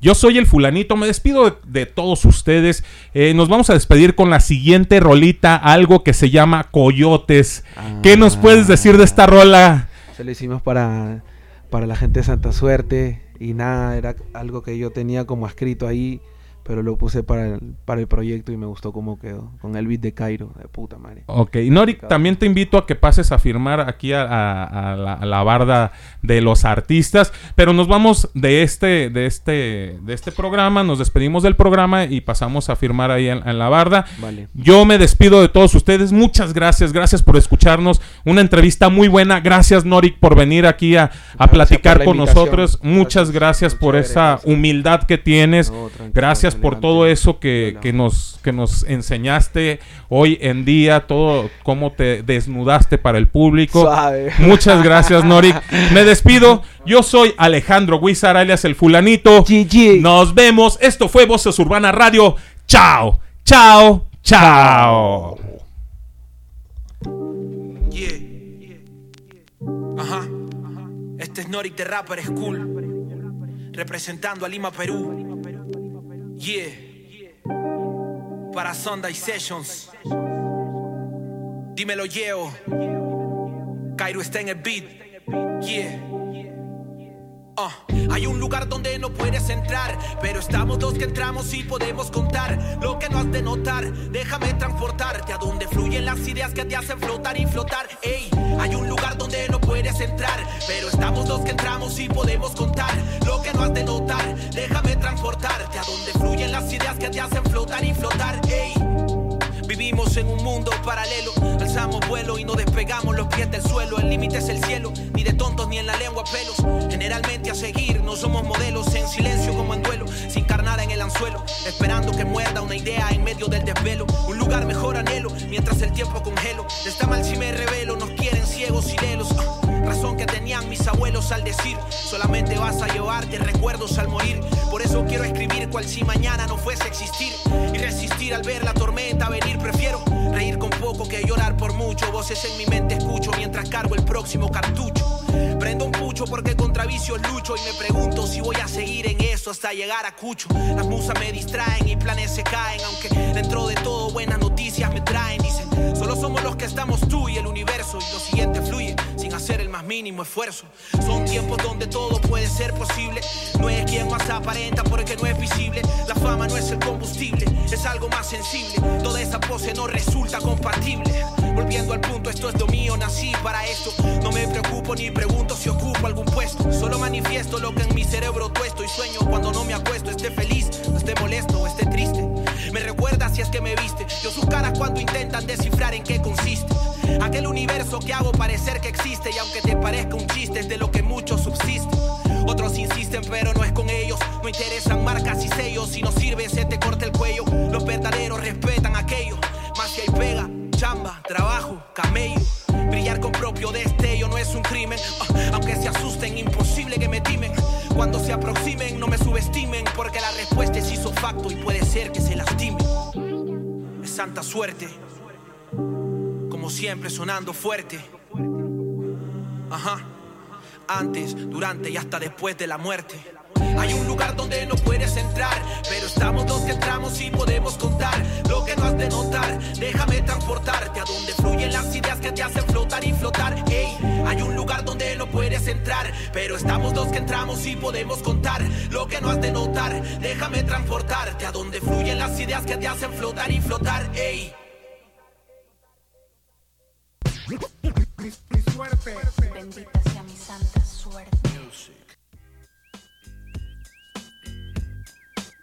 Yo soy el fulanito, me despido de, de todos ustedes. Eh, nos vamos a despedir con la siguiente rolita, algo que se llama Coyotes. ¿Qué nos puedes decir de esta rola? Se lo hicimos para, para la gente de Santa Suerte y nada, era algo que yo tenía como escrito ahí, pero lo puse para el, para el proyecto y me gustó cómo quedó, con el beat de Cairo, de puta madre. Ok, Norik, también te invito a que pases a firmar aquí a, a- a la, a la barda de los artistas, pero nos vamos de este, de este, de este programa, nos despedimos del programa y pasamos a firmar ahí en, en la barda. Vale. Yo me despido de todos ustedes, muchas gracias, gracias por escucharnos, una entrevista muy buena, gracias Norik por venir aquí a, a platicar con invitación. nosotros, muchas gracias por esa humildad que tienes, gracias por todo eso que, que nos, que nos enseñaste hoy en día, todo cómo te desnudaste para el público. Suave. Muchas gracias, Norik. <laughs> Me despido. Yo soy Alejandro Guizar, alias el fulanito. Nos vemos. Esto fue Voces Urbana Radio. Chao, chao, chao. Ajá. Este es Norik de Rapper School. Representando a Lima, Perú. Yeah. Para Sunday Sessions. Dímelo, Yeo. Cairo está en el beat. Yeah. Hay un lugar donde no puedes entrar, pero estamos los que entramos y podemos contar lo que no has de notar. Déjame transportarte a donde fluyen las ideas que te hacen flotar y flotar. Ey, hay un lugar donde no puedes entrar, pero estamos los que entramos y podemos contar lo que no has de notar. Déjame transportarte a donde fluyen las ideas que te hacen flotar y flotar. Ey. Vivimos en un mundo paralelo, alzamos vuelo y no despegamos los pies del suelo. El límite es el cielo, ni de tontos ni en la lengua pelos. Generalmente a seguir, no somos modelos en silencio como en duelo, sin carnada en el anzuelo, esperando que muerda una idea en medio del desvelo. Un lugar mejor anhelo, mientras el tiempo congelo. Está mal si me revelo, nos quieren ciegos y lelos. Ah, razón que tenían mis abuelos al decir, solamente vas a llevarte recuerdos al morir. Por eso quiero escribir cual si mañana no fuese existir y resistir al ver la tormenta venir. Prefiero reír con poco que llorar por mucho. Voces en mi mente escucho mientras cargo el próximo cartucho. Prendo un pucho porque contra vicios lucho y me pregunto si voy a seguir en eso hasta llegar a Cucho. Las musas me distraen y planes se caen, aunque dentro de todo buenas noticias me traen. Dicen, solo somos los que estamos tú y el universo y lo siguiente fluye hacer el más mínimo esfuerzo. Son tiempos donde todo puede ser posible. No es quien más aparenta porque no es visible. La fama no es el combustible, es algo más sensible. Toda esa pose no resulta compatible. Volviendo al punto, esto es lo mío, nací para esto. No me preocupo ni pregunto si ocupo algún puesto. Solo manifiesto lo que en mi cerebro tuesto y sueño cuando no me acuesto. Esté feliz, no esté molesto esté triste. Me recuerda si es que me viste. Yo sus caras cuando intentan descifrar en qué consiste. Aquel universo que hago parecer que existe y aunque te parezca un chiste es de lo que muchos subsisten. Otros insisten pero no es con ellos. No interesan marcas y sellos. Si no sirve se te corta el cuello. Los verdaderos respetan aquello. Más que hay pega, chamba, trabajo, camello. Brillar con propio destello no es un crimen. Ah, aunque se asusten, imposible que me timen. Cuando se aproximen, no me subestimen. Porque la respuesta es hizo facto y puede ser que se lastimen. Es santa suerte. Como siempre, sonando fuerte. Ajá. Antes, durante y hasta después de la muerte. Hay un lugar donde no puedes entrar, pero estamos los que entramos y podemos contar lo que no has de notar. Déjame transportarte a donde fluyen las ideas que te hacen flotar y flotar. Ey, hay un lugar donde no puedes entrar, pero estamos los que entramos y podemos contar lo que no has de notar. Déjame transportarte a donde fluyen las ideas que te hacen flotar y flotar. Ey. Mi suerte. Bendita sea mi santa